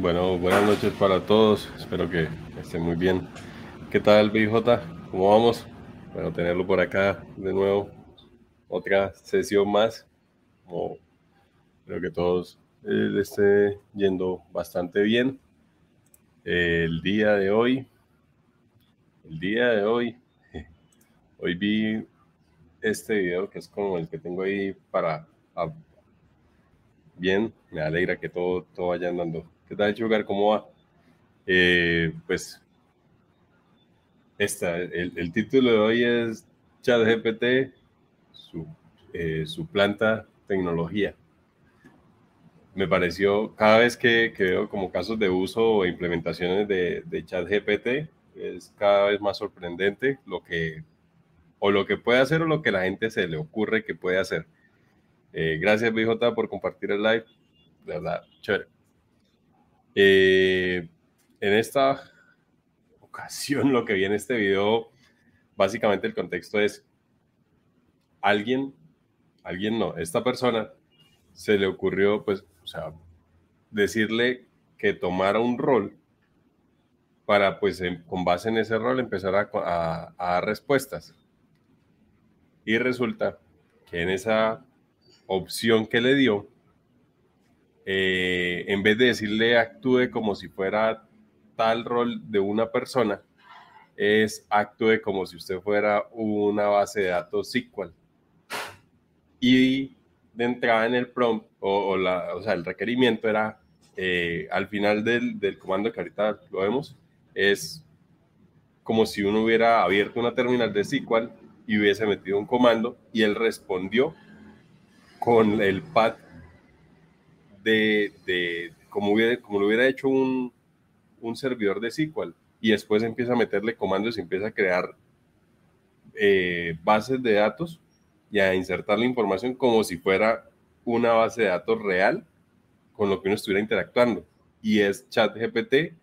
Bueno, buenas noches para todos. Espero que estén muy bien. ¿Qué tal, BJ? ¿Cómo vamos? Bueno, tenerlo por acá de nuevo. Otra sesión más. Creo que todos eh, le esté yendo bastante bien. el día de hoy, el día de hoy, hoy vi este video que es como el que tengo ahí para bien, me alegra que todo, todo vaya andando. ¿Qué tal, Chugar? ¿Cómo va? Eh, pues, esta, el, título de hoy es ChatGPT, su, eh, su planta tecnología. Me pareció, cada vez que, que, veo como casos de uso o implementaciones de, de ChatGPT, es cada vez más sorprendente lo que, o lo que puede hacer o lo que la gente se le ocurre que puede hacer. Eh, gracias, BJ, por compartir el live. De verdad, chévere. Eh, en esta ocasión, lo que viene en este video, básicamente el contexto es alguien, alguien no, esta persona se le ocurrió, pues, o sea, decirle que tomara un rol para, pues, con base en ese rol, empezar a, a dar respuestas. Y resulta que en esa opción que le dio, eh, en vez de decirle actúe como si fuera tal rol de una persona, es actúe como si usted fuera una base de datos SQL. Y de entrada en el prompt, o, la, o sea, el requerimiento era, eh, al final del, del comando que ahorita lo vemos, es como si uno hubiera abierto una terminal de SQL y hubiese metido un comando y él respondió con el pad de, de como, hubiera, como lo hubiera hecho un, un, servidor de SQL y después empieza a meterle comandos y empieza a crear eh, bases de datos y a insertar la información como si fuera una base de datos real con lo que uno estuviera interactuando. Y es ChatGPT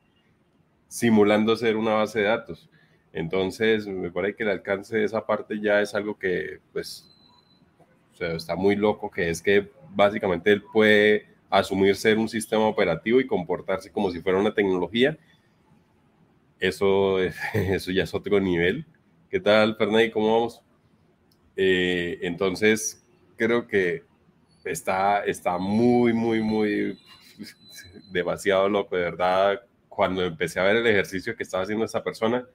simulando ser una base de datos. Entonces, me parece que el alcance de esa parte ya es algo que, pues, o sea, está muy loco, que es que básicamente él puede asumir ser un sistema operativo y comportarse como si fuera una tecnología. Eso, eso ya es otro nivel. ¿Qué tal, Ferney? ¿Cómo vamos? Eh, entonces, creo que está, está muy, muy, muy demasiado loco, de verdad. Cuando empecé a ver el ejercicio que estaba haciendo esa persona,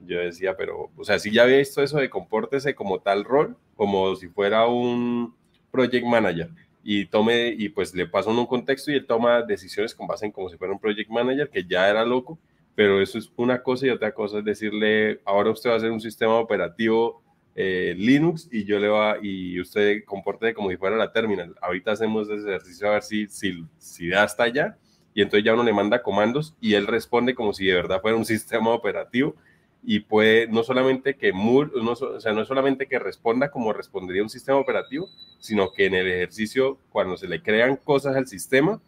yo decía, pero, o sea, si ya había visto eso de compórtese como tal rol, como si fuera un project manager y tome y pues le paso un contexto y él toma decisiones con base en como si fuera un project manager que ya era loco, pero eso es una cosa y otra cosa es decirle, ahora usted va a hacer un sistema operativo eh, Linux y yo le va y usted comporte como si fuera la terminal. Ahorita hacemos ese ejercicio a ver si, si, si da hasta allá y entonces ya uno le manda comandos y él responde como si de verdad fuera un sistema operativo y puede no solamente que no, o sea, no solamente que responda como respondería un sistema operativo, sino que en el ejercicio, cuando se le crean cosas al sistema,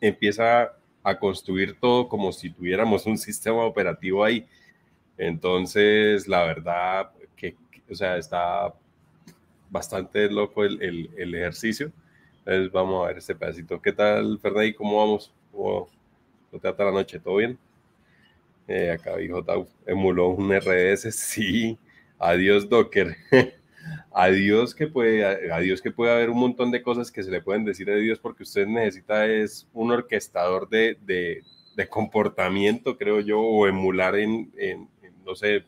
empieza a construir todo como si tuviéramos un sistema operativo ahí. Entonces, la verdad que, o sea, está bastante loco el, el, el, ejercicio. Entonces, vamos a ver este pedacito. ¿Qué tal, Ferney? ¿Cómo vamos? ¿Cómo te la noche? ¿Todo bien? Eh, acá dijo emuló un RDS, sí. Adiós Docker. adiós que puede, adiós que puede haber un montón de cosas que se le pueden decir a Dios porque usted necesita es un orquestador de, de, comportamiento, creo yo, o emular en, no sé,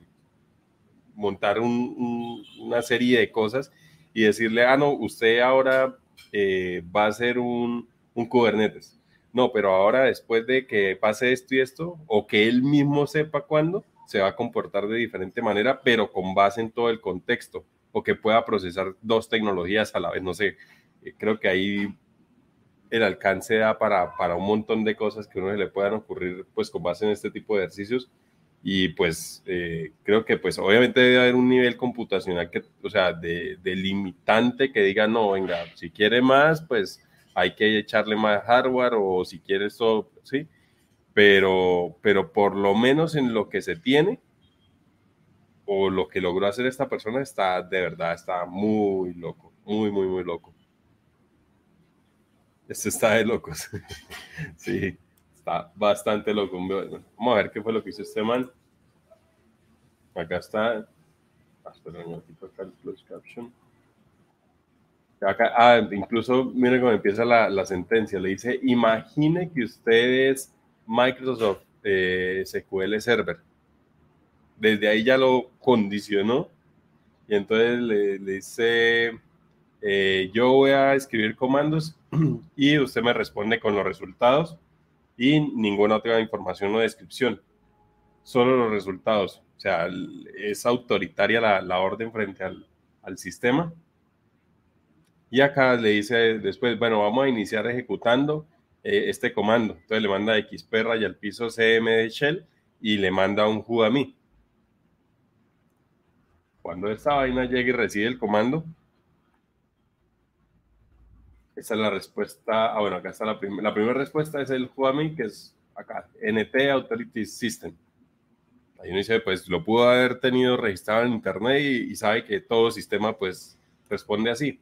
montar un, una serie de cosas y decirle, ah, no, usted ahora eh, va a ser un, un Kubernetes no, pero ahora después de que pase esto y esto, o que él mismo sepa cuándo, se va a comportar de diferente manera, pero con base en todo el contexto, o que pueda procesar dos tecnologías a la vez, no sé, eh, creo que ahí el alcance da para, para un montón de cosas que uno le puedan ocurrir, pues con base en este tipo de ejercicios, y pues eh, creo que pues obviamente debe haber un nivel computacional que, o sea, de limitante que diga, no, venga, si quiere más, pues hay que echarle más hardware o si quieres todo, ¿sí? Pero, pero por lo menos en lo que se tiene o lo que logró hacer esta persona está, de verdad, está muy loco, muy, muy, muy loco. Esto está de locos. sí, Está bastante loco. Vamos a ver qué fue lo que hizo este man. Acá está. Ah, caption. Acá, ah, incluso miren cómo empieza la, la, sentencia. Le dice, imagine que usted es Microsoft eh, SQL Server. Desde ahí ya lo condicionó. Y entonces le, le dice, eh, yo voy a escribir comandos y usted me responde con los resultados y ninguna otra información o descripción. Solo los resultados. O sea, es autoritaria la, la orden frente al, al sistema y acá le dice después, bueno, vamos a iniciar ejecutando eh, este comando. Entonces le manda xp y al piso cm de shell y le manda un who a mí. Cuando esta vaina llegue y recibe el comando, esa es la respuesta. Ah, bueno, acá está la, primera la primera respuesta, es el who a mí, que es acá, NT Authority System. Ahí uno dice, pues lo pudo haber tenido registrado en internet y, y sabe que todo sistema pues responde así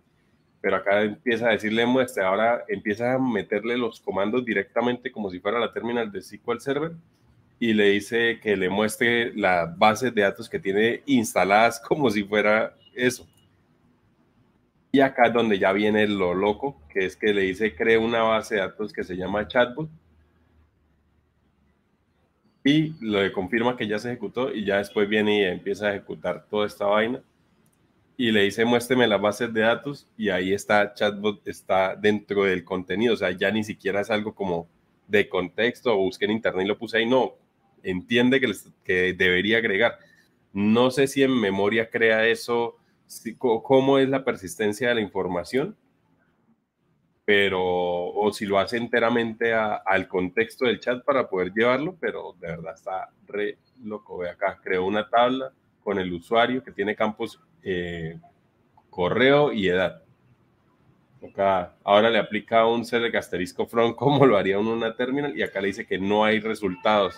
pero acá empieza a decirle muestre, ahora empieza a meterle los comandos directamente como si fuera la terminal de SQL Server y le dice que le muestre las bases de datos que tiene instaladas como si fuera eso. Y acá es donde ya viene lo loco, que es que le dice cree una base de datos que se llama chatbot y le confirma que ya se ejecutó y ya después viene y empieza a ejecutar toda esta vaina y le dice muéstreme las bases de datos y ahí está chatbot, está dentro del contenido, o sea, ya ni siquiera es algo como de contexto o busqué en internet y lo puse ahí, no, entiende que, que debería agregar. No sé si en memoria crea eso, cómo es la persistencia de la información, pero, o si lo hace enteramente al contexto del chat para poder llevarlo, pero de verdad está re loco. Ve acá, creó una tabla con el usuario que tiene campos eh, correo y edad. Acá, ahora le aplica un select asterisco from como lo haría uno en una terminal y acá le dice que no hay resultados.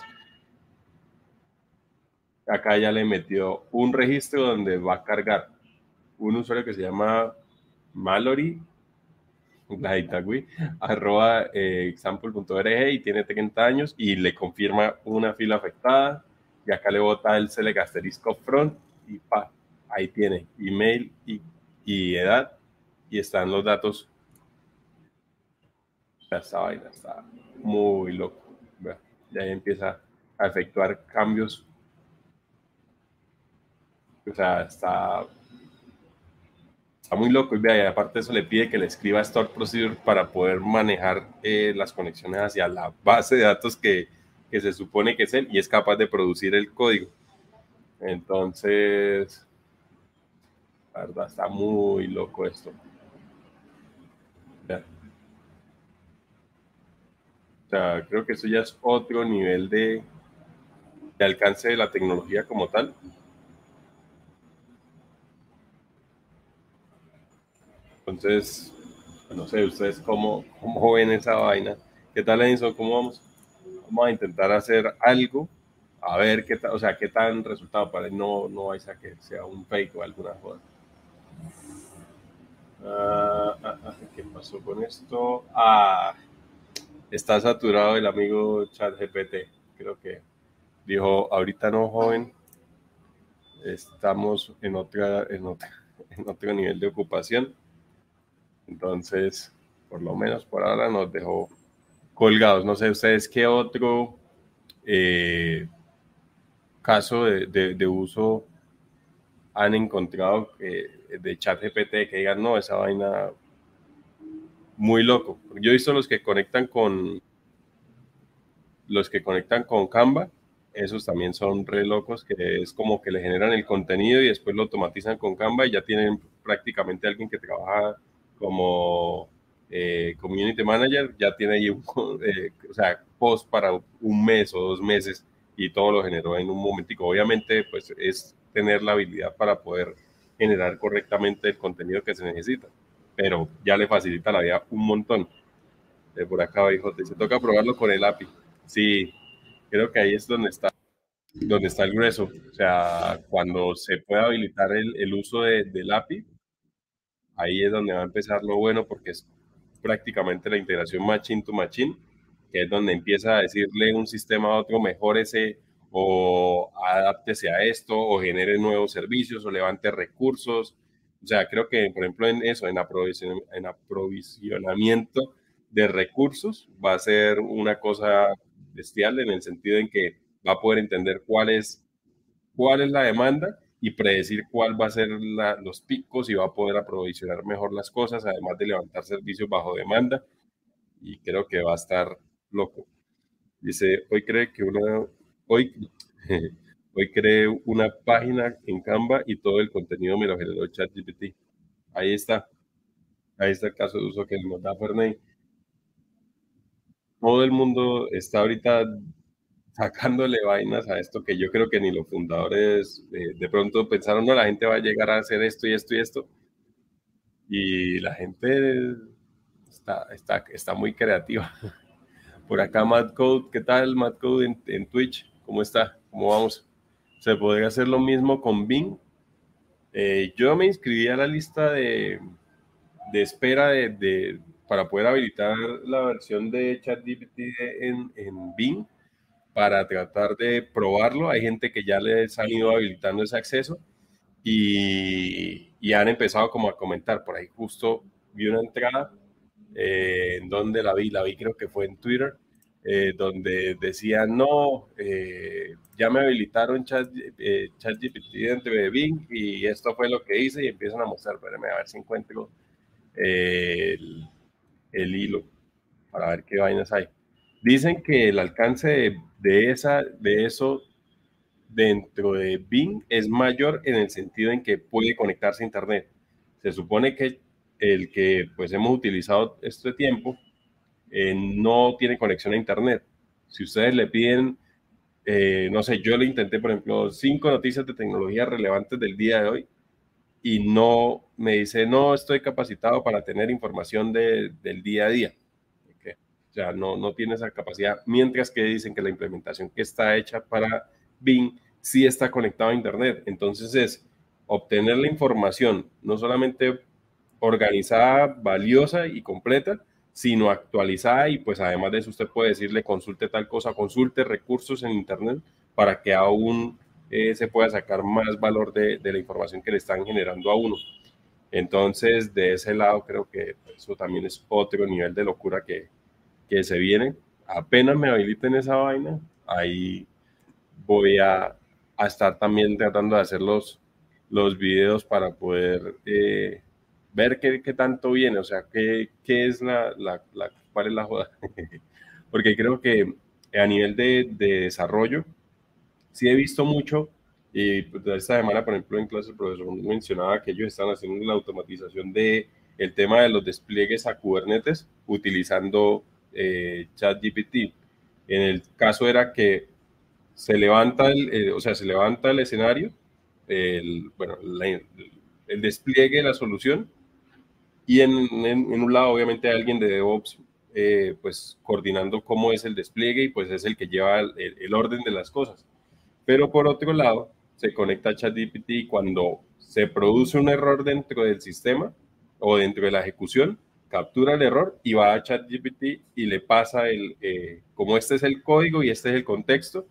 Acá ya le metió un registro donde va a cargar un usuario que se llama Mallory arroba eh, example.org y tiene 30 años y le confirma una fila afectada y acá le bota el select asterisco front y pa, ahí tiene email y, edad y están los datos. Esta vaina está muy loco. Ya empieza a efectuar cambios. O sea, está, está muy loco. Y, vea, y aparte eso le pide que le escriba Store Procedure para poder manejar eh, las conexiones hacia la base de datos que, que se supone que es él y es capaz de producir el código. Entonces, verdad, está muy loco esto. O sea, creo que eso ya es otro nivel de, alcance de la tecnología como tal. Entonces, no sé, ustedes cómo, cómo ven esa vaina. ¿Qué tal, Enzo? ¿Cómo vamos? Vamos a intentar hacer algo, a ver qué tal, o sea, qué tan resultado para no, no vais a que sea un fake o alguna cosa. Ah, ah, ah, ¿Qué pasó con esto? Ah, está saturado el amigo ChatGPT. Creo que dijo, ahorita no, joven. Estamos en, otra, en, en otro nivel de ocupación. Entonces, por lo menos por ahora nos dejó colgados. No sé ustedes qué otro eh, caso de, de, uso han encontrado que de chat GPT que digan, no, esa vaina muy loco. Yo he visto los que conectan con los que conectan con Canva, esos también son re locos, que es como que le generan el contenido y después lo automatizan con Canva y ya tienen prácticamente alguien que trabaja como eh, community manager, ya tiene ahí un eh, o sea, post para un mes o dos meses y todo lo generó en un momentico. Obviamente, pues es tener la habilidad para poder generar correctamente el contenido que se necesita, pero ya le facilita la vida un montón. Eh, por acá dijo, se toca probarlo con el API. Sí, creo que ahí es donde está, donde está el grueso. O sea, cuando se puede habilitar el, el uso de, del API, ahí es donde va a empezar lo bueno porque es prácticamente la integración machine to machine que es donde empieza a decirle un sistema a otro, ese o adáptese a esto, o genere nuevos servicios, o levante recursos. O sea, creo que, por ejemplo, en eso, en, en aprovisionamiento de recursos, va a ser una cosa bestial en el sentido en que va a poder entender cuál es, cuál es la demanda y predecir cuál va a ser los picos y va a poder aprovisionar mejor las cosas, además de levantar servicios bajo demanda. Y creo que va a estar loco. Dice, hoy cree que una, hoy, hoy creé una página en Canva y todo el contenido me lo generó ChatGPT. Ahí está. Ahí está el caso de uso que nos da Ferney. Todo el mundo está ahorita sacándole vainas a esto que yo creo que ni los fundadores eh, de pronto pensaron, no, la gente va a llegar a hacer esto y esto y esto. Y la gente está, está, está muy creativa. Por acá Matt Code, ¿qué tal Matt Code en, en Twitch? ¿Cómo está? ¿Cómo vamos? Se podría hacer lo mismo con Bing. Eh, yo me inscribí a la lista de, de espera de, para poder habilitar la versión de ChatGPT en, en Bing para tratar de probarlo. Hay gente que ya les han ido habilitando ese acceso y, han empezado como a comentar. Por ahí justo vi una entrada eh, en donde la vi, la vi creo que fue en Twitter, eh, donde decían, no, eh, ya me habilitaron chat, ChatGPT dentro de Bing y esto fue lo que hice y empiezan a mostrar, espérame a ver si encuentro el, el hilo para ver qué vainas hay. Dicen que el alcance de, esa, de eso dentro de Bing es mayor en el sentido en que puede conectarse a Internet. Se supone que el que pues hemos utilizado este tiempo eh, no tiene conexión a Internet. Si ustedes le piden, eh, no sé, yo le intenté, por ejemplo, cinco noticias de tecnología relevantes del día de hoy y no me dice, no estoy capacitado para tener información del día a día sea, no, no tiene esa capacidad, mientras que dicen que la implementación que está hecha para Bing sí está conectada a Internet. Entonces es obtener la información no solamente organizada, valiosa y completa, sino actualizada y pues además de eso usted puede decirle consulte tal cosa, consulte recursos en Internet para que aún eh, se pueda sacar más valor de, de, la información que le están generando a uno. Entonces, de ese lado creo que eso también es otro nivel de locura que, que se viene, apenas me habiliten esa vaina, ahí voy a, a estar también tratando de hacer los, los videos para poder eh, ver qué, qué, tanto viene, o sea, qué, qué es la, la, la, cuál es la joda. Porque creo que a nivel de, de, desarrollo, sí he visto mucho, y pues, esta semana, por ejemplo, en clase el profesor mencionaba que ellos están haciendo la automatización de el tema de los despliegues a Kubernetes utilizando eh, ChatGPT. En el caso era que se levanta el, eh, o sea, se levanta el escenario, el, bueno, el despliegue de la solución y en, en, un lado obviamente alguien de DevOps eh, pues coordinando cómo es el despliegue y pues es el que lleva el, el, orden de las cosas. Pero por otro lado, se conecta a ChatGPT y cuando se produce un error dentro del sistema o dentro de la ejecución, captura el error y va a ChatGPT y le pasa el, eh, como este es el código y este es el contexto,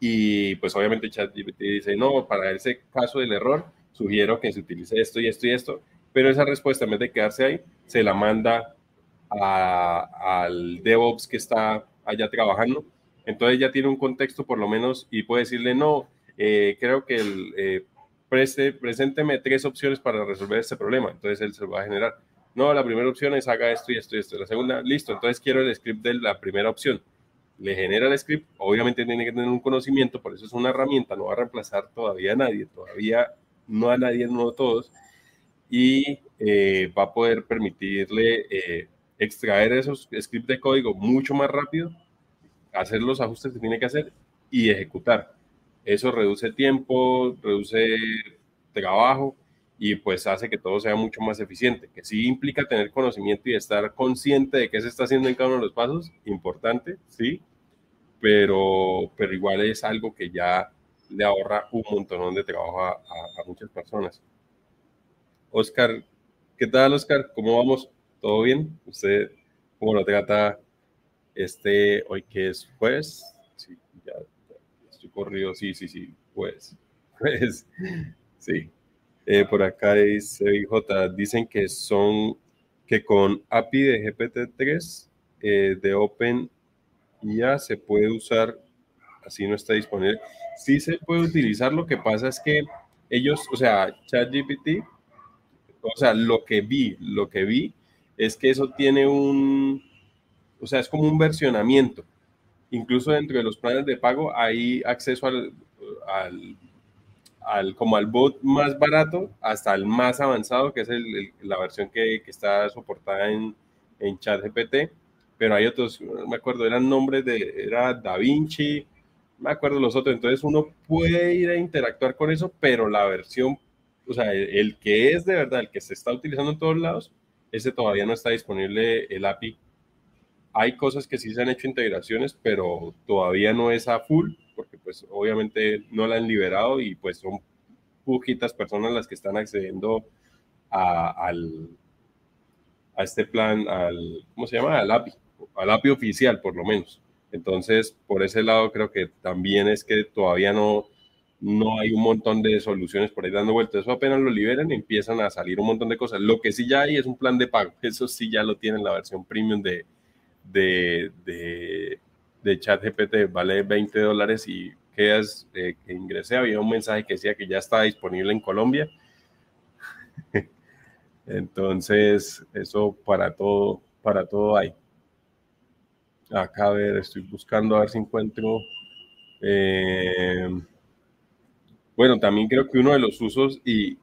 y pues obviamente ChatGPT dice, no, para ese caso del error, sugiero que se utilice esto y esto y esto, pero esa respuesta en vez de quedarse ahí, se la manda al DevOps que está allá trabajando, entonces ya tiene un contexto por lo menos y puede decirle, no, eh, creo que el, eh, preste, presénteme tres opciones para resolver este problema, entonces él se lo va a generar no, la primera opción es haga esto y esto y esto. La segunda, listo, entonces quiero el script de la primera opción. Le genera el script, obviamente tiene que tener un conocimiento, por eso es una herramienta, no va a reemplazar todavía a nadie, todavía no a nadie, no a todos, y eh, va a poder permitirle eh, extraer esos scripts de código mucho más rápido, hacer los ajustes que tiene que hacer y ejecutar. Eso reduce tiempo, reduce trabajo y pues hace que todo sea mucho más eficiente, que sí implica tener conocimiento y estar consciente de qué se está haciendo en cada uno de los pasos, importante, sí, pero, pero igual es algo que ya le ahorra un montón de trabajo a, a, muchas personas. Oscar, ¿qué tal Oscar? ¿Cómo vamos? ¿Todo bien? ¿Usted cómo lo trata este, hoy que es jueves, sí, ya, estoy corrido, sí, sí, sí, pues, pues, sí. Eh, por acá dice J, dicen que son, que con API de GPT-3 eh, de Open ya se puede usar, así no está disponible. Sí se puede utilizar, lo que pasa es que ellos, o sea, ChatGPT, o sea, lo que vi, lo que vi es que eso tiene un, o sea, es como un versionamiento. Incluso dentro de los planes de pago hay acceso al, al, como al bot más barato hasta el más avanzado, que es la versión que, está soportada en, en ChatGPT. Pero hay otros, me acuerdo, eran nombres de, era Da Vinci, me acuerdo los otros. Entonces uno puede ir a interactuar con eso, pero la versión, o sea, el, que es de verdad, el que se está utilizando en todos lados, ese todavía no está disponible el API hay cosas que sí se han hecho integraciones, pero todavía no es a full, porque pues obviamente no la han liberado y pues son poquitas personas las que están accediendo a, al, a este plan, al, ¿cómo se llama? Al API, al API oficial por lo menos. Entonces, por ese lado creo que también es que todavía no, no hay un montón de soluciones por ahí dando vueltas. Eso apenas lo liberan y empiezan a salir un montón de cosas. Lo que sí ya hay es un plan de pago. Eso sí ya lo tienen la versión premium de, de, de, de chat GPT vale 20 dólares y quedas, eh, que ingresé, había un mensaje que decía que ya está disponible en Colombia. Entonces, eso para todo, para todo hay. Acá a ver, estoy buscando a ver si encuentro. Eh, bueno, también creo que uno de los usos y,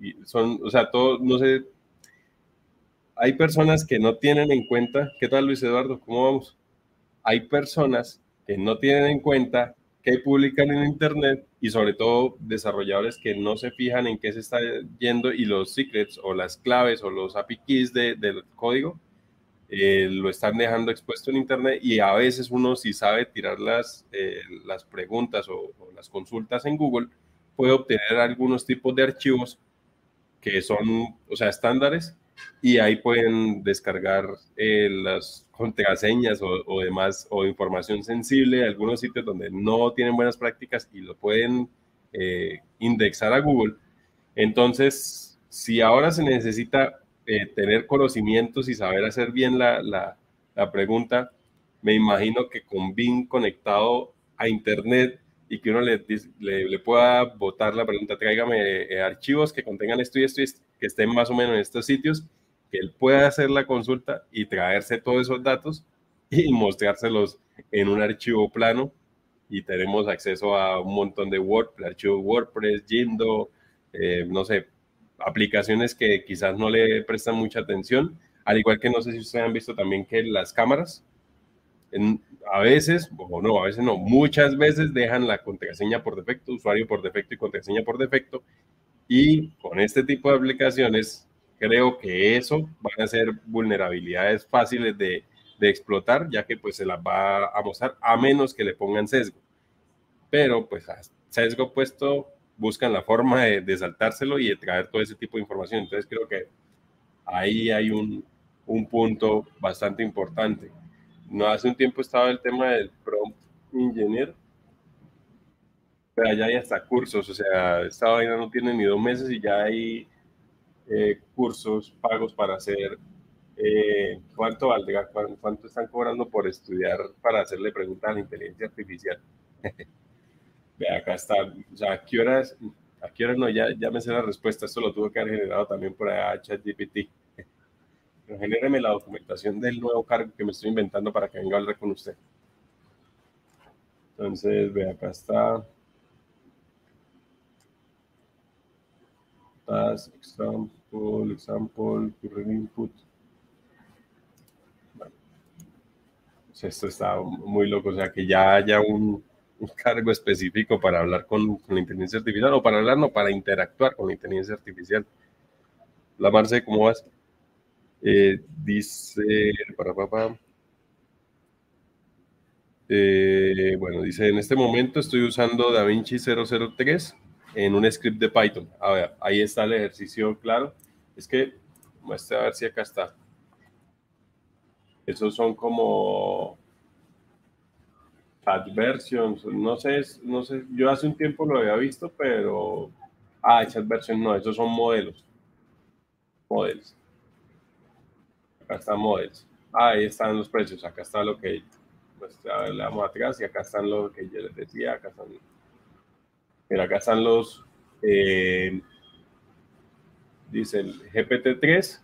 y son, o sea, todo, no sé hay personas que no tienen en cuenta, ¿qué tal Luis Eduardo? ¿Cómo vamos? Hay personas que no tienen en cuenta que publican en Internet y sobre todo desarrolladores que no se fijan en qué se está yendo y los secrets o las claves o los API keys del código eh, lo están dejando expuesto en Internet y a veces uno si sabe tirar las, eh, las preguntas o, las consultas en Google puede obtener algunos tipos de archivos que son, o sea, estándares y ahí pueden descargar eh, las contraseñas o, o, demás o información sensible de algunos sitios donde no tienen buenas prácticas y lo pueden indexar a Google. Entonces, si ahora se necesita eh, tener conocimientos y saber hacer bien la, la, la pregunta, me imagino que con BIM conectado a Internet y que uno le, le, le pueda votar la pregunta, tráigame eh, archivos que contengan esto y esto y que estén más o menos en estos sitios, que él pueda hacer la consulta y traerse todos esos datos y mostrárselos en un archivo plano. Y tenemos acceso a un montón de WordPress, archivos WordPress, Jindo, eh, no sé, aplicaciones que quizás no le prestan mucha atención, al igual que no sé si ustedes han visto también que las cámaras, en, a veces, o no, a veces no, muchas veces dejan la contraseña por defecto, usuario por defecto y contraseña por defecto. Y con este tipo de aplicaciones, creo que eso van a ser vulnerabilidades fáciles de, de explotar, ya que pues se las va a mostrar a menos que le pongan sesgo. Pero pues sesgo puesto, buscan la forma de, de saltárselo y de traer todo ese tipo de información. Entonces creo que ahí hay un, un punto bastante importante no hace un tiempo estaba el tema del prompt engineer, pero ya hay hasta cursos, o sea, esta vaina no tiene ni dos meses y ya hay eh, cursos pagos para hacer. Eh, ¿Cuánto valdrá? ¿Cuánto están cobrando por estudiar para hacerle preguntas a la inteligencia artificial? Ve, acá está. O sea, ¿a qué horas? ¿A qué horas no? Ya, ya me sé la respuesta. Esto lo tuve que haber generado también por allá ChatGPT genéreme la documentación del nuevo cargo que me estoy inventando para que venga a hablar con usted. Entonces, ve, acá está. Task, example, example, current input. Bueno, pues esto está muy loco, o sea, que ya haya un, un cargo específico para hablar con, la inteligencia artificial, o para hablar, no, para interactuar con la inteligencia artificial. La Marce, ¿cómo vas? Eh, dice, para papá. Eh, bueno, dice, en este momento estoy usando DaVinci 003 en un script de Python. A ver, ahí está el ejercicio claro. Es que, muestra a ver si acá está. Esos son como chat versions, no sé, no sé, yo hace un tiempo lo había visto, pero, ah, chat versions no, esos son modelos. Modelos. Acá están modelos. Ah, ahí están los precios, acá está lo que, pues, le damos atrás y acá están lo que yo les decía, acá están, mira, acá están los, eh, dice el GPT-3,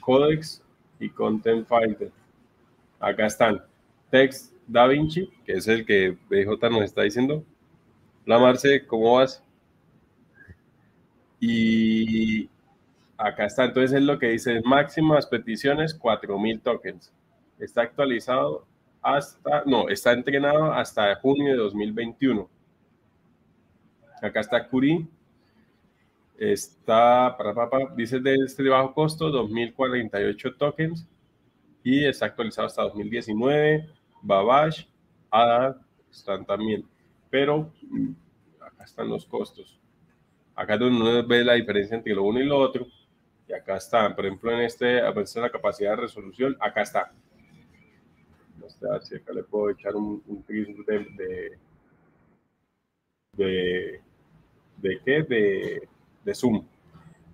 Codex y Content Finder. Acá están Text Da Vinci, que es el que BJ nos está diciendo. Hola Marce, ¿cómo vas? Y acá está, entonces es lo que dice, máximas peticiones, 4000 tokens. Está actualizado hasta, no, está entrenado hasta junio de 2021. Acá está Curie, está, para, para, dice de este bajo costo, 2048 tokens y está actualizado hasta 2019. Babash, ADA están también, pero acá están los costos. Acá donde uno ve la diferencia entre lo uno y lo otro, y acá están, por ejemplo, en este, a veces la capacidad de resolución, acá está. A ver si acá le puedo echar un, un de, de, de, de qué, de, de Zoom.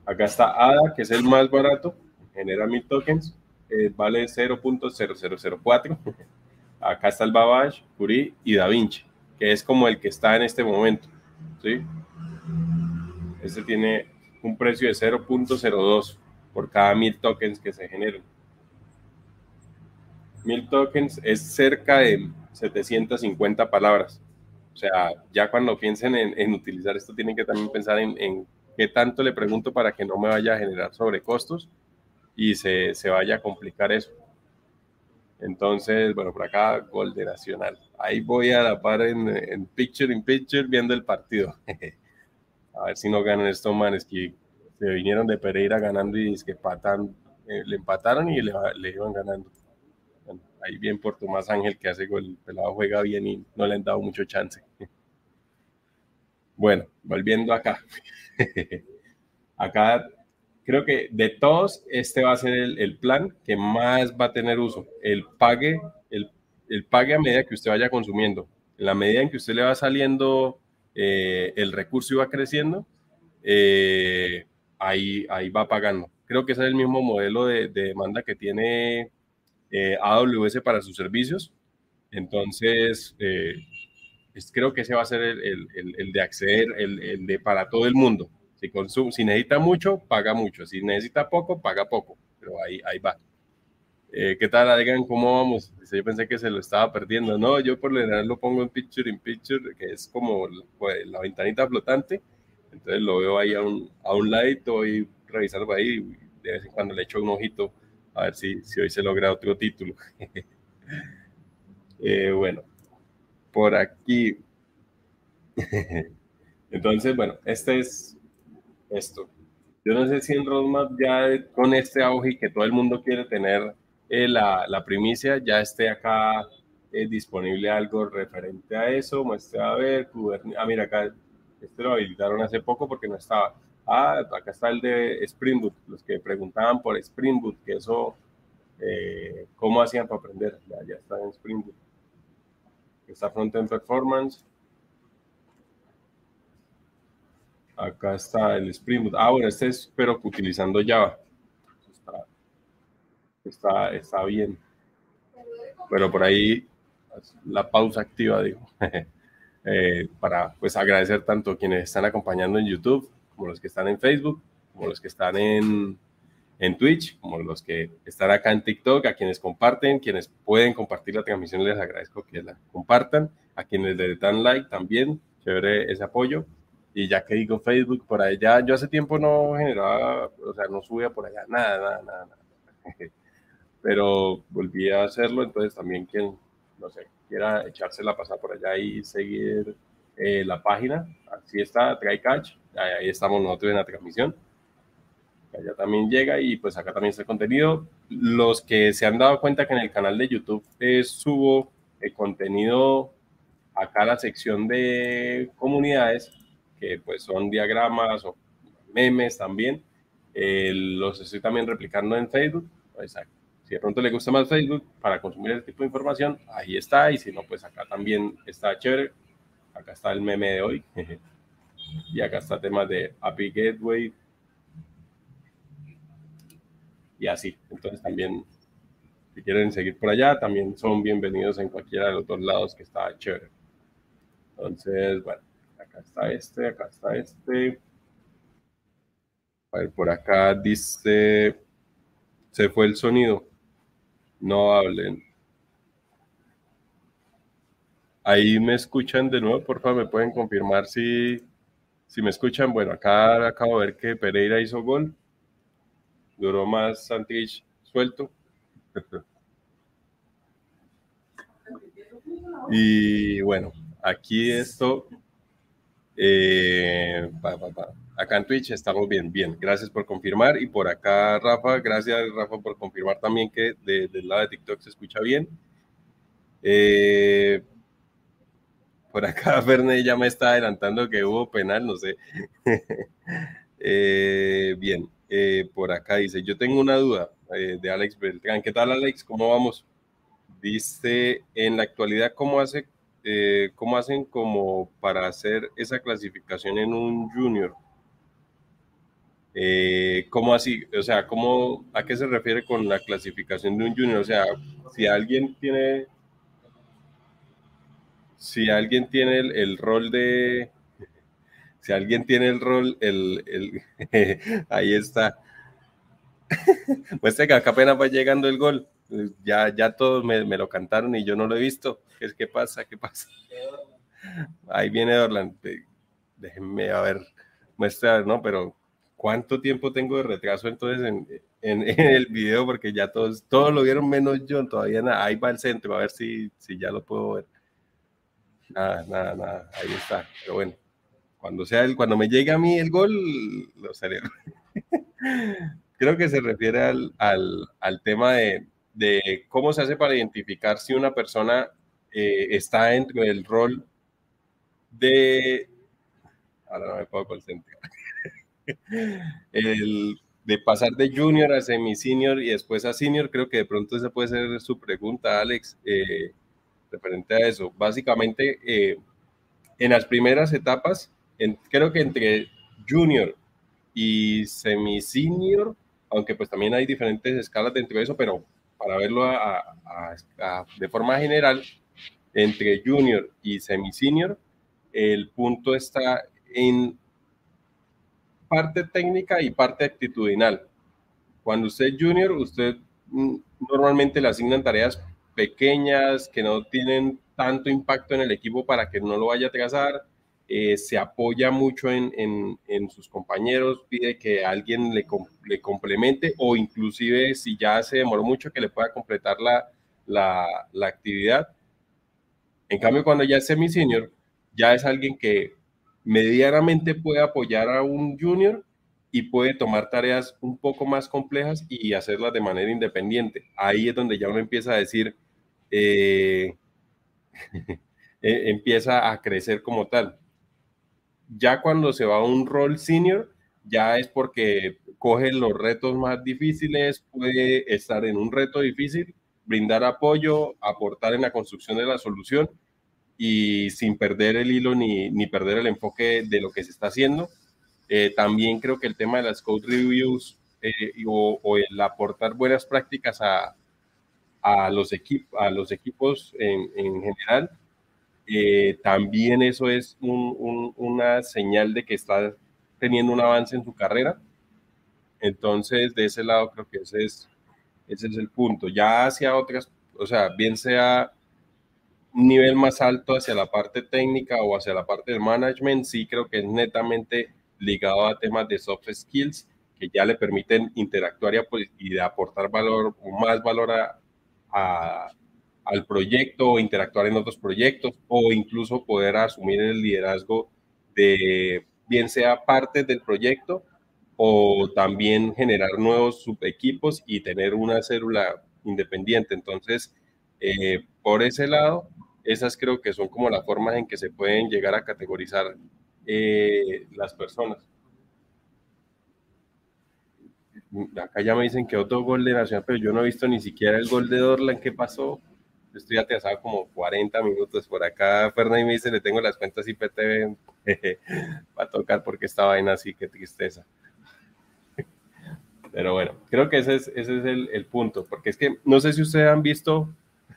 Acá está ADA, que es el más barato, genera mil tokens, eh, vale 0.0004. Acá está el Babash, Curie y Da Vinci, que es como el que está en este momento. ¿sí? Este tiene un precio de 0.02 por cada mil tokens que se generen. Mil tokens es cerca de 750 palabras. O sea, ya cuando piensen en, utilizar esto, tienen que también pensar en, en qué tanto le pregunto para que no me vaya a generar sobrecostos y se, se vaya a complicar eso. Entonces, bueno, por acá, gol de Nacional. Ahí voy a la par en, Picture in Picture viendo el partido. a ver si no ganan estos manes que se vinieron de Pereira ganando y es que patan, eh, le empataron y le, le iban ganando. ahí bien por Tomás Ángel que hace gol. El pelado juega bien y no le han dado mucho chance. bueno, volviendo acá. acá creo que de todos, este va a ser el, plan que más va a tener uso. El pague, el, el, pague a medida que usted vaya consumiendo. En la medida en que usted le va saliendo eh, el recurso y va creciendo, eh, ahí, ahí va pagando. Creo que ese es el mismo modelo de, demanda que tiene eh, AWS para sus servicios. Entonces, creo que ese va a ser el, el, el de acceder, el, de para todo el mundo. Si, consume, si necesita mucho, paga mucho. Si necesita poco, paga poco. Pero ahí, ahí va. Eh, ¿Qué tal, Adrián? ¿Cómo vamos? Yo pensé que se lo estaba perdiendo. No, yo por lo general lo pongo en Picture in Picture, que es como pues, la ventanita flotante. Entonces lo veo ahí a un, a un ladito y revisando ahí. De vez en cuando le echo un ojito a ver si, si hoy se logra otro título. eh, bueno, por aquí. Entonces, bueno, este es esto. Yo no sé si en Roadmap ya con este auge que todo el mundo quiere tener eh, la, la, primicia, ya esté acá eh, disponible algo referente a eso. Muestra a ver, Kubernetes. Ah, mira, acá este lo habilitaron hace poco porque no estaba. Ah, acá está el de Spring Boot, los que preguntaban por Spring Boot, que eso, eh, ¿cómo hacían para aprender? Ya, ya está en Spring Boot. Está Frontend Performance. Acá está el Spring Boot. Ah, bueno, este es, pero utilizando Java. Está, está, bien. Pero por ahí la pausa activa, digo. Eh, para pues agradecer tanto a quienes están acompañando en YouTube, como los que están en Facebook, como los que están en, en Twitch, como los que están acá en TikTok, a quienes comparten, quienes pueden compartir la transmisión, les agradezco que la compartan, a quienes le dan like también, chévere ese apoyo. Y ya que digo Facebook, por allá, yo hace tiempo no generaba, o sea, no subía por allá nada, nada, nada, nada. Pero volví a hacerlo, entonces también quien, no sé, quiera echarse la pasada por allá y seguir eh, la página, así está, TryCatch, ahí estamos nosotros en la transmisión. Allá también llega y pues acá también está el contenido. Los que se han dado cuenta que en el canal de YouTube eh, subo el contenido acá a la sección de comunidades, que pues son diagramas o memes también. Eh, los estoy también replicando en Facebook. Exacto. Si de pronto le gusta más Facebook para consumir ese tipo de información, ahí está. Y si no, pues acá también está chévere. Acá está el meme de hoy. y acá está tema de API Gateway. Y así. Entonces también, si quieren seguir por allá, también son bienvenidos en cualquiera de los dos lados que está chévere. Entonces, bueno, acá está este, acá está este. A ver, por acá dice, se fue el sonido. No hablen. Ahí me escuchan de nuevo, por favor, me pueden confirmar si, si me escuchan. Bueno, acá acabo de ver que Pereira hizo gol. Duró más Santich suelto. y bueno, aquí esto. Eh, acá en Twitch estamos bien, bien. Gracias por confirmar. Y por acá, Rafa, gracias, Rafa, por confirmar también que del lado de TikTok se escucha bien. Eh, por acá Verne ya me está adelantando que hubo penal, no sé. Eh, bien, por acá dice, yo tengo una duda de Alex Beltrán. ¿Qué tal Alex? ¿Cómo vamos? Dice, en la actualidad, ¿cómo, hace, ¿cómo hacen como para hacer esa clasificación en un junior? ¿Cómo así? O sea, ¿cómo, ¿a qué se refiere con la clasificación de un junior? O sea, si alguien tiene si alguien tiene el, rol de, si alguien tiene el rol, el, ahí está. Muestra que acá apenas va llegando el gol. Ya, ya todos me, lo cantaron y yo no lo he visto. ¿Qué, qué pasa? ¿Qué pasa? Ahí viene Orland. Déjenme a ver, muestra, ¿no? Pero ¿cuánto tiempo tengo de retraso entonces en, el video? Porque ya todos, todos lo vieron menos yo, todavía nada. Ahí va el centro, a ver si, si ya lo puedo ver. Nada, nada, nada. Ahí está. Pero bueno, cuando sea el, cuando me llegue a mí el gol, lo celebro. Creo que se refiere al, al, al tema de, de, cómo se hace para identificar si una persona eh, está dentro del rol de. Ahora no me puedo concentrar. el, de pasar de junior a semi-senior y después a senior, creo que de pronto esa puede ser su pregunta, Alex. Eh, referente a eso. Básicamente, eh, en las primeras etapas, creo que entre junior y semi-senior, aunque pues también hay diferentes escalas dentro de eso, pero para verlo de forma general, entre junior y semi-senior, el punto está en parte técnica y parte actitudinal. Cuando usted es junior, usted mm, normalmente le asignan tareas pequeñas que no tienen tanto impacto en el equipo para que no lo vaya a trazar. Eh, se apoya mucho en, en, sus compañeros, pide que alguien le, le, complemente o inclusive si ya se demoró mucho que le pueda completar la, la, la actividad. En cambio, cuando ya es semi-senior, ya es alguien que medianamente puede apoyar a un junior y puede tomar tareas un poco más complejas y hacerlas de manera independiente. Ahí es donde ya uno empieza a decir, eh, e, empieza a crecer como tal. Ya cuando se va a un rol senior, ya es porque coge los retos más difíciles, puede estar en un reto difícil, brindar apoyo, aportar en la construcción de la solución y sin perder el hilo ni, ni perder el enfoque de lo que se está haciendo. Eh, también creo que el tema de las code reviews eh, o, o, el aportar buenas prácticas a, a los, equipos a los equipos en, general, eh, también eso es una señal de que está teniendo un avance en su carrera. Entonces, de ese lado creo que ese es, ese es el punto. Ya hacia otras, o sea, bien sea un nivel más alto hacia la parte técnica o hacia la parte del management, sí creo que es netamente ligado a temas de soft skills que ya le permiten interactuar y, aportar valor, más valor a, al proyecto interactuar en otros proyectos o incluso poder asumir el liderazgo de bien sea parte del proyecto o también generar nuevos subequipos y tener una célula independiente. Entonces, eh, por ese lado, esas creo que son como las formas en que se pueden llegar a categorizar eh, las personas. acá ya me dicen que otro gol de Nacional, pero yo no he visto ni siquiera el gol de Dorlan. ¿Qué pasó? Estoy atrasado como 40 minutos por acá. Fernández me dice, le tengo las cuentas IPTV para tocar porque esta vaina así, qué tristeza. Pero bueno, creo que ese es, ese es el, el punto, porque es que no sé si ustedes han visto,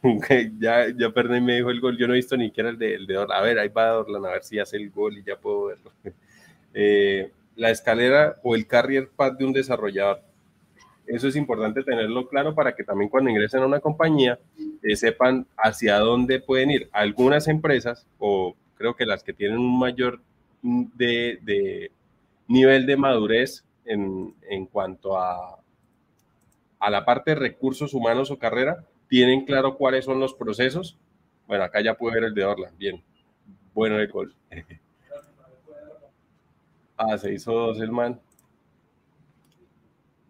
ya, ya Fernández me dijo el gol, yo no he visto ni siquiera el de, el de Dorlan. A ver, ahí va Dorlan, a ver si hace el gol y ya puedo verlo. Eh, la escalera o el carrier path de un desarrollador. Eso es importante tenerlo claro para que también cuando ingresen a una compañía eh, sepan hacia dónde pueden ir. Algunas empresas, o creo que las que tienen un mayor de, nivel de madurez en, en cuanto a, a la parte de recursos humanos o carrera, tienen claro cuáles son los procesos. Bueno, acá ya puede ver el de Orla. Bien. Bueno el. Ah, se hizo dos el man.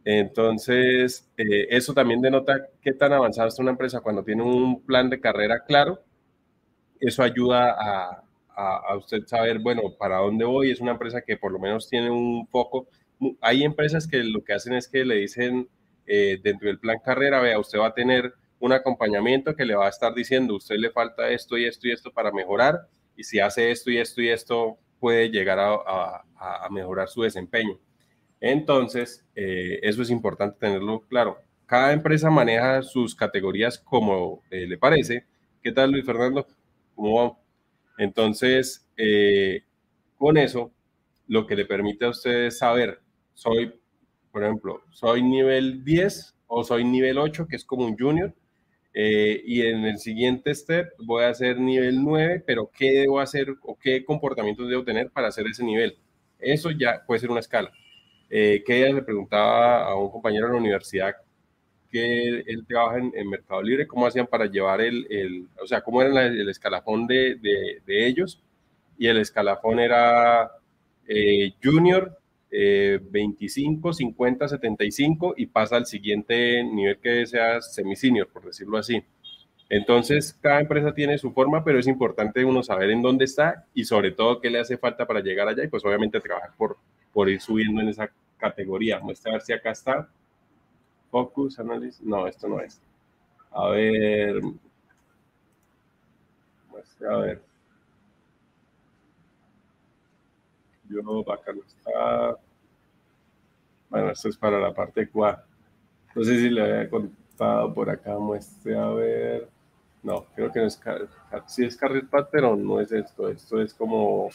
Entonces, eh, eso también denota qué tan avanzada está una empresa cuando tiene un plan de carrera claro. Eso ayuda a, a, usted saber, bueno, para dónde voy. Es una empresa que por lo menos tiene un foco. Hay empresas que lo que hacen es que le dicen eh, dentro del plan carrera, vea, usted va a tener un acompañamiento que le va a estar diciendo, usted le falta esto y esto y esto para mejorar. Y si hace esto y esto y esto, puede llegar a, mejorar su desempeño. Entonces, eh, eso es importante tenerlo claro. Cada empresa maneja sus categorías como eh, le parece. ¿Qué tal, Luis Fernando? ¿Cómo va? Entonces, eh, con eso, lo que le permite a ustedes saber, soy, por ejemplo, soy nivel 10 o soy nivel 8, que es como un junior, y en el siguiente step voy a hacer nivel 9, pero ¿qué debo hacer o qué comportamientos debo tener para hacer ese nivel? Eso ya puede ser una escala. Eh, que ella le preguntaba a un compañero de la universidad que él trabaja en, Mercado Libre, cómo hacían para llevar el, el o sea, cómo era el escalafón de, de, ellos. Y el escalafón era eh, junior, 25, 50, 75 y pasa al siguiente nivel que sea semi-senior, por decirlo así. Entonces, cada empresa tiene su forma, pero es importante uno saber en dónde está y sobre todo qué le hace falta para llegar allá y pues obviamente trabajar por, por ir subiendo en esa categoría. Muestra a ver si acá está. Focus, Analysis. No, esto no es. A ver. Muestra a ver. Yo, acá no está. Bueno, esto es para la parte 4. No sé si le había contado por acá, muestre a ver. No, creo que no es Si es Carrier Pad, pero no es esto. Esto es como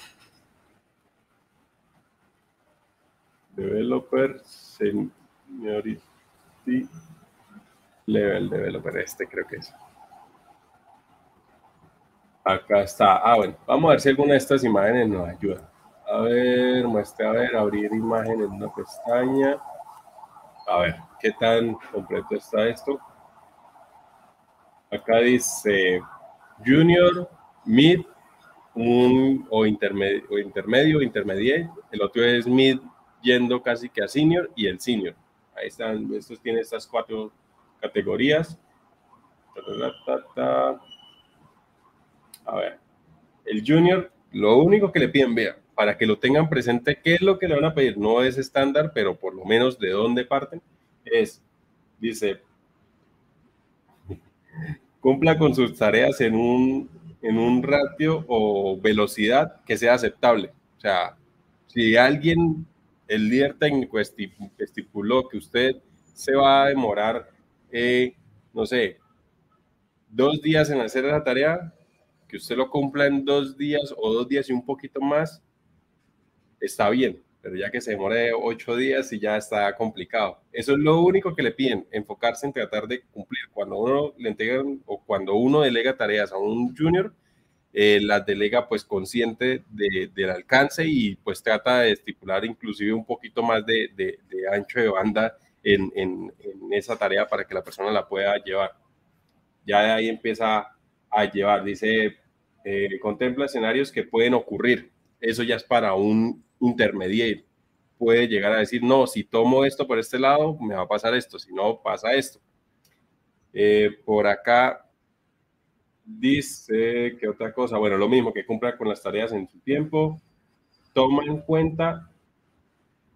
Developer Seniority Level Developer. Este creo que es. Acá está. Ah, bueno, vamos a ver si alguna de estas imágenes nos ayuda. A ver, muestre, a ver, abrir imagen en una pestaña. A ver, ¿qué tan completo está esto? Acá dice Junior, Mid, un, o, intermedio, o intermedio, intermediate. El otro es Mid yendo casi que a Senior y el Senior. Ahí están, estos tienen estas cuatro categorías. A ver, el Junior, lo único que le piden, vea, para que lo tengan presente, ¿qué es lo que le van a pedir? No es estándar, pero por lo menos de dónde parten, es, dice, cumpla con sus tareas en un, en un ratio o velocidad que sea aceptable. O sea, si alguien, el líder técnico estipuló que usted se va a demorar, eh, no sé, dos días en hacer esa tarea, que usted lo cumpla en dos días o dos días y un poquito más, está bien, pero ya que se demore ocho días y ya está complicado. Eso es lo único que le piden, enfocarse en tratar de cumplir. Cuando uno le entregan o cuando uno delega tareas a un junior, eh, las delega pues consciente del alcance y pues trata de estipular inclusive un poquito más de, de, ancho de banda en, en, esa tarea para que la persona la pueda llevar. Ya de ahí empieza a llevar, dice, eh, contempla escenarios que pueden ocurrir. Eso ya es para un intermediario. Puede llegar a decir, no, si tomo esto por este lado, me va a pasar esto, si no, pasa esto. Eh, por acá dice que otra cosa, bueno, lo mismo, que cumpla con las tareas en su tiempo, toma en cuenta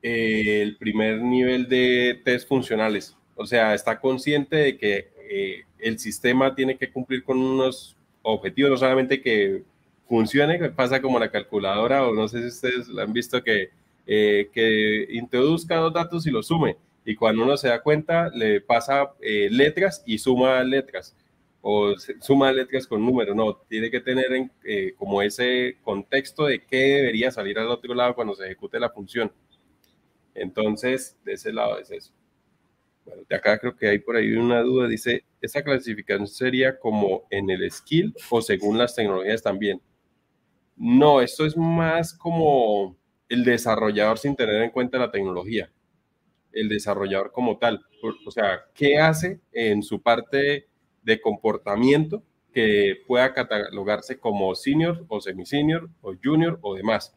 eh, el primer nivel de test funcionales. O sea, está consciente de que eh, el sistema tiene que cumplir con unos objetivos, no solamente que funcione, que pasa como la calculadora, o no sé si ustedes lo han visto, que, eh, que introduzca los datos y los sume. Y cuando uno se da cuenta, le pasa letras y suma letras o suma letras con números, no, tiene que tener en, como ese contexto de qué debería salir al otro lado cuando se ejecute la función. Entonces, de ese lado es eso. Bueno, de acá creo que hay por ahí una duda. Dice, ¿esa clasificación sería como en el skill o según las tecnologías también? No, esto es más como el desarrollador sin tener en cuenta la tecnología. El desarrollador como tal. O sea, ¿qué hace en su parte de comportamiento que pueda catalogarse como senior o semi-senior o junior o demás?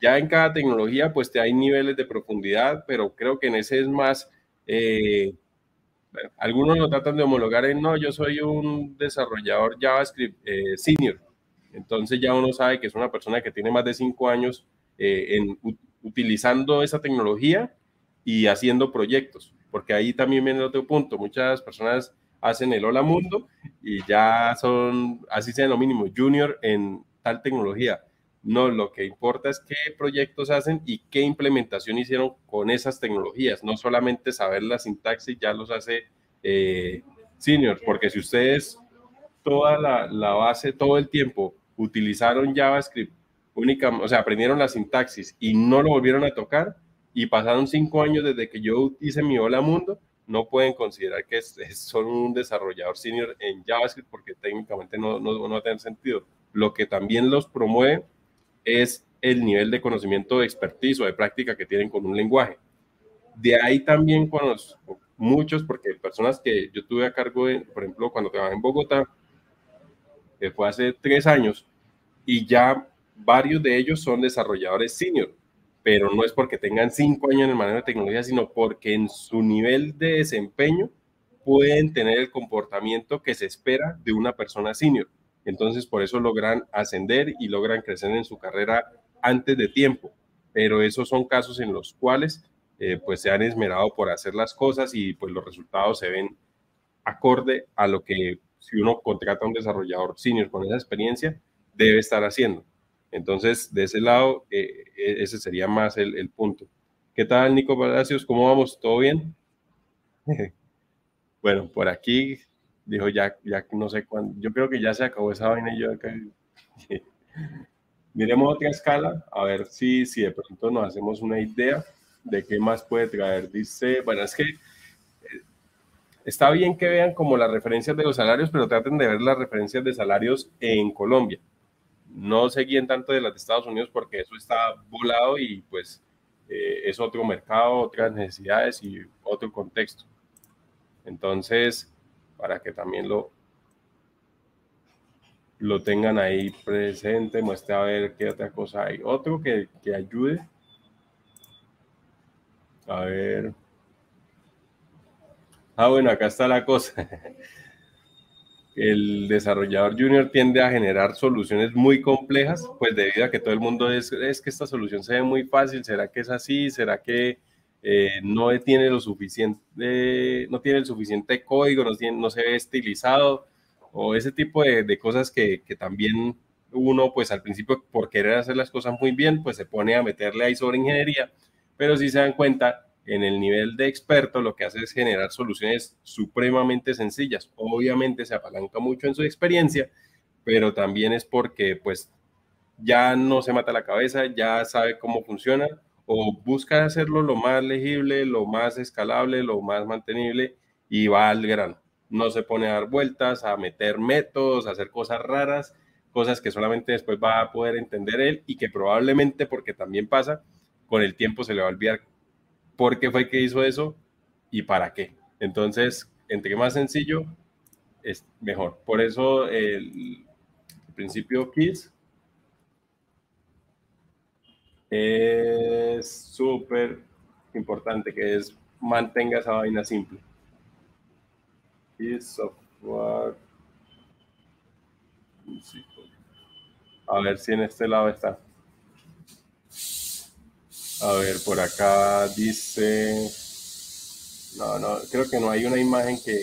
Ya en cada tecnología, pues te hay niveles de profundidad, pero creo que en ese es más, eh, algunos lo tratan de homologar en, no, yo soy un desarrollador JavaScript eh, senior. Entonces ya uno sabe que es una persona que tiene más de cinco años eh, utilizando esa tecnología y haciendo proyectos, porque ahí también viene otro punto. Muchas personas hacen el hola mundo y ya son, así sea lo mínimo, junior en tal tecnología. No, lo que importa es qué proyectos hacen y qué implementación hicieron con esas tecnologías. No solamente saber la sintaxis ya los hace eh, seniors, porque si ustedes toda la, base, todo el tiempo utilizaron JavaScript, única, o sea, aprendieron la sintaxis y no lo volvieron a tocar y pasaron cinco años desde que yo hice mi Hola Mundo, no pueden considerar que son un desarrollador senior en JavaScript porque técnicamente no, no, no va tener sentido. Lo que también los promueve es el nivel de conocimiento, de expertise o de práctica que tienen con un lenguaje. De ahí también con muchos, porque personas que yo tuve a cargo, de, por ejemplo, cuando trabajé en Bogotá, fue hace tres años, y ya varios de ellos son desarrolladores senior, pero no es porque tengan cinco años en el manejo de tecnología, sino porque en su nivel de desempeño pueden tener el comportamiento que se espera de una persona senior. Entonces, por eso logran ascender y logran crecer en su carrera antes de tiempo. Pero esos son casos en los cuales eh, pues se han esmerado por hacer las cosas y pues los resultados se ven acorde a lo que si uno contrata a un desarrollador senior con esa experiencia, debe estar haciendo. Entonces, de ese lado, eh, e-, ese sería más el, el, punto. ¿Qué tal, Nico Palacios? ¿Cómo vamos? ¿Todo bien? bueno, por aquí dijo ya, ya no sé cuándo, yo creo que ya se acabó esa vaina y yo acá. Miremos otra escala, a ver si, si de pronto nos hacemos una idea de qué más puede traer. Dice, bueno, es que eh, está bien que vean como las referencias de los salarios, pero traten de ver las referencias de salarios en Colombia. No se guíen tanto de las de Estados Unidos porque eso está volado y pues eh, es otro mercado, otras necesidades y otro contexto. Entonces, para que también lo, lo tengan ahí presente, muestre a ver qué otra cosa hay. Otro que, que ayude. A ver. Ah, bueno, acá está la cosa. El desarrollador junior tiende a generar soluciones muy complejas, pues debido a que todo el mundo es, es que esta solución se ve muy fácil, ¿será que es así? ¿Será que eh, no tiene lo suficiente, no tiene el suficiente código, no, tiene, no se ve estilizado, o ese tipo de, cosas que, también uno, pues al principio, por querer hacer las cosas muy bien, pues se pone a meterle ahí sobre ingeniería, pero si se dan cuenta, en el nivel de experto lo que hace es generar soluciones supremamente sencillas. Obviamente se apalanca mucho en su experiencia, pero también es porque pues ya no se mata la cabeza, ya sabe cómo funciona, o busca hacerlo lo más legible, lo más escalable, lo más mantenible y va al grano. No se pone a dar vueltas, a meter métodos, a hacer cosas raras, cosas que solamente después va a poder entender él y que probablemente, porque también pasa, con el tiempo se le va a olvidar por qué fue que hizo eso y para qué. Entonces, entre más sencillo, es mejor. Por eso el, principio KISS es súper importante que es mantenga esa vaina simple. Y software. A ver si en este lado está. A ver, por acá dice... No, no, creo que no hay una imagen que,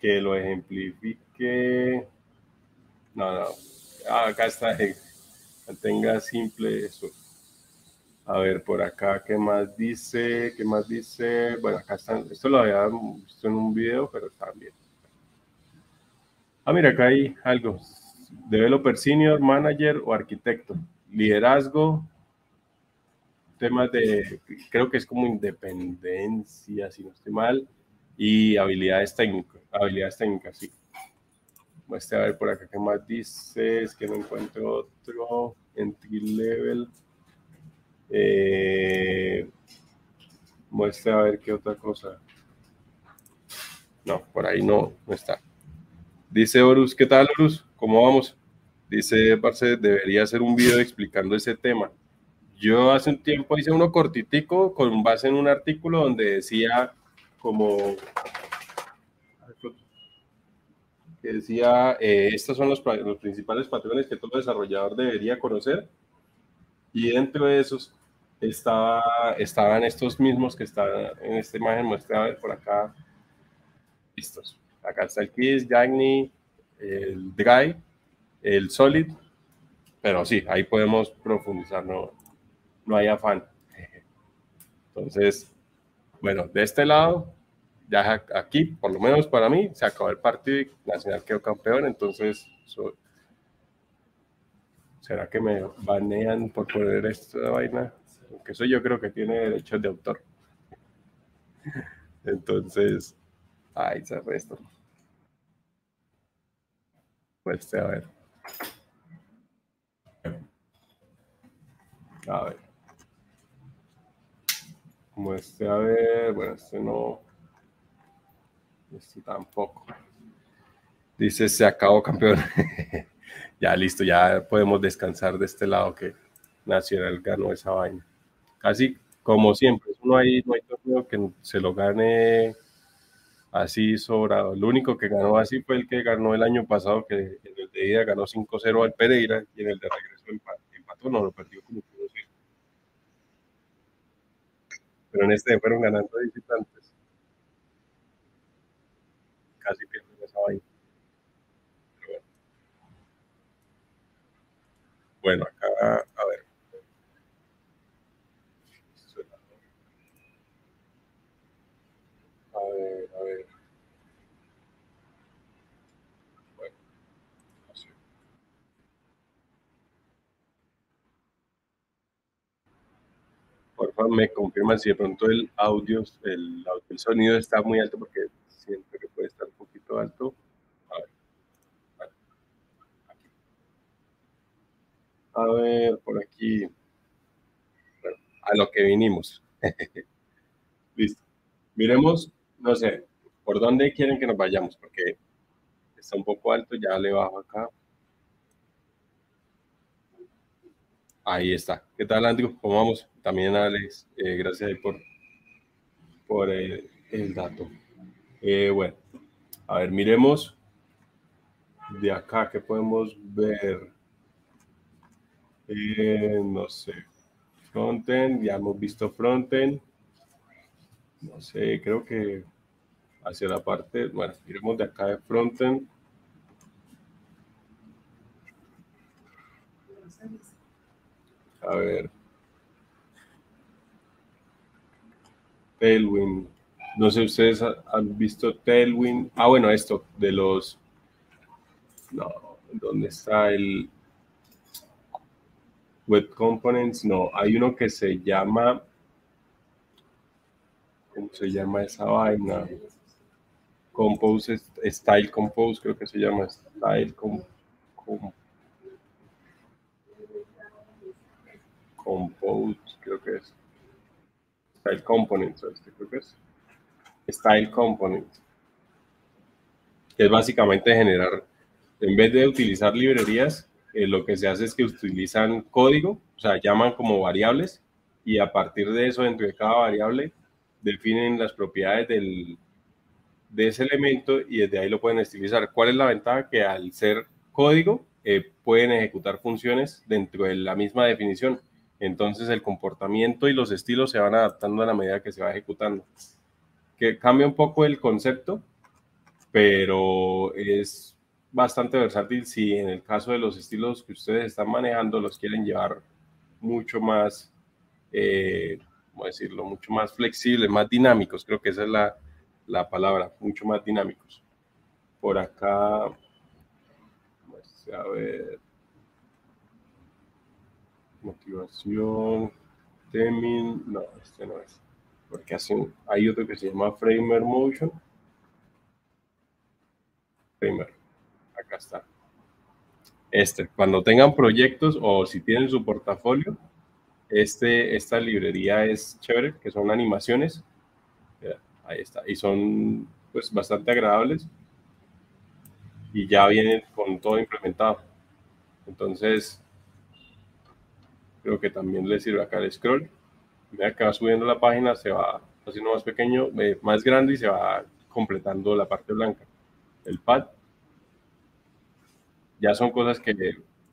que lo ejemplifique. No, no. Ah, acá está. Mantenga simple eso. A ver, por acá, ¿qué más dice? ¿Qué más dice? Bueno, acá están. Esto lo había visto en un video, pero también. Ah, mira, acá hay algo. Developer Senior, Manager o Arquitecto. Liderazgo, temas de, creo que es como independencia, si no estoy mal, y habilidades técnicas, habilidades técnicas, sí. Muestre a ver por acá qué más dices, que no encuentro otro, entry level. Eh, muestre a ver qué otra cosa. No, por ahí no, no está. Dice Horus, ¿qué tal Horus? ¿Cómo vamos? Dice Parce, debería hacer un video explicando ese tema. Yo hace un tiempo hice uno cortitico con base en un artículo donde decía como que decía eh, estos son los, los, principales patrones que todo desarrollador debería conocer. Y dentro de esos estaba, estaban estos mismos que están en esta imagen muestra por acá. Listos. Acá está el Kiss, Jagni, el Dry, el Solid. Pero sí, ahí podemos profundizar, ¿no? No hay afán. Entonces, bueno, de este lado, ya aquí, por lo menos para mí, se acabó el partido y Nacional quedó campeón, entonces, ¿será que me banean por poner esta vaina? Aunque eso yo creo que tiene derechos de autor. Entonces, ahí se resto. Pues a ver. A ver. Como este, a ver, bueno, este no. Este tampoco. Dice, se acabó campeón. ya listo, ya podemos descansar de este lado que Nacional ganó esa vaina. Casi como siempre, no hay, no hay torneo que se lo gane así sobrado. El único que ganó así fue el que ganó el año pasado, que en el de ida ganó 5-0 al Pereira y en el de regreso empató, no lo perdió como pero en este fueron ganando visitantes. Casi pierden esa vaina. bueno. acá, a ver. A ver, a ver. Por favor me confirman si de pronto el audio, el, sonido está muy alto porque siento que puede estar un poquito alto. A ver, a ver por aquí. Bueno, a lo que vinimos. Listo. Miremos, no sé, por dónde quieren que nos vayamos, porque está un poco alto, ya le bajo acá. Ahí está. ¿Qué tal, Andrew? ¿Cómo vamos? También, Alex, eh, gracias por, por eh, el dato. Eh, bueno, a ver, miremos de acá ¿qué podemos ver. no sé. Frontend, ya hemos visto frontend. No sé, creo que hacia la parte, bueno, miremos de acá de frontend. A ver. Tailwind. No sé, ustedes han visto Tailwind. Ah, bueno, esto de los. No, ¿dónde está el Web Components? No, hay uno que se llama. ¿Cómo se llama esa vaina? Compose, Style Compose, creo que se llama Style Compose. Compose, creo que es. Style Component, este creo que es. Style Component. Que es básicamente generar, en vez de utilizar librerías, eh, lo que se hace es que utilizan código, o sea, llaman como variables y a partir de eso, dentro de cada variable, definen las propiedades del, de ese elemento y desde ahí lo pueden estilizar. ¿Cuál es la ventaja? Que al ser código, eh, pueden ejecutar funciones dentro de la misma definición Entonces el comportamiento y los estilos se van adaptando a la medida que se va ejecutando. Que cambia un poco el concepto, pero es bastante versátil si en el caso de los estilos que ustedes están manejando los quieren llevar mucho más, eh, ¿cómo decirlo? Mucho más flexibles, más dinámicos. Creo que esa es la, la palabra, mucho más dinámicos. Por acá, a ver, motivación, teming, no, este no es, porque hacen, hay otro que se llama Framer Motion. Framer, acá está. Este, cuando tengan proyectos o si tienen su portafolio, este, esta librería es chévere, que son animaciones. Ahí está, y son pues bastante agradables y ya vienen con todo implementado. Entonces, creo que también le sirve acá el scroll. Vea que va subiendo la página, se va haciendo más pequeño, eh, más grande y se va completando la parte blanca. El pad. Ya son cosas que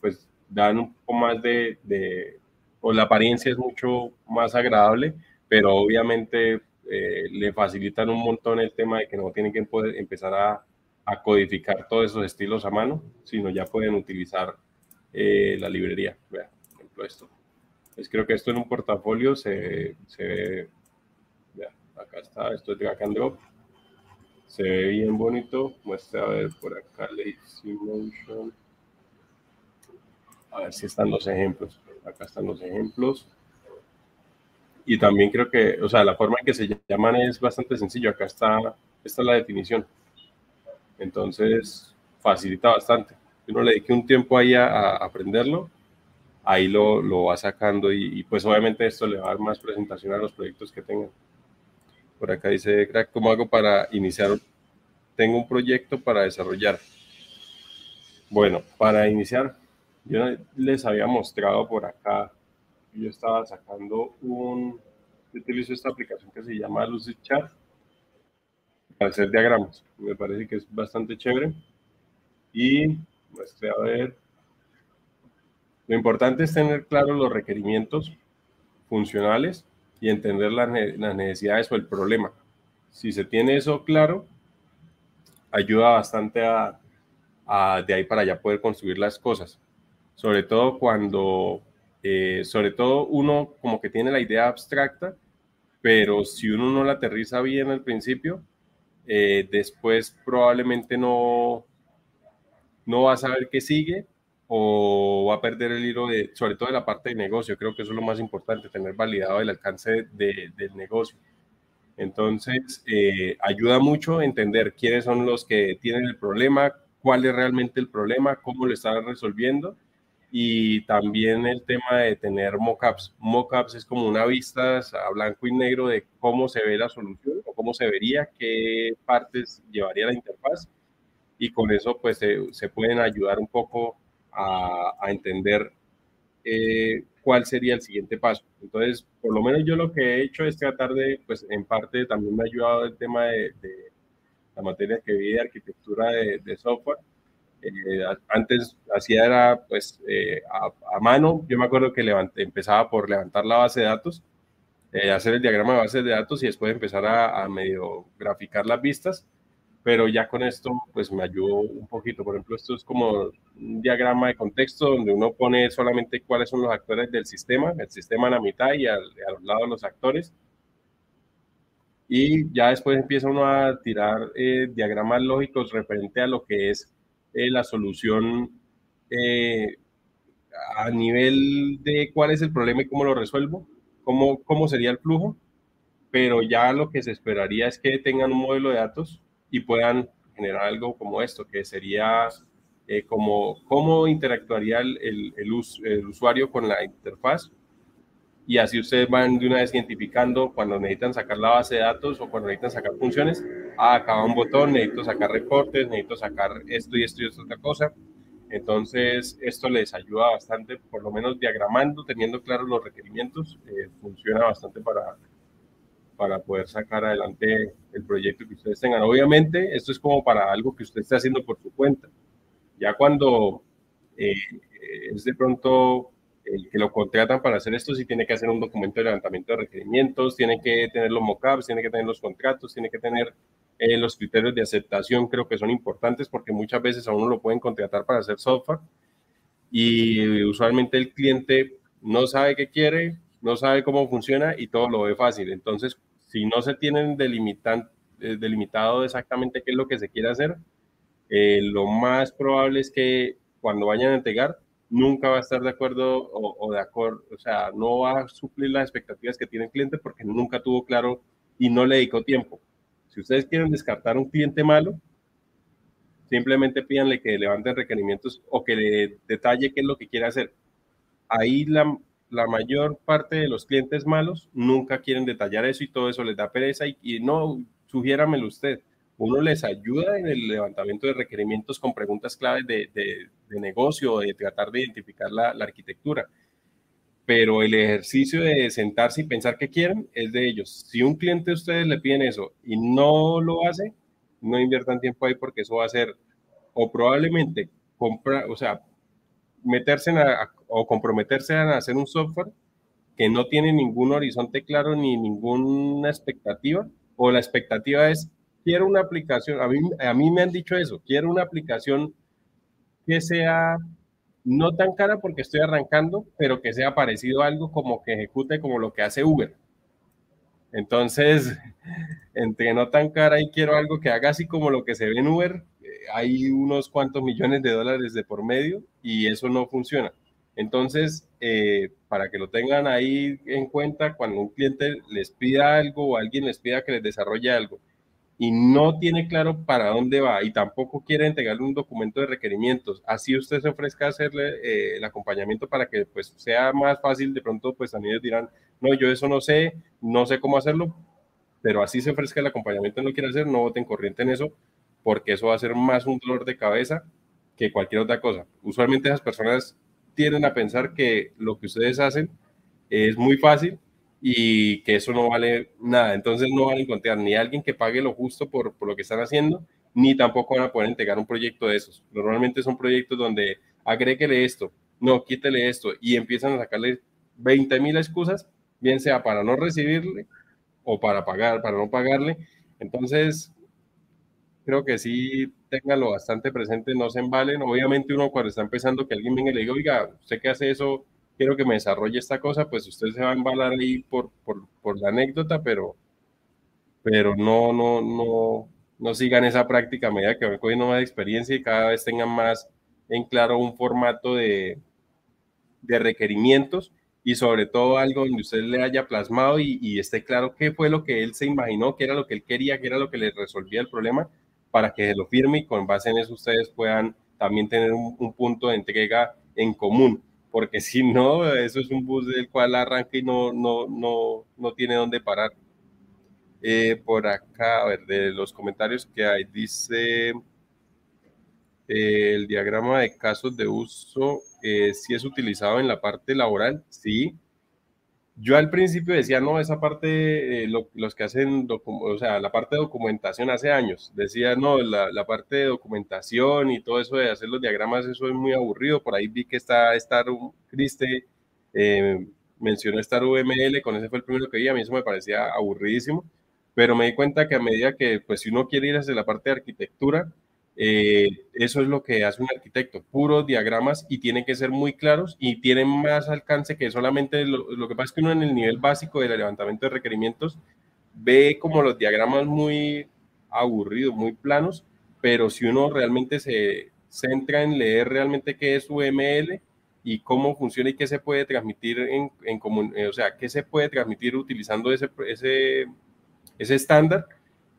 pues dan un poco más de, de o la apariencia es mucho más agradable, pero obviamente eh, le facilitan un montón el tema de que no tienen que poder empezar a, a codificar todos esos estilos a mano, sino ya pueden utilizar eh, la librería. Vean, por ejemplo, esto. Pues creo que esto en un portafolio se, se ve, acá está, esto es de Drop. Se ve bien bonito. Muestra a ver por acá Lazy Motion. A ver si están los ejemplos. Acá están los ejemplos. Y también creo que, o sea, la forma en que se llaman es bastante sencillo. Acá está, esta es la definición. Entonces, facilita bastante. Uno le dedique un tiempo ahí a aprenderlo ahí lo, lo va sacando y, pues obviamente esto le va a dar más presentación a los proyectos que tengan. Por acá dice, crack, ¿cómo hago para iniciar? Tengo un proyecto para desarrollar. Bueno, para iniciar, yo les había mostrado por acá, yo estaba sacando un, utilizo esta aplicación que se llama Lucid Chat para hacer diagramas. Me parece que es bastante chévere. Y muestre a ver, lo importante es tener claros los requerimientos funcionales y entender las, necesidades o el problema. Si se tiene eso claro, ayuda bastante a, de ahí para allá poder construir las cosas. Sobre todo cuando, eh, sobre todo uno como que tiene la idea abstracta, pero si uno no la aterriza bien al principio, eh, después probablemente no, no va a saber qué sigue o va a perder el hilo de, sobre todo de la parte de negocio. Creo que eso es lo más importante, tener validado el alcance del negocio. Entonces, eh, ayuda mucho entender quiénes son los que tienen el problema, cuál es realmente el problema, cómo lo están resolviendo y también el tema de tener mockups. Mockups es como una vista a blanco y negro de cómo se ve la solución o cómo se vería, qué partes llevaría la interfaz y con eso pues se pueden ayudar un poco a, entender eh, cuál sería el siguiente paso. Entonces, por lo menos yo lo que he hecho es tratar de, pues en parte también me ha ayudado el tema de, la materia que vi de arquitectura de, software. Eh, antes hacía era pues eh, a, mano, yo me acuerdo que levanté, empezaba por levantar la base de datos, hacer el diagrama de base de datos y después empezar a, a medio graficar las vistas pero ya con esto pues me ayudó un poquito. Por ejemplo, esto es como un diagrama de contexto donde uno pone solamente cuáles son los actores del sistema, el sistema en la mitad y al, a los lados los actores. Y ya después empieza uno a tirar eh, diagramas lógicos referente a lo que es eh, la solución eh, a nivel de cuál es el problema y cómo lo resuelvo, cómo, cómo sería el flujo, pero ya lo que se esperaría es que tengan un modelo de datos y puedan generar algo como esto, que sería eh, como cómo interactuaría el, el, el, usuario con la interfaz. Y así ustedes van de una vez identificando cuando necesitan sacar la base de datos o cuando necesitan sacar funciones. Ah, acá va un botón, necesito sacar reportes, necesito sacar esto y esto y esta otra cosa. Entonces, esto les ayuda bastante, por lo menos diagramando, teniendo claros los requerimientos, eh, funciona bastante para, para poder sacar adelante el proyecto que ustedes tengan. Obviamente, esto es como para algo que usted esté haciendo por su cuenta. Ya cuando eh, es de pronto el que lo contratan para hacer esto sí tiene que hacer un documento de levantamiento de requerimientos, tiene que tener los mockups, tiene que tener los contratos, tiene que tener eh, los criterios de aceptación, creo que son importantes porque muchas veces a uno lo pueden contratar para hacer software y usualmente el cliente no sabe qué quiere, no sabe cómo funciona y todo lo ve fácil. Entonces, si no se tienen eh, delimitado exactamente qué es lo que se quiere hacer, eh, lo más probable es que cuando vayan a entregar nunca va a estar de acuerdo o, de acuerdo, o sea, no va a suplir las expectativas que tiene el cliente porque nunca tuvo claro y no le dedicó tiempo. Si ustedes quieren descartar un cliente malo, simplemente pídanle que levanten requerimientos o que le detalle qué es lo que quiere hacer. Ahí la, la mayor parte de los clientes malos nunca quieren detallar eso y todo eso les da pereza y, no, sugiéramelo usted uno les ayuda en el levantamiento de requerimientos con preguntas claves de, de, negocio, de tratar de identificar la, arquitectura. Pero el ejercicio de sentarse y pensar qué quieren es de ellos. Si un cliente a ustedes le piden eso y no lo hace, no inviertan tiempo ahí porque eso va a ser o probablemente comprar, o sea, meterse o comprometerse a hacer un software que no tiene ningún horizonte claro ni ninguna expectativa, o la expectativa es quiero una aplicación, a mí, a mí me han dicho eso, quiero una aplicación que sea no tan cara porque estoy arrancando, pero que sea parecido a algo como que ejecute como lo que hace Uber. Entonces, entre no tan cara y quiero algo que haga así como lo que se ve en Uber, hay unos cuantos millones de dólares de por medio y eso no funciona. Entonces, eh, para que lo tengan ahí en cuenta, cuando un cliente les pida algo o alguien les pida que les desarrolle algo y no tiene claro para dónde va y tampoco quiere entregarle un documento de requerimientos, así usted se ofrezca a hacerle eh, el acompañamiento para que pues sea más fácil, de pronto pues también dirán, no, yo eso no sé, no sé cómo hacerlo, pero así se ofrezca el acompañamiento no quiere hacer, no voten corriente en eso, porque eso va a ser más un dolor de cabeza que cualquier otra cosa. Usualmente esas personas tienden a pensar que lo que ustedes hacen es muy fácil y que eso no vale nada. Entonces no van a encontrar ni alguien que pague lo justo por, por, lo que están haciendo, ni tampoco van a poder entregar un proyecto de esos. Normalmente son proyectos donde agréguele esto, no, quítele esto, y empiezan a sacarle 20 mil excusas, bien sea para no recibirle o para pagar, para no pagarle. Entonces, creo que sí, ténganlo bastante presente, no se embalen. Obviamente uno cuando está empezando, que alguien venga y le diga, oiga, usted que hace eso, quiero que me desarrolle esta cosa, pues usted se va a embalar ahí por, por, por la anécdota, pero, pero no, no, no, no sigan esa práctica a medida que van cogiendo más experiencia y cada vez tengan más en claro un formato de, de requerimientos y sobre todo algo donde usted le haya plasmado y, y, esté claro qué fue lo que él se imaginó, qué era lo que él quería, qué era lo que le resolvía el problema, para que lo firme y con base en eso ustedes puedan también tener un, un punto de entrega en común. Porque si no, eso es un bus del cual arranca y no, no, no, no tiene dónde parar. Eh, por acá, a ver, de los comentarios que hay, dice eh, el diagrama de casos de uso, eh, si es utilizado en la parte laboral, sí, yo al principio decía, no, esa parte, eh, los que hacen, o sea, la parte de documentación hace años, decía, no, la, parte de documentación y todo eso de hacer los diagramas, eso es muy aburrido. Por ahí vi que está Star Criste, eh, mencionó Star UML, con ese fue el primero que vi, a mí eso me parecía aburridísimo, pero me di cuenta que a medida que, pues, si uno quiere ir hacia la parte de arquitectura, eh, eso es lo que hace un arquitecto, puros diagramas y tienen que ser muy claros y tienen más alcance que solamente lo, que pasa es que uno en el nivel básico del levantamiento de requerimientos ve como los diagramas muy aburridos, muy planos, pero si uno realmente se centra en leer realmente qué es UML y cómo funciona y qué se puede transmitir en, en común, eh, o sea, qué se puede transmitir utilizando ese, ese, ese estándar,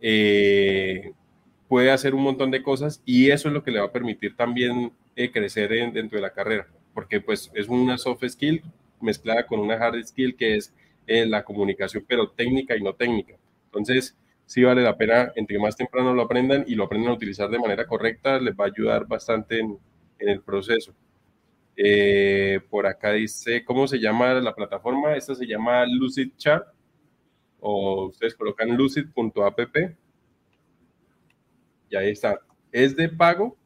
eh, puede hacer un montón de cosas y eso es lo que le va a permitir también eh, crecer dentro de la carrera, porque pues es una soft skill mezclada con una hard skill que es eh, la comunicación, pero técnica y no técnica. Entonces, sí vale la pena, entre más temprano lo aprendan y lo aprendan a utilizar de manera correcta, les va a ayudar bastante en, el proceso. Eh, por acá dice, ¿cómo se llama la plataforma? Esta se llama Lucid Chat o ustedes colocan lucid.app y ahí está. Es de pago.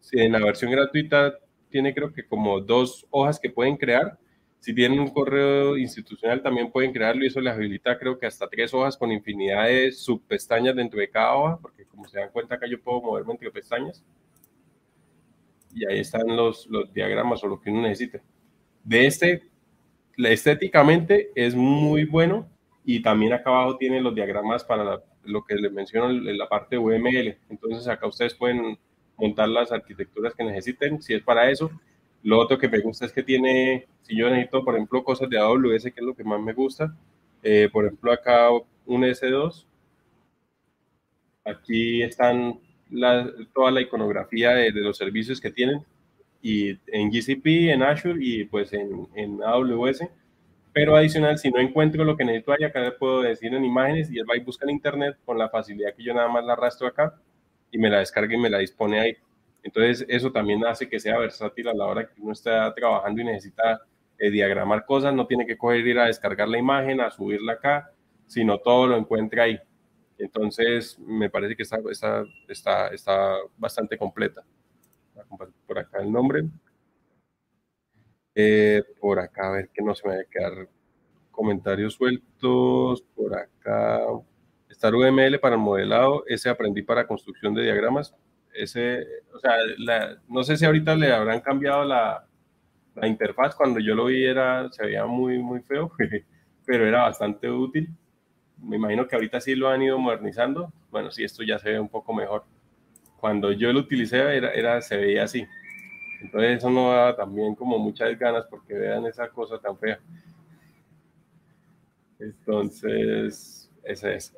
Si en la versión gratuita tiene creo que como dos hojas que pueden crear. Si tienen un correo institucional también pueden crearlo y eso les habilita creo que hasta tres hojas con infinidad de subpestañas dentro de cada hoja, porque como se dan cuenta acá yo puedo moverme entre pestañas. Y ahí están los, los diagramas o lo que uno necesite. De este, estéticamente es muy bueno y también acá abajo tiene los diagramas para lo que les menciono en la parte UML. Entonces acá ustedes pueden montar las arquitecturas que necesiten, si es para eso. Lo otro que me gusta es que tiene, si yo necesito, por ejemplo, cosas de AWS, que es lo que más me gusta, eh, por ejemplo, acá un S2, aquí están toda la iconografía de, los servicios que tienen, y en GCP, en Azure y pues en, en AWS. Pero adicional, si no encuentro lo que necesito ahí, acá le puedo decir en imágenes y él va y busca en internet con la facilidad que yo nada más la arrastro acá y me la descarga y me la dispone ahí. Entonces, eso también hace que sea versátil a la hora que uno está trabajando y necesita eh, diagramar cosas, no tiene que coger ir a descargar la imagen, a subirla acá, sino todo lo encuentra ahí. Entonces, me parece que está, está, está, está bastante completa. Por acá el nombre. Eh, por acá, a ver que no se me vaya a quedar comentarios sueltos. Por acá. Estar UML para el modelado, ese aprendí para construcción de diagramas. Ese, o sea, no sé si ahorita le habrán cambiado la, la interfaz. Cuando yo lo vi era, se veía muy, muy feo, pero era bastante útil. Me imagino que ahorita sí lo han ido modernizando. Bueno, sí, esto ya se ve un poco mejor. Cuando yo lo utilicé era, era se veía así. Entonces eso no da también como muchas ganas porque vean esa cosa tan fea. Entonces, ese es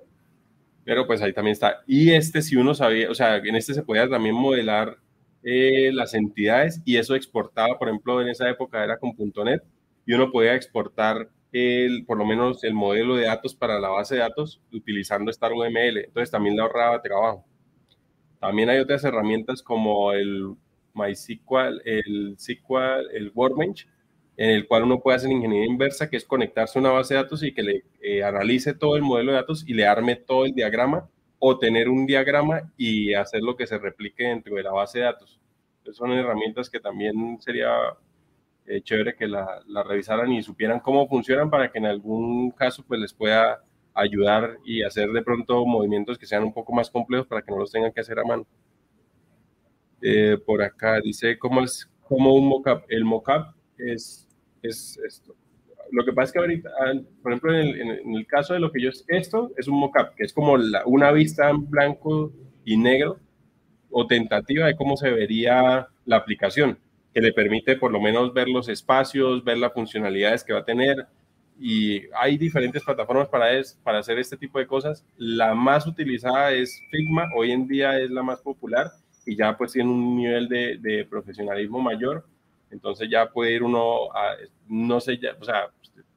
pero pues ahí también está. Y este, si uno sabía, o sea, en este se podía también modelar eh, las entidades y eso exportaba, por ejemplo, en esa época era con .NET y uno podía exportar el, por lo menos el modelo de datos para la base de datos utilizando StarUML. Entonces también le ahorraba trabajo. También hay otras herramientas como el MySQL, el SQL, el Workbench, en el cual uno puede hacer ingeniería inversa, que es conectarse a una base de datos y que le eh, analice todo el modelo de datos y le arme todo el diagrama, o tener un diagrama y hacer lo que se replique dentro de la base de datos. Entonces son herramientas que también sería eh, chévere que la, la, revisaran y supieran cómo funcionan para que en algún caso pues les pueda ayudar y hacer de pronto movimientos que sean un poco más complejos para que no los tengan que hacer a mano. Eh, por acá dice cómo es como un mockup. El mockup es es esto. Lo que pasa es que ahorita, ah, por ejemplo, en el, caso de lo que yo, esto es un mockup, que es como una vista en blanco y negro o tentativa de cómo se vería la aplicación, que le permite por lo menos ver los espacios, ver las funcionalidades que va a tener. Y hay diferentes plataformas para, es, para hacer este tipo de cosas. La más utilizada es Figma, hoy en día es la más popular y ya pues tiene un nivel de, profesionalismo mayor entonces ya puede ir uno a, no se, o sea,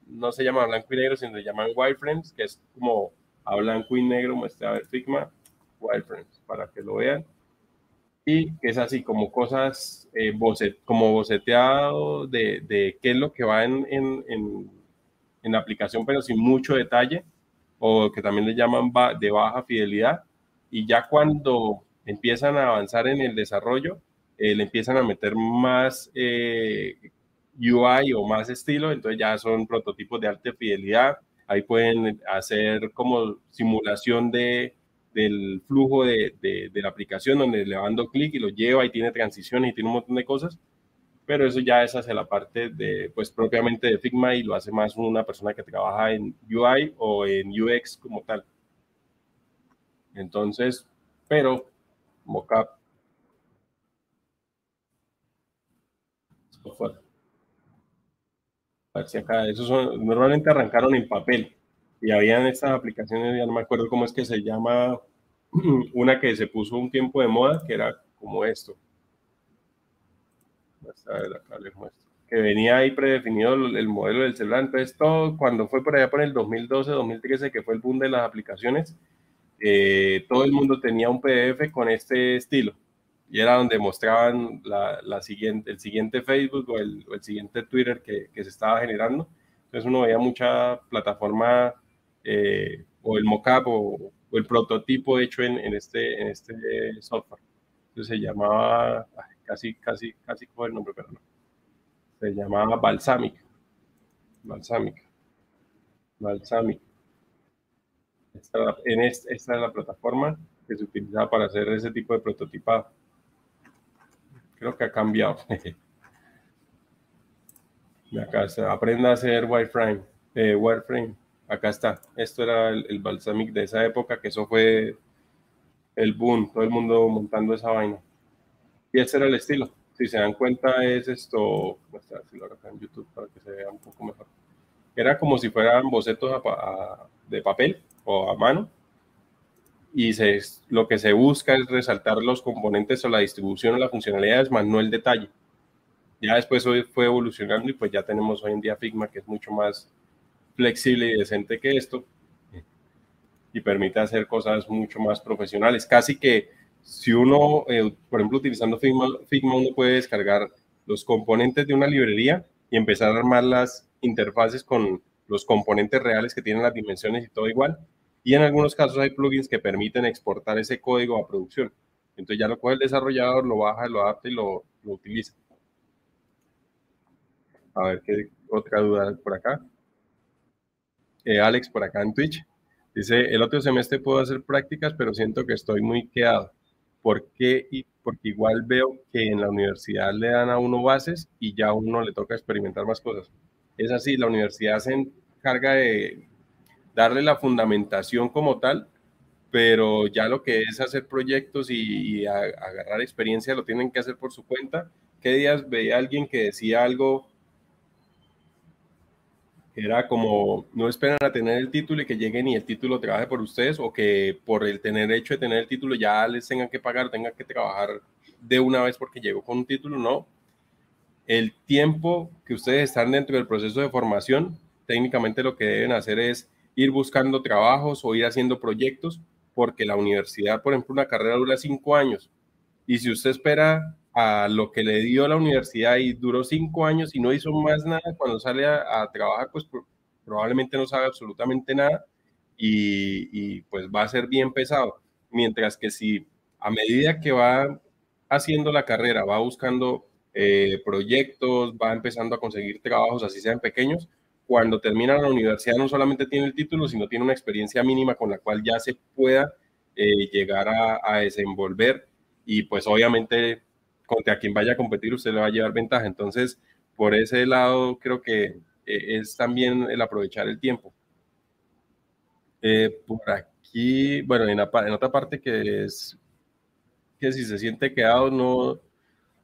no se llama blanco y negro, sino se llaman wireframes, que es como a blanco y negro, muestra a ver Figma, wireframes, para que lo vean. Y es así, como cosas, eh, como boceteado de, de, qué es lo que va en, en, en, en, la aplicación, pero sin mucho detalle, o que también le llaman de baja fidelidad. Y ya cuando empiezan a avanzar en el desarrollo, eh, le empiezan a meter más eh, UI o más estilo, entonces ya son prototipos de alta fidelidad. Ahí pueden hacer como simulación de, del flujo de, de, la aplicación, donde le dando clic y lo lleva y tiene transiciones y tiene un montón de cosas. Pero eso ya es hacia la parte de, pues propiamente de Figma y lo hace más una persona que trabaja en UI o en UX como tal. Entonces, pero mockup si acá, esos son, normalmente arrancaron en papel y habían estas aplicaciones, ya no me acuerdo cómo es que se llama, una que se puso un tiempo de moda, que era como esto. Acá les muestro. Que venía ahí predefinido el, modelo del celular. Entonces, todo, cuando fue por allá por el 2012, 2013, que fue el boom de las aplicaciones, eh, todo el mundo tenía un PDF con este estilo y era donde mostraban la, siguiente, el siguiente Facebook o el, siguiente Twitter que, se estaba generando. Entonces uno veía mucha plataforma eh, o el mockup o, el prototipo hecho en, este, en este software. Entonces se llamaba, casi, casi, casi coge el nombre, pero no. Se llamaba Balsamic. Balsamic. Balsamic. Esta, en esta, esta es la plataforma que se utiliza para hacer ese tipo de prototipado. Creo que ha cambiado. acá se aprenda a hacer wireframe, eh, wireframe. Acá está. Esto era el, el, Balsamic de esa época, que eso fue el boom, todo el mundo montando esa vaina. Y ese era el estilo. Si se dan cuenta, es esto. Voy acá en YouTube para que se vea un poco mejor. Era como si fueran bocetos de papel o a mano. Y se, lo que se busca es resaltar los componentes o la distribución o la funcionalidad, más no el detalle. Ya después hoy fue evolucionando y pues ya tenemos hoy en día Figma que es mucho más flexible y decente que esto y permite hacer cosas mucho más profesionales. Casi que si uno, eh, por ejemplo, utilizando Figma, Figma, uno puede descargar los componentes de una librería y empezar a armar las interfaces con los componentes reales que tienen las dimensiones y todo igual. Y en algunos casos hay plugins que permiten exportar ese código a producción. Entonces ya lo coge el desarrollador, lo baja, lo adapta y lo, lo utiliza. A ver qué otra duda por acá. Eh, Alex por acá en Twitch. Dice, el otro semestre puedo hacer prácticas, pero siento que estoy muy quedado. ¿Por qué? Y porque igual veo que en la universidad le dan a uno bases y ya a uno le toca experimentar más cosas. Es así, la universidad se encarga de darle la fundamentación como tal, pero ya lo que es hacer proyectos y, agarrar experiencia lo tienen que hacer por su cuenta. ¿Qué días veía alguien que decía algo era como no esperan a tener el título y que lleguen y el título trabaje por ustedes o que por el tener hecho de tener el título ya les tengan que pagar, tengan que trabajar de una vez porque llegó con un título, no. El tiempo que ustedes están dentro del proceso de formación, técnicamente lo que deben hacer es ir buscando trabajos o ir haciendo proyectos porque la universidad, por ejemplo, una carrera dura cinco años y si usted espera a lo que le dio la universidad y duró cinco años y no hizo más nada, cuando sale a, trabajar, pues probablemente no sabe absolutamente nada y, pues va a ser bien pesado. Mientras que si a medida que va haciendo la carrera, va buscando eh, proyectos, va empezando a conseguir trabajos, así sean pequeños, cuando termina la universidad no solamente tiene el título, sino tiene una experiencia mínima con la cual ya se pueda eh, llegar a, a desenvolver y pues obviamente contra quien vaya a competir usted le va a llevar ventaja. Entonces, por ese lado, creo que eh, es también el aprovechar el tiempo. Eh, por aquí, bueno, en, en, otra parte que es que si se siente quedado, no,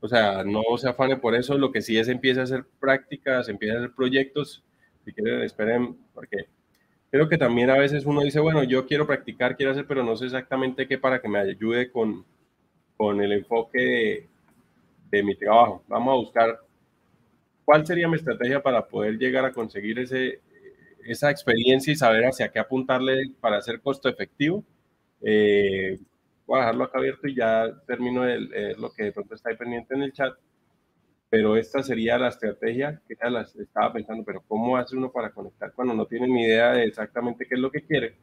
o sea, no se afane por eso, lo que sí es empieza a hacer prácticas, empieza a hacer proyectos, si quieren, esperen, porque creo que también a veces uno dice, bueno, yo quiero practicar, quiero hacer, pero no sé exactamente qué para que me ayude con, con el enfoque de, de mi trabajo. Vamos a buscar cuál sería mi estrategia para poder llegar a conseguir ese, esa experiencia y saber hacia qué apuntarle para ser costo efectivo. Eh, voy a dejarlo acá abierto y ya termino el, eh, lo que de pronto está ahí pendiente en el chat. Pero esta sería la estrategia que ya las estaba pensando, pero ¿cómo hace uno para conectar cuando no tiene ni idea de exactamente qué es lo que quiere?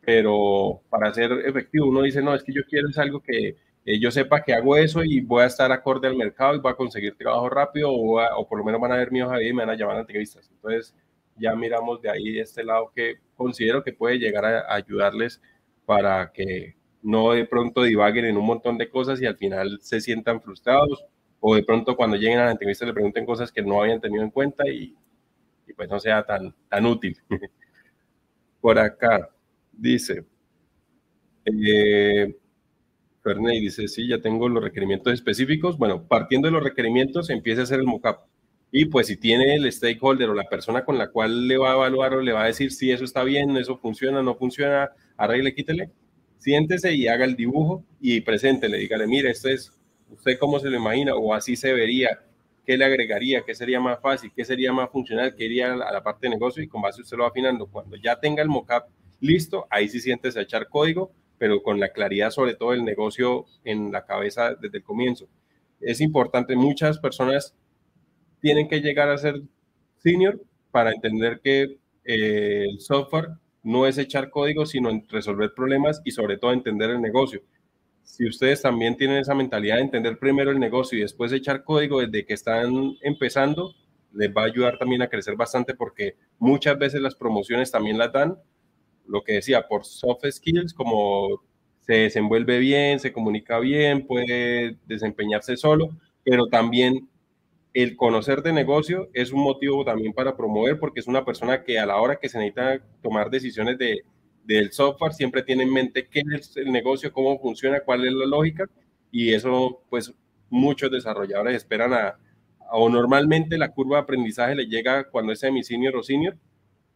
Pero para ser efectivo, uno dice, no, es que yo quiero es algo que, eh, yo sepa que hago eso y voy a estar acorde al mercado y voy a conseguir trabajo rápido o, o por lo menos van a ver mi hoja de vida y me van a llamar a entrevistas. Entonces ya miramos de ahí de este lado que considero que puede llegar a, ayudarles para que no de pronto divaguen en un montón de cosas y al final se sientan frustrados o de pronto cuando lleguen a la entrevista le pregunten cosas que no habían tenido en cuenta y, pues no sea tan, tan útil. por acá dice, eh, Ferney dice, sí, ya tengo los requerimientos específicos. Bueno, partiendo de los requerimientos, empieza a hacer el mockup. Y pues si tiene el stakeholder o la persona con la cual le va a evaluar o le va a decir si eso está bien, eso funciona, no funciona, arregle, quítele, siéntese y haga el dibujo y preséntele, dígale, mire, esto es, usted cómo se lo imagina o así se vería, qué le agregaría, qué sería más fácil, qué sería más funcional, qué iría a la parte de negocio y con base usted lo va afinando. Cuando ya tenga el mockup listo, ahí sí siéntese a echar código pero con la claridad sobre todo el negocio en la cabeza desde el comienzo. Es importante, muchas personas tienen que llegar a ser senior para entender que eh, el software no es echar código, sino resolver problemas y sobre todo entender el negocio. Si ustedes también tienen esa mentalidad de entender primero el negocio y después echar código desde que están empezando, les va a ayudar también a crecer bastante porque muchas veces las promociones también las dan, lo que decía, por soft skills, como se desenvuelve bien, se comunica bien, puede desempeñarse solo, pero también el conocer de negocio es un motivo también para promover porque es una persona que a la hora que se necesita tomar decisiones de, del software siempre tiene en mente qué es el negocio, cómo funciona, cuál es la lógica y eso pues muchos desarrolladores esperan a, o normalmente la curva de aprendizaje le llega cuando es semi-senior o senior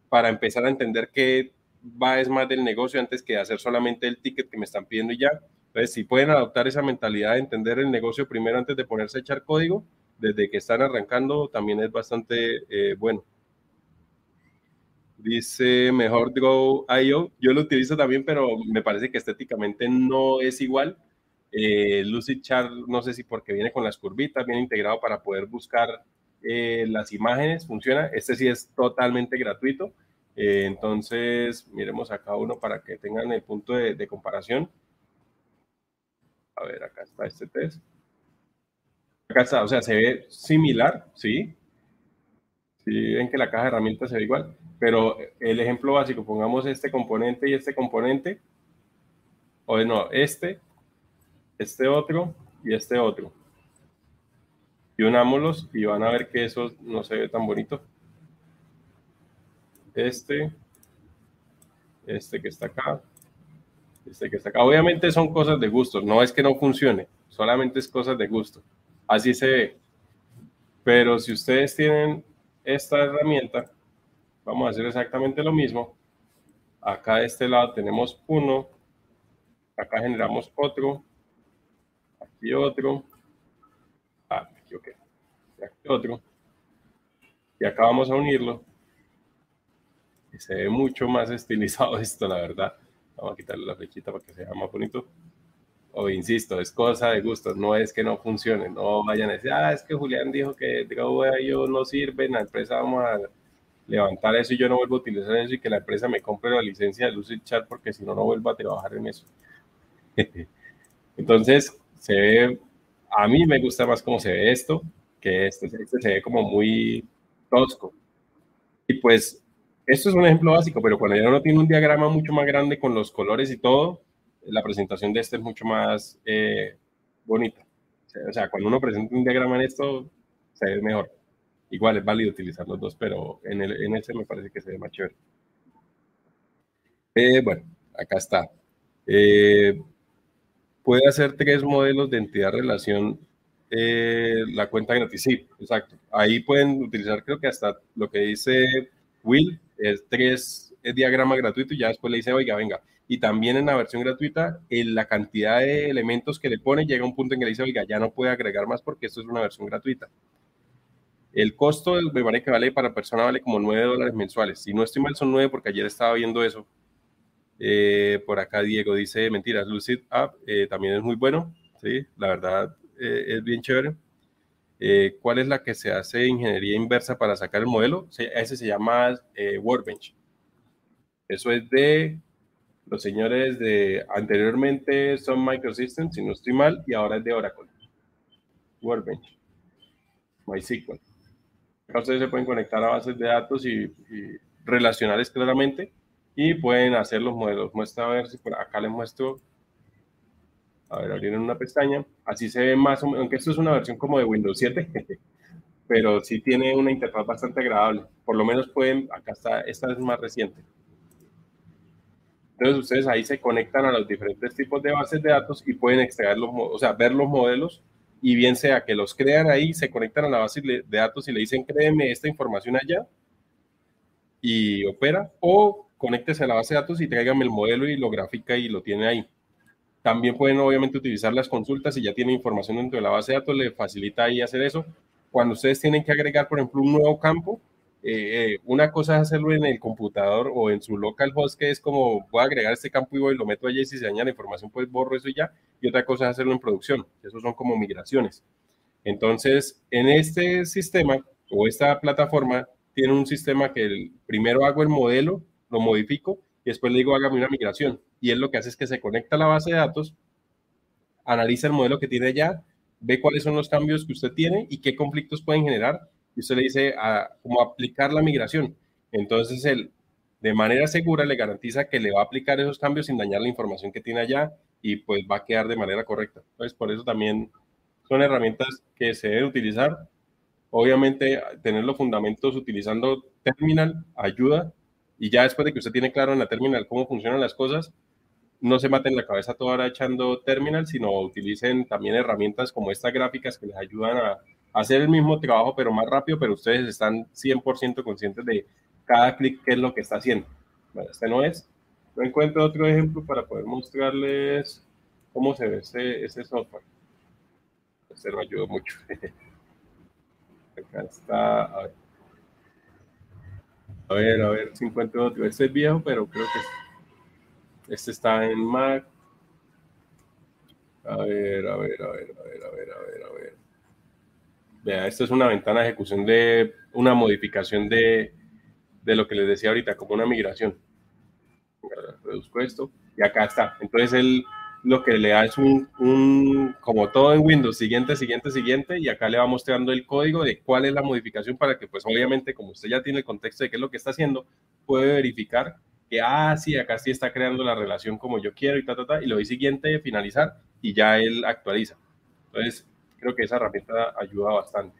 para empezar a entender qué va es más del negocio antes que hacer solamente el ticket que me están pidiendo y ya. Entonces, si pueden adoptar esa mentalidad de entender el negocio primero antes de ponerse a echar código, desde que están arrancando, también es bastante eh, bueno. Dice mejor Go IO. Yo lo utilizo también, pero me parece que estéticamente no es igual. Eh, Lucid Chart, no sé si porque viene con las curvitas, viene integrado para poder buscar eh, las imágenes, funciona. Este sí es totalmente gratuito. Eh, entonces, miremos acá uno para que tengan el punto de, comparación. A ver, acá está este test. Acá está, o sea, se ve similar, ¿sí? Sí, ven que la caja de herramientas se ve igual, pero el ejemplo básico, pongamos este componente y este componente, o no, este, este otro y este otro. Y unámoslos y van a ver que eso no se ve tan bonito este, este que está acá, este que está acá. Obviamente son cosas de gusto, no es que no funcione, solamente es cosas de gusto. Así se ve. Pero si ustedes tienen esta herramienta, vamos a hacer exactamente lo mismo. Acá de este lado tenemos uno, acá generamos otro, aquí otro, ah, aquí, aquí otro, y acá vamos a unirlo. Se ve mucho más estilizado esto, la verdad. Vamos a quitarle la flechita para que sea más bonito. O insisto, es cosa de gusto, no es que no funcione, no vayan a decir, ah, es que Julián dijo que yo no sirve, la empresa vamos a levantar eso y yo no vuelvo a utilizar eso y que la empresa me compre la licencia de Lucid Chat porque si no, no vuelvo a trabajar en eso. Entonces, se ve, a mí me gusta más cómo se ve esto, que este, este se ve como muy tosco. Y pues esto es un ejemplo básico, pero cuando ya uno tiene un diagrama mucho más grande con los colores y todo, la presentación de este es mucho más eh, bonita. O sea, cuando uno presenta un diagrama en esto, se ve mejor. Igual es válido utilizar los dos, pero en, el, en ese me parece que se ve más chévere. Eh, bueno, acá está. Eh, puede hacer tres modelos de entidad-relación la cuenta gratis. Sí, exacto. Ahí pueden utilizar, creo que hasta lo que dice Will, es tres es diagrama gratuito y ya después le dice, oiga, venga. Y también en la versión gratuita, en la cantidad de elementos que le pone llega un punto en que le dice, oiga, ya no puede agregar más porque esto es una versión gratuita. El costo me parece que vale para persona vale como 9 dólares mensuales. Si no estoy mal, son 9 porque ayer estaba viendo eso. Eh, por acá Diego dice, mentiras, Lucid App eh, también es muy bueno. Sí, la verdad eh, es bien chévere. Eh, ¿Cuál es la que se hace ingeniería inversa para sacar el modelo? ese se llama eh, Workbench. Eso es de los señores de anteriormente son Microsystems, si no estoy mal, y ahora es de Oracle. Workbench. MySQL. Ustedes se pueden conectar a bases de datos y, y relacionales claramente y pueden hacer los modelos. Muestra a ver si por acá les muestro a ver, abrieron una pestaña. Así se ve más o menos, aunque esto es una versión como de Windows 7, pero sí tiene una interfaz bastante agradable. Por lo menos pueden, acá está, esta es más reciente. Entonces ustedes ahí se conectan a los diferentes tipos de bases de datos y pueden extraer los, o sea, ver los modelos y bien sea que los crean ahí, se conectan a la base de datos y le dicen créeme esta información allá y opera o conéctese a la base de datos y tráigame el modelo y lo grafica y lo tiene ahí. También pueden obviamente utilizar las consultas si ya tienen información dentro de la base de datos, le facilita ahí hacer eso. Cuando ustedes tienen que agregar, por ejemplo, un nuevo campo, eh, eh, una cosa es hacerlo en el computador o en su local host, que es como voy a agregar este campo y voy lo meto allí y si se daña la información, pues borro eso y ya. Y otra cosa es hacerlo en producción. Esos son como migraciones. Entonces, en este sistema o esta plataforma tiene un sistema que primero hago el modelo, lo modifico y después le digo hágame una migración y él lo que hace es que se conecta a la base de datos analiza el modelo que tiene ya, ve cuáles son los cambios que usted tiene y qué conflictos pueden generar, y usted le dice a, cómo aplicar la migración. Entonces, él de manera segura le garantiza que le va a aplicar esos cambios sin dañar la información que tiene allá y pues va a quedar de manera correcta. Entonces, por eso también son herramientas que se deben utilizar. Obviamente, tener los fundamentos utilizando Terminal ayuda y ya después de que usted tiene claro en la Terminal cómo funcionan las cosas, no se maten la cabeza toda hora echando Terminal, sino utilicen también herramientas como estas gráficas que les ayudan a, hacer el mismo trabajo, pero más rápido, pero ustedes están 100% conscientes de cada clic qué es lo que está haciendo. Bueno, este no es. No encuentro otro ejemplo para poder mostrarles cómo se ve ese, ese software. Este no ayudó mucho. Acá está. A ver. A ver, a ver si encuentro otro. Este es viejo, pero creo que este está en Mac. A ver, a ver, a ver, a ver, a ver, a ver, a ver. Vea, esta es una ventana de ejecución de una modificación de, de lo que les decía ahorita, como una migración. Reduzco esto y acá está. Entonces él lo que le da es un, un, como todo en Windows, siguiente, siguiente, siguiente, y acá le va mostrando el código de cuál es la modificación para que, pues obviamente, como usted ya tiene el contexto de qué es lo que está haciendo, puede verificar que, ah, sí, acá sí está creando la relación como yo quiero y ta, ta, ta, y lo doy siguiente, finalizar, y ya él actualiza. Entonces, creo que esa herramienta ayuda bastante.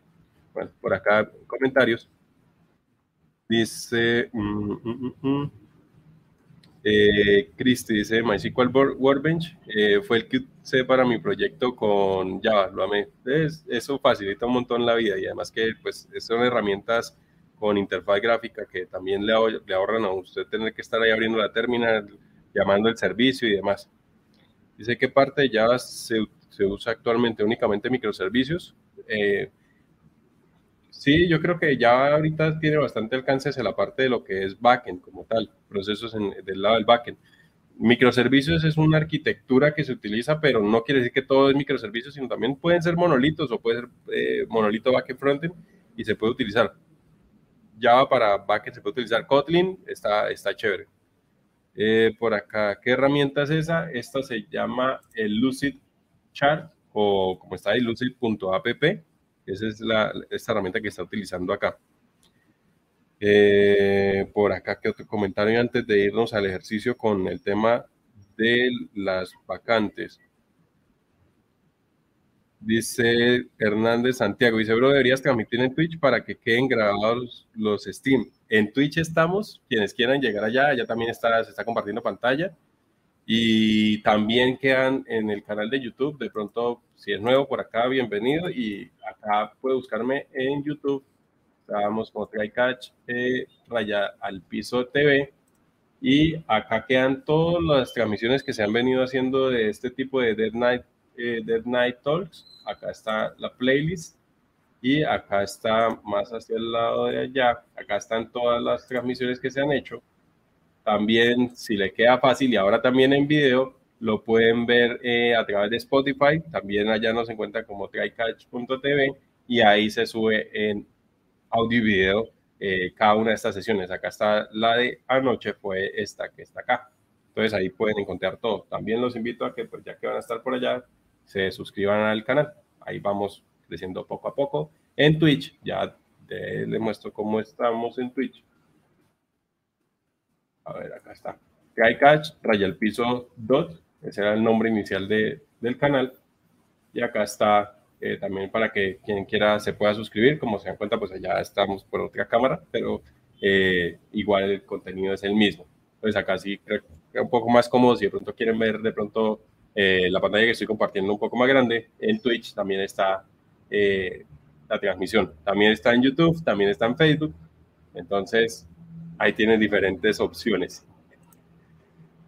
Bueno, por acá comentarios. Dice, mm, mm, mm, eh, Cristi dice, MySQL Workbench eh, fue el que usé para mi proyecto con Java, lo amé. eso facilita un montón la vida y además que pues son herramientas con interfaz gráfica que también le, le ahorran a usted tener que estar ahí abriendo la terminal, llamando el servicio y demás. Dice qué parte de Java se se usa actualmente únicamente microservicios. Eh, sí, yo creo que ya ahorita tiene bastante alcance hacia la parte de lo que es backend como tal, procesos en, del lado del backend. Microservicios es una arquitectura que se utiliza, pero no quiere decir que todo es microservicios, sino también pueden ser monolitos o puede ser eh, monolito backend frontend y se puede utilizar. Java para backend se puede utilizar Kotlin, está, está chévere. Eh, por acá, ¿qué herramienta es esa? Esta se llama el Lucid chart o como está ahí, lucid.app. Esa es la, esta herramienta que está utilizando acá. Eh, por acá, ¿qué otro comentario antes de irnos al ejercicio con el tema de las vacantes? Dice Hernández Santiago, dice, bro, deberías transmitir en Twitch para que queden grabados los Steam. En Twitch estamos, quienes quieran llegar allá, ya también está, se está compartiendo pantalla. Y también quedan en el canal de YouTube. De pronto, si es nuevo por acá, bienvenido. Y acá puede buscarme en YouTube. Estábamos como TryCatch eh, Raya al Piso TV. Y acá quedan todas las transmisiones que se han venido haciendo de este tipo de Dead Night, eh, Dead Night Talks. Acá está la playlist. Y acá está más hacia el lado de allá. Acá están todas las transmisiones que se han hecho también, si le queda fácil y ahora también en video, lo pueden ver eh, a través de Spotify. También allá nos encuentra como trycatch.tv y ahí se sube en audio y video eh, cada una de estas sesiones. Acá está la de anoche, fue esta que está acá. Entonces ahí pueden encontrar todo. También los invito a que, pues ya que van a estar por allá, se suscriban al canal. Ahí vamos creciendo poco a poco. En Twitch, ya les muestro cómo estamos en Twitch. A ver, acá está. El piso dot, ese era el nombre inicial de, del canal. Y acá está eh, también para que quien quiera se pueda suscribir. Como se dan cuenta, pues allá estamos por otra cámara, pero eh, igual el contenido es el mismo. Entonces acá sí creo que un poco más cómodo. Si de pronto quieren ver de pronto eh, la pantalla que estoy compartiendo un poco más grande, en Twitch también está la transmisión. También está en YouTube, también está en Facebook. Entonces, ahí tienen diferentes opciones.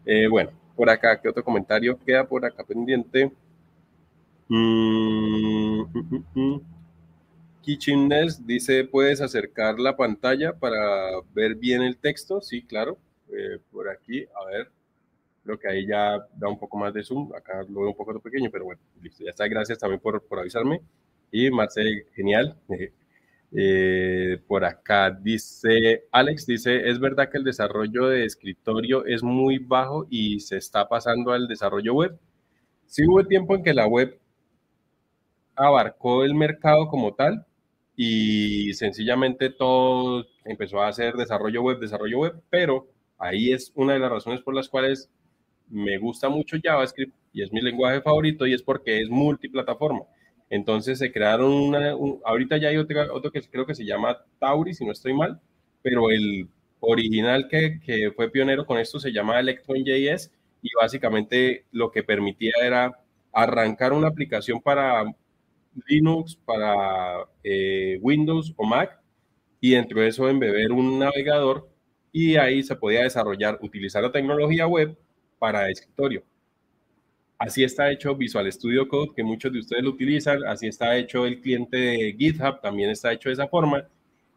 Eh, bueno, por acá, ¿qué otro comentario queda por acá pendiente? Mm, mm, mm, dice, ¿puedes acercar la pantalla para ver bien el texto? Sí, claro. Eh, por aquí, a ver, creo que ahí ya da un poco más de zoom. Acá lo veo un poco pequeño, pero bueno, listo, ya está. Gracias también por, por avisarme. Y Marcel, genial. por acá dice Alex, dice, ¿es verdad que el desarrollo de escritorio es muy bajo y se está pasando al desarrollo web? Sí hubo tiempo en que la web abarcó el mercado como tal y sencillamente todo empezó a hacer desarrollo web, desarrollo web, pero ahí es una de las razones por las cuales me gusta mucho JavaScript y es mi lenguaje favorito y es porque es multiplataforma. Entonces se crearon una, ahorita ya hay otro que creo que se llama Tauri, si no estoy mal, pero el original que, que fue pionero con esto se llama Electron.js y básicamente lo que permitía era arrancar una aplicación para Linux, para eh, Windows o Mac y dentro de eso embeber un navegador y ahí se podía desarrollar, utilizar la tecnología web para escritorio. Así está hecho Visual Studio Code, que muchos de ustedes lo utilizan, así está hecho el cliente de GitHub, también está hecho de esa forma,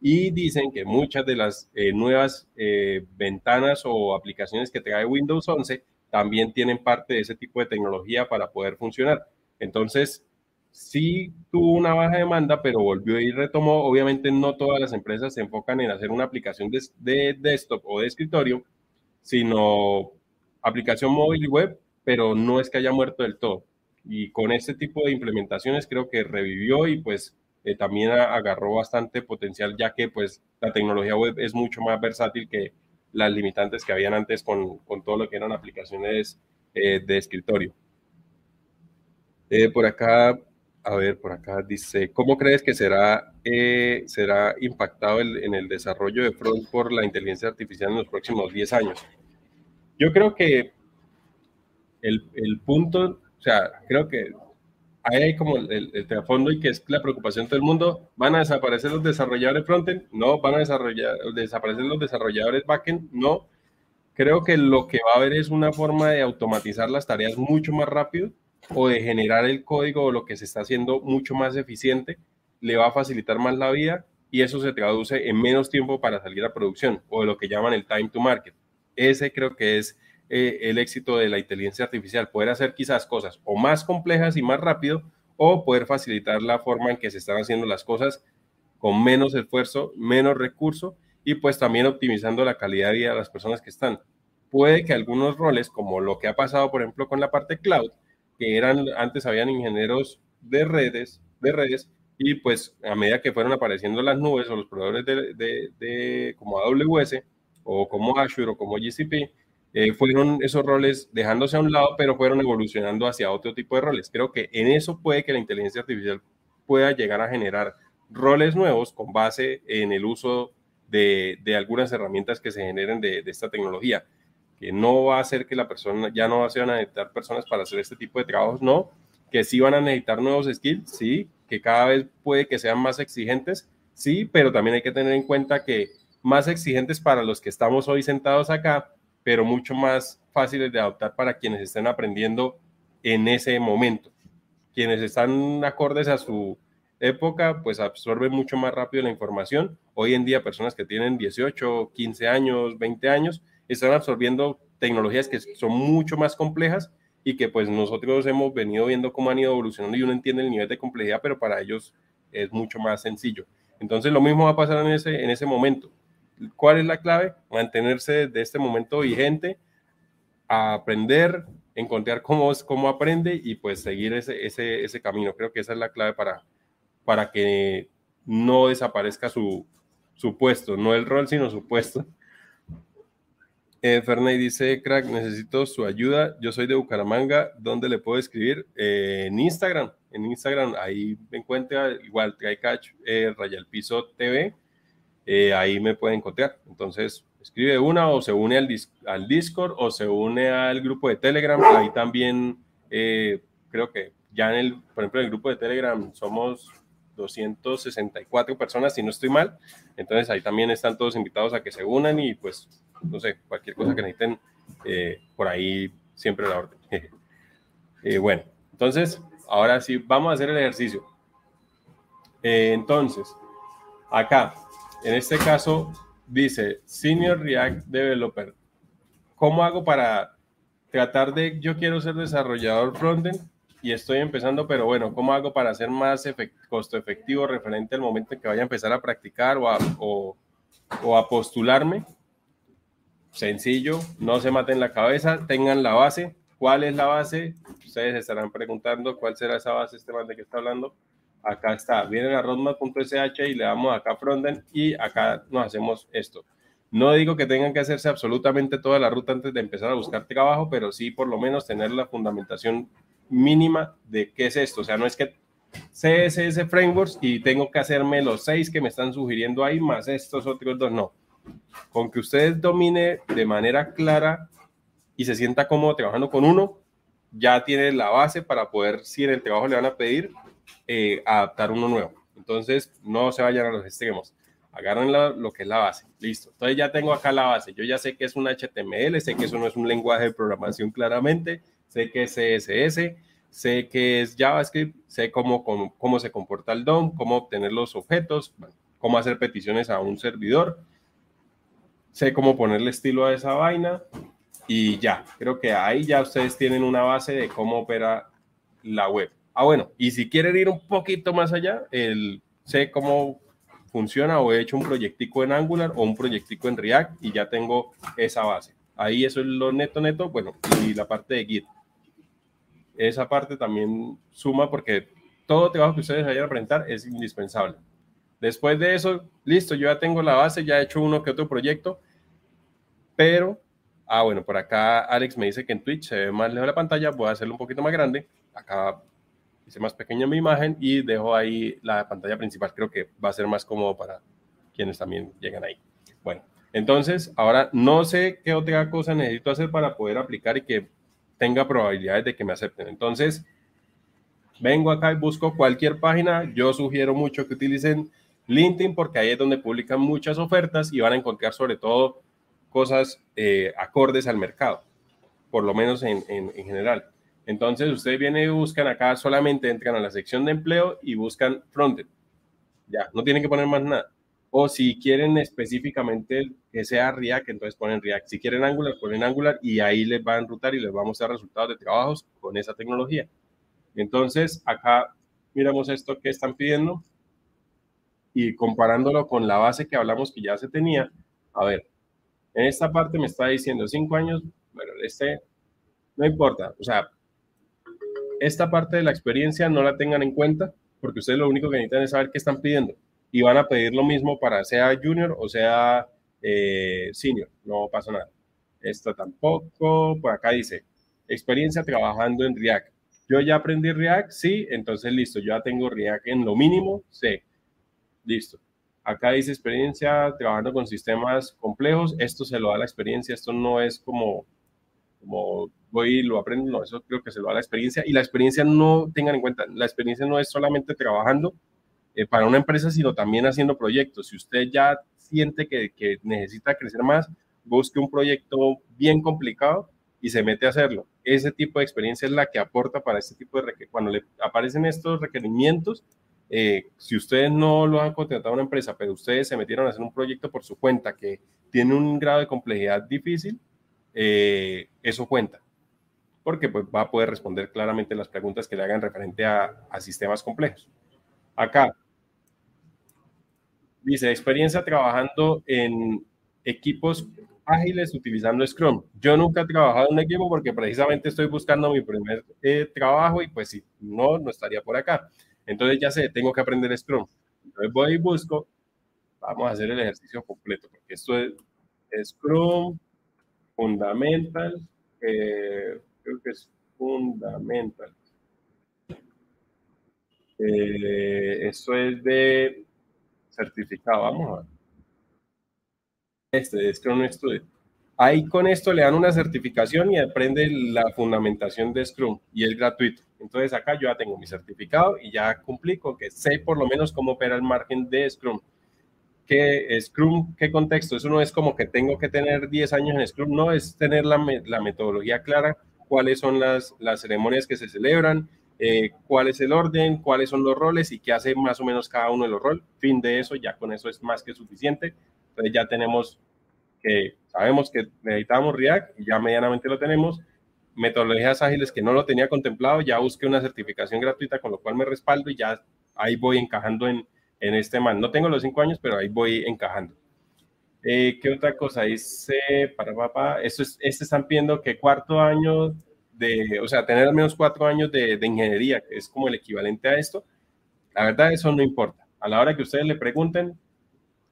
y dicen que muchas de las eh, nuevas eh, ventanas o aplicaciones que trae Windows 11 también tienen parte de ese tipo de tecnología para poder funcionar. Entonces, sí tuvo una baja demanda, pero volvió y retomó. Obviamente no todas las empresas se enfocan en hacer una aplicación de, desktop o de escritorio, sino aplicación móvil y web, pero no es que haya muerto del todo. Y con este tipo de implementaciones creo que revivió y pues eh, también agarró bastante potencial, ya que pues la tecnología web es mucho más versátil que las limitantes que habían antes con, con todo lo que eran aplicaciones eh, de escritorio. Eh, por acá a ver, por acá dice, ¿cómo crees que será, eh, será impactado en el desarrollo de front por la inteligencia artificial en los próximos 10 años? Yo creo que el, el punto, o sea, creo que hay como el, el trasfondo y que es la preocupación de todo el mundo. ¿Van a desaparecer los desarrolladores frontend? No. ¿Van a desarrollar, desaparecer los desarrolladores backend? No. Creo que lo que va a haber es una forma de automatizar las tareas mucho más rápido o de generar el código o lo que se está haciendo mucho más eficiente, le va a facilitar más la vida y eso se traduce en menos tiempo para salir a producción o lo que llaman el time to market. Ese creo que es eh, el éxito de la inteligencia artificial, poder hacer quizás cosas o más complejas y más rápido o poder facilitar la forma en que se están haciendo las cosas con menos esfuerzo, menos recurso y pues también optimizando la calidad de vida de las personas que están. Puede que algunos roles, como lo que ha pasado por ejemplo con la parte cloud, que eran, antes habían ingenieros de redes, de redes, y pues a medida que fueron apareciendo las nubes o los proveedores de, de, como AWS o como Azure o como GCP, eh, fueron esos roles dejándose a un lado, pero fueron evolucionando hacia otro tipo de roles. Creo que en eso puede que la inteligencia artificial pueda llegar a generar roles nuevos con base en el uso de, de algunas herramientas que se generen de, esta tecnología que no va a hacer que la persona, ya no se van a necesitar personas para hacer este tipo de trabajos, no, que sí van a necesitar nuevos skills, sí, que cada vez puede que sean más exigentes, sí, pero también hay que tener en cuenta que más exigentes para los que estamos hoy sentados acá, pero mucho más fáciles de adoptar para quienes estén aprendiendo en ese momento. Quienes están acordes a su época, pues absorben mucho más rápido la información. Hoy en día, personas que tienen 18, 15 años, 20 años, están absorbiendo tecnologías que son mucho más complejas y que pues nosotros hemos venido viendo cómo han ido evolucionando y uno entiende el nivel de complejidad, pero para ellos es mucho más sencillo. Entonces lo mismo va a pasar en ese, en ese momento. ¿Cuál es la clave? Mantenerse de este momento vigente, aprender, encontrar cómo, cómo aprende y pues seguir ese, ese, ese camino. Creo que esa es la clave para, para que no desaparezca su, su puesto, no el rol, sino su puesto eh, Ferney dice, crack, necesito su ayuda. Yo soy de Bucaramanga. ¿Dónde le puedo escribir? Eh, en Instagram. En Instagram, ahí me encuentra igual TryCatch eh, Rayal Piso TV. Eh, ahí me pueden encontrar. Entonces, escribe una o se une al, al Discord o se une al grupo de Telegram. Ahí también creo que ya en el, por ejemplo, en el grupo de Telegram somos 264 personas, si no estoy mal. Entonces ahí también están todos invitados a que se unan y pues no sé, cualquier cosa que necesiten, eh, por ahí siempre la orden. Eh, bueno, entonces, ahora sí, vamos a hacer el ejercicio. Eh, entonces, acá, en este caso, dice Senior React Developer. ¿Cómo hago para tratar de, yo quiero ser desarrollador frontend y estoy empezando, pero bueno, ¿cómo hago para ser más costo efectivo referente al momento en que vaya a empezar a practicar o a, o postularme? sencillo, no se maten la cabeza, tengan la base, ¿Cuál es la base? Ustedes estarán preguntando cuál será esa base, este man de que está hablando. Acá está, vienen a roadmap.sh y le damos acá frontend y acá nos hacemos esto. No digo que tengan que hacerse absolutamente toda la ruta antes de empezar a buscar trabajo, pero sí por lo menos tener la fundamentación mínima de qué es esto. O sea, no es que CSS Frameworks y tengo que hacerme los seis que me están sugiriendo ahí, más estos otros dos, no. Con que ustedes domine de manera clara y se sienta cómodo trabajando con uno, ya tiene la base para poder, si en el trabajo le van a pedir, eh, adaptar uno nuevo. Entonces, no se vayan a los extremos. Agarren lo que es la base. Listo. Entonces ya tengo acá la base. Yo ya sé que es un HTML, sé que eso no es un lenguaje de programación claramente, sé que es CSS, sé que es JavaScript, sé cómo, cómo, cómo se comporta el DOM, cómo obtener los objetos, cómo hacer peticiones a un servidor, sé cómo ponerle estilo a esa vaina y ya, creo que ahí ya ustedes tienen una base de cómo opera la web. Ah, bueno, y si quieren ir un poquito más allá, el, sé cómo funciona o he hecho un proyectico en Angular o un proyectico en React y ya tengo esa base. Ahí eso es lo neto, neto, bueno, y la parte de Git esa parte también suma porque todo trabajo que ustedes vayan a presentar es indispensable. Después de eso, listo, yo ya tengo la base, ya he hecho uno que otro proyecto, pero, ah, bueno, por acá Alex me dice que en Twitch se ve más lejos la pantalla, voy a hacerlo un poquito más grande, acá hice más pequeña mi imagen y dejo ahí la pantalla principal, creo que va a ser más cómodo para quienes también llegan ahí. Bueno, entonces, ahora no sé qué otra cosa necesito hacer para poder aplicar y que tenga probabilidades de que me acepten. Entonces, vengo acá y busco cualquier página. Yo sugiero mucho que utilicen LinkedIn porque ahí es donde publican muchas ofertas y van a encontrar sobre todo cosas eh, acordes al mercado, por lo menos en, en, general. Entonces, ustedes vienen y buscan acá, solamente entran a la sección de empleo y buscan frontend. Ya, no tienen que poner más nada. O si quieren específicamente que sea React, entonces ponen React. Si quieren Angular, ponen Angular y ahí les va a enrutar y les va a mostrar resultados de trabajos con esa tecnología. Entonces, acá miramos esto que están pidiendo y comparándolo con la base que hablamos que ya se tenía. A ver, en esta parte me está diciendo cinco años, bueno, este no importa, o sea, esta parte de la experiencia no la tengan en cuenta porque ustedes lo único que necesitan es saber qué están pidiendo y van a pedir lo mismo para sea junior o sea eh, senior, no pasa nada. Esto tampoco, por acá dice, experiencia trabajando en React. Yo ya aprendí React, sí, entonces listo, yo ya tengo React en lo mínimo, sí, listo. Acá dice experiencia trabajando con sistemas complejos, esto se lo da la experiencia, esto no es como, como voy y lo aprendo, no, eso creo que se lo da la experiencia y la experiencia no, tengan en cuenta, la experiencia no es solamente trabajando, eh, para una empresa, sino también haciendo proyectos. Si usted ya siente que, que, necesita crecer más, busque un proyecto bien complicado y se mete a hacerlo. Ese tipo de experiencia es la que aporta para este tipo de cuando le aparecen estos requerimientos. Eh, si ustedes no lo han contratado a una empresa, pero ustedes se metieron a hacer un proyecto por su cuenta que tiene un grado de complejidad difícil, eh, eso cuenta, porque pues, va a poder responder claramente las preguntas que le hagan referente a, a sistemas complejos. Acá dice experiencia trabajando en equipos ágiles utilizando Scrum. Yo nunca he trabajado en un equipo porque precisamente estoy buscando mi primer eh, trabajo y pues si no, no estaría por acá. Entonces ya sé, tengo que aprender Scrum. Entonces voy y busco, vamos a hacer el ejercicio completo, porque esto es Scrum, Fundamental, creo que es Fundamental. Eh, esto es de certificado. Vamos a ver. Este es Scrum Studio. Ahí con esto le dan una certificación y aprende la fundamentación de Scrum y es gratuito. Entonces acá yo ya tengo mi certificado y ya cumplí con que sé por lo menos cómo opera el margen de Scrum. ¿Qué Scrum? ¿Qué contexto? Eso no es como que tengo que tener 10 años en Scrum, no, es tener la, la metodología clara, cuáles son las, las ceremonias que se celebran, eh, cuál es el orden, cuáles son los roles y qué hace más o menos cada uno de los roles. Fin de eso, ya con eso es más que suficiente. Entonces ya tenemos que, sabemos que necesitamos React ya medianamente lo tenemos. Metodologías ágiles que no lo tenía contemplado, ya busqué una certificación gratuita con lo cual me respaldo y ya ahí voy encajando en, en este man. No tengo los cinco años, pero ahí voy encajando. Eh, ¿Qué otra cosa? Dice, para papá, esto es, este están pidiendo que cuarto año de, o sea, tener al menos cuatro años de, de ingeniería, que es como el equivalente a esto, la verdad eso no importa. A la hora que ustedes le pregunten,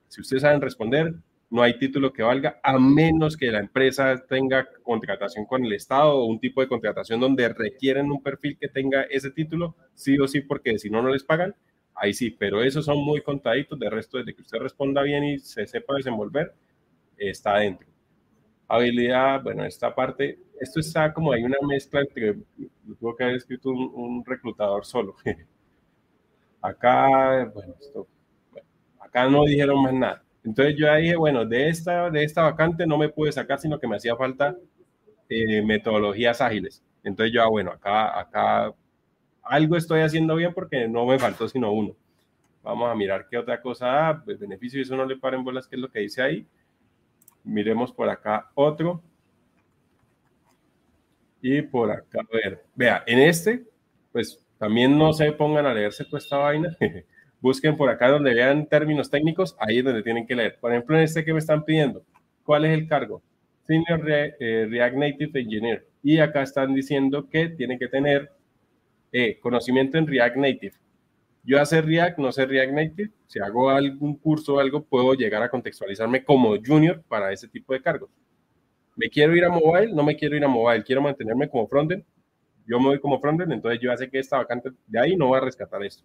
si ustedes saben responder, no hay título que valga, a menos que la empresa tenga contratación con el Estado o un tipo de contratación donde requieren un perfil que tenga ese título, sí o sí, porque si no, no les pagan, ahí sí, pero esos son muy contaditos, de resto, desde que usted responda bien y se sepa desenvolver, está adentro. Habilidad, bueno, esta parte, esto está como hay una mezcla entre, tuvo que haber escrito un, reclutador solo. acá, bueno, esto, acá no dijeron más nada. Entonces yo dije, bueno, de esta, de esta vacante no me pude sacar, sino que me hacía falta eh, metodologías ágiles. Entonces yo, ah, bueno, acá, acá algo estoy haciendo bien porque no me faltó sino uno. Vamos a mirar qué otra cosa da, pues, beneficio eso no le paren bolas, qué es lo que dice ahí. Miremos por acá otro. Y por acá, a ver, vea, en este, pues también no se pongan a leerse toda esta vaina. Busquen por acá donde vean términos técnicos, ahí es donde tienen que leer. Por ejemplo, en este que me están pidiendo, ¿cuál es el cargo? Senior eh, React Native Engineer. Y acá están diciendo que tiene que tener conocimiento en React Native. Yo hacer React, no sé React Native. Si hago algún curso o algo, puedo llegar a contextualizarme como junior para ese tipo de cargos. ¿Me quiero ir a mobile? No me quiero ir a mobile. Quiero mantenerme como frontend. Yo me voy como frontend, entonces yo sé que esta vacante de ahí no va a rescatar esto.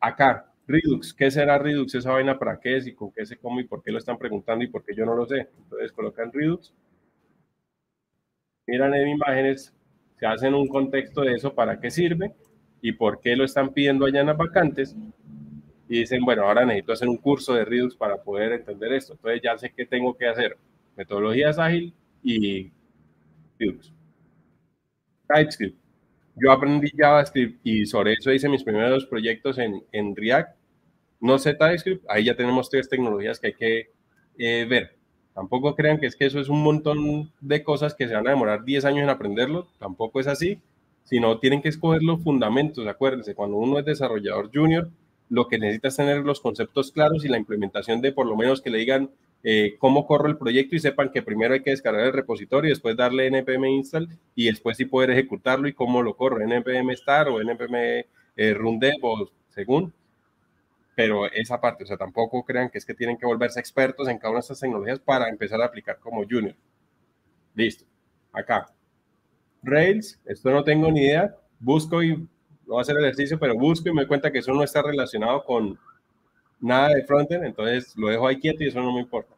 Acá, Redux, ¿qué será Redux? ¿Esa vaina para qué es y con qué se come y por qué lo están preguntando y por qué yo no lo sé? Entonces colocan Redux. Miran en imágenes, se hacen un contexto de eso, para qué sirve y por qué lo están pidiendo allá en las vacantes. Y dicen, bueno, ahora necesito hacer un curso de Redux para poder entender esto. Entonces ya sé qué tengo que hacer. Metodologías ágil y Redux. TypeScript yo aprendí JavaScript y sobre eso hice mis primeros proyectos en, en React. No sé TypeScript, ahí ya tenemos tres tecnologías que hay que eh, ver. Tampoco crean que es que eso es un montón de cosas que se van a demorar 10 años en aprenderlo, tampoco es así, sino tienen que escoger los fundamentos, acuérdense, cuando uno es desarrollador junior, lo que necesita es tener los conceptos claros y la implementación de por lo menos que le digan eh, cómo corre el proyecto y sepan que primero hay que descargar el repositorio y después darle npm install y después sí poder ejecutarlo y cómo lo corre, npm start o npm eh, rundev o según. Pero esa parte, o sea, tampoco crean que es que tienen que volverse expertos en cada una de estas tecnologías para empezar a aplicar como junior. Listo. Acá. Rails, esto no tengo ni idea. Busco y no voy a hacer ejercicio, pero busco y me doy cuenta que eso no está relacionado con, nada de frontend, entonces lo dejo ahí quieto y eso no me importa.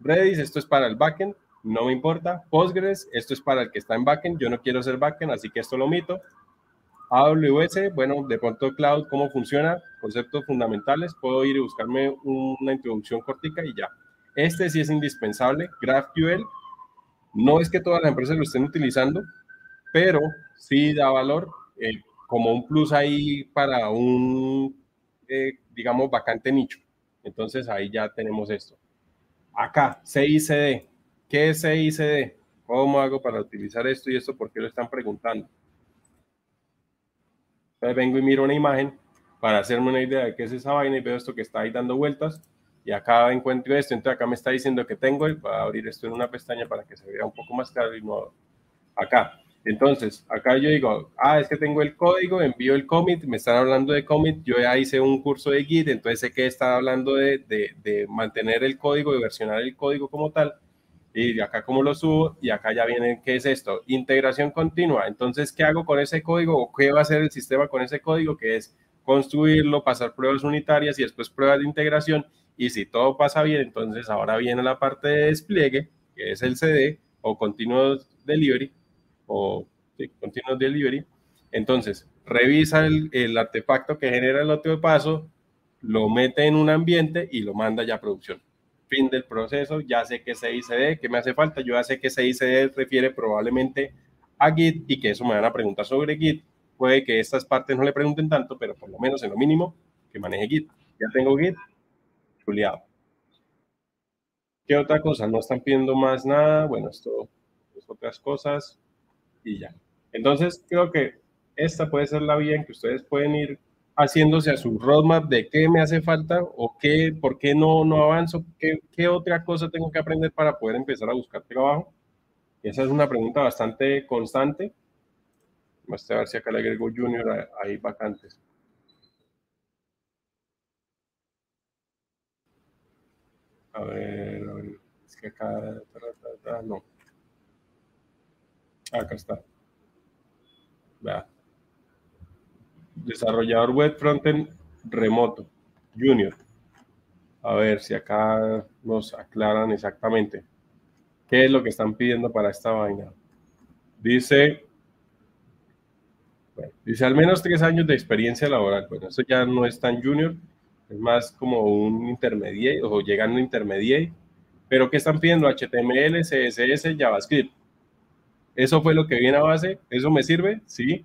Redis, esto es para el backend, no me importa. Postgres, esto es para el que está en backend, yo no quiero ser backend, así que esto lo omito. AWS, bueno, de pronto cloud, cómo funciona, conceptos fundamentales, puedo ir y buscarme una introducción cortica y ya. Este sí es indispensable, GraphQL. No es que todas las empresas lo estén utilizando, pero sí da valor eh, como un plus ahí para un eh, digamos, vacante nicho. Entonces ahí ya tenemos esto. Acá, CICD. ¿Qué es CICD? ¿Cómo hago para utilizar esto y esto? ¿Por qué lo están preguntando? Entonces vengo y miro una imagen para hacerme una idea de qué es esa vaina y veo esto que está ahí dando vueltas y acá encuentro esto, entonces acá me está diciendo que tengo y voy abrir esto en una pestaña para que se vea un poco más claro y no acá. Entonces, acá yo digo, ah, es que tengo el código, envío el commit, me están hablando de commit, yo ya hice un curso de Git, entonces sé que están hablando de, de, mantener el código, de versionar el código como tal, y acá cómo lo subo, y acá ya viene, ¿qué es esto? Integración continua. Entonces, ¿qué hago con ese código? ¿O qué va a hacer el sistema con ese código? Que es construirlo, pasar pruebas unitarias y después pruebas de integración, y si todo pasa bien, entonces ahora viene la parte de despliegue, que es el CD o Continuous Delivery, o sí, Continuous Delivery. Entonces, revisa el, artefacto que genera el otro paso, lo mete en un ambiente y lo manda ya a producción. Fin del proceso, ya sé que CICD, ¿qué me hace falta? Yo ya sé que CICD refiere probablemente a Git y que eso me van a preguntar sobre Git. Puede que estas partes no le pregunten tanto, pero por lo menos en lo mínimo que maneje Git. Ya tengo Git, chuleado. ¿Qué otra cosa? No están pidiendo más nada. Bueno, esto es otras cosas y ya. Entonces, creo que esta puede ser la vía en que ustedes pueden ir haciéndose a su roadmap de qué me hace falta o qué, por qué no, no avanzo, qué, qué otra cosa tengo que aprender para poder empezar a buscar trabajo. Esa es una pregunta bastante constante. Vamos a ver si acá le agrego Junior, hay vacantes. A ver, a ver, es que acá, no. Acá está. Vea. Desarrollador web frontend remoto, junior. A ver si acá nos aclaran exactamente qué es lo que están pidiendo para esta vaina. Dice, dice al menos tres años de experiencia laboral. Bueno, eso ya no es tan junior, es más como un intermediate o llegando a intermediate. Pero ¿qué están pidiendo? HTML, CSS, JavaScript. Eso fue lo que viene a base. ¿Eso me sirve? Sí.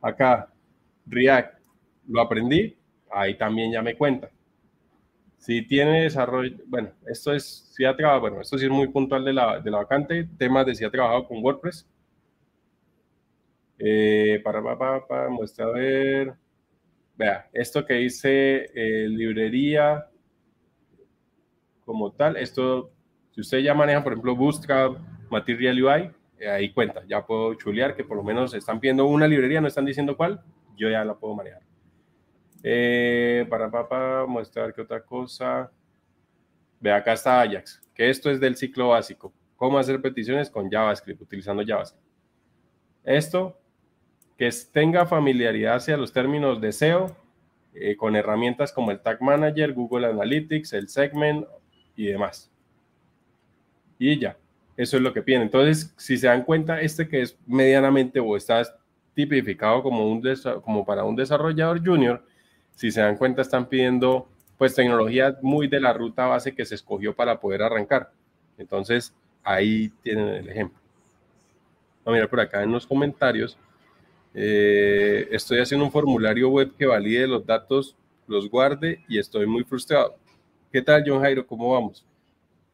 Acá, React, lo aprendí. Ahí también ya me cuenta. Si tiene desarrollo, bueno, esto es, si ha trabajado, bueno, esto sí es muy puntual de la, de la vacante, temas de si ha trabajado con WordPress. Eh, para, para, para, muestra a ver. Vea, esto que dice eh, librería como tal, esto, si usted ya maneja, por ejemplo, Bootstrap, Material UI, ahí cuenta, ya puedo chulear que por lo menos están pidiendo una librería, no están diciendo cuál, yo ya la puedo manejar. Eh, para papá, mostrar que otra cosa. Ve acá está Ajax, que esto es del ciclo básico. Cómo hacer peticiones con JavaScript, utilizando JavaScript. Esto que tenga familiaridad hacia los términos de SEO eh, con herramientas como el Tag Manager, Google Analytics, el Segment y demás. Y ya, eso es lo que piden. Entonces, si se dan cuenta, este que es medianamente o está tipificado como, un como para un desarrollador junior, si se dan cuenta, están pidiendo pues tecnología muy de la ruta base que se escogió para poder arrancar. Entonces, ahí tienen el ejemplo. A mirar por acá en los comentarios. Eh, estoy haciendo un formulario web que valide los datos, los guarde y estoy muy frustrado. ¿Qué tal, John Jairo? ¿Cómo vamos?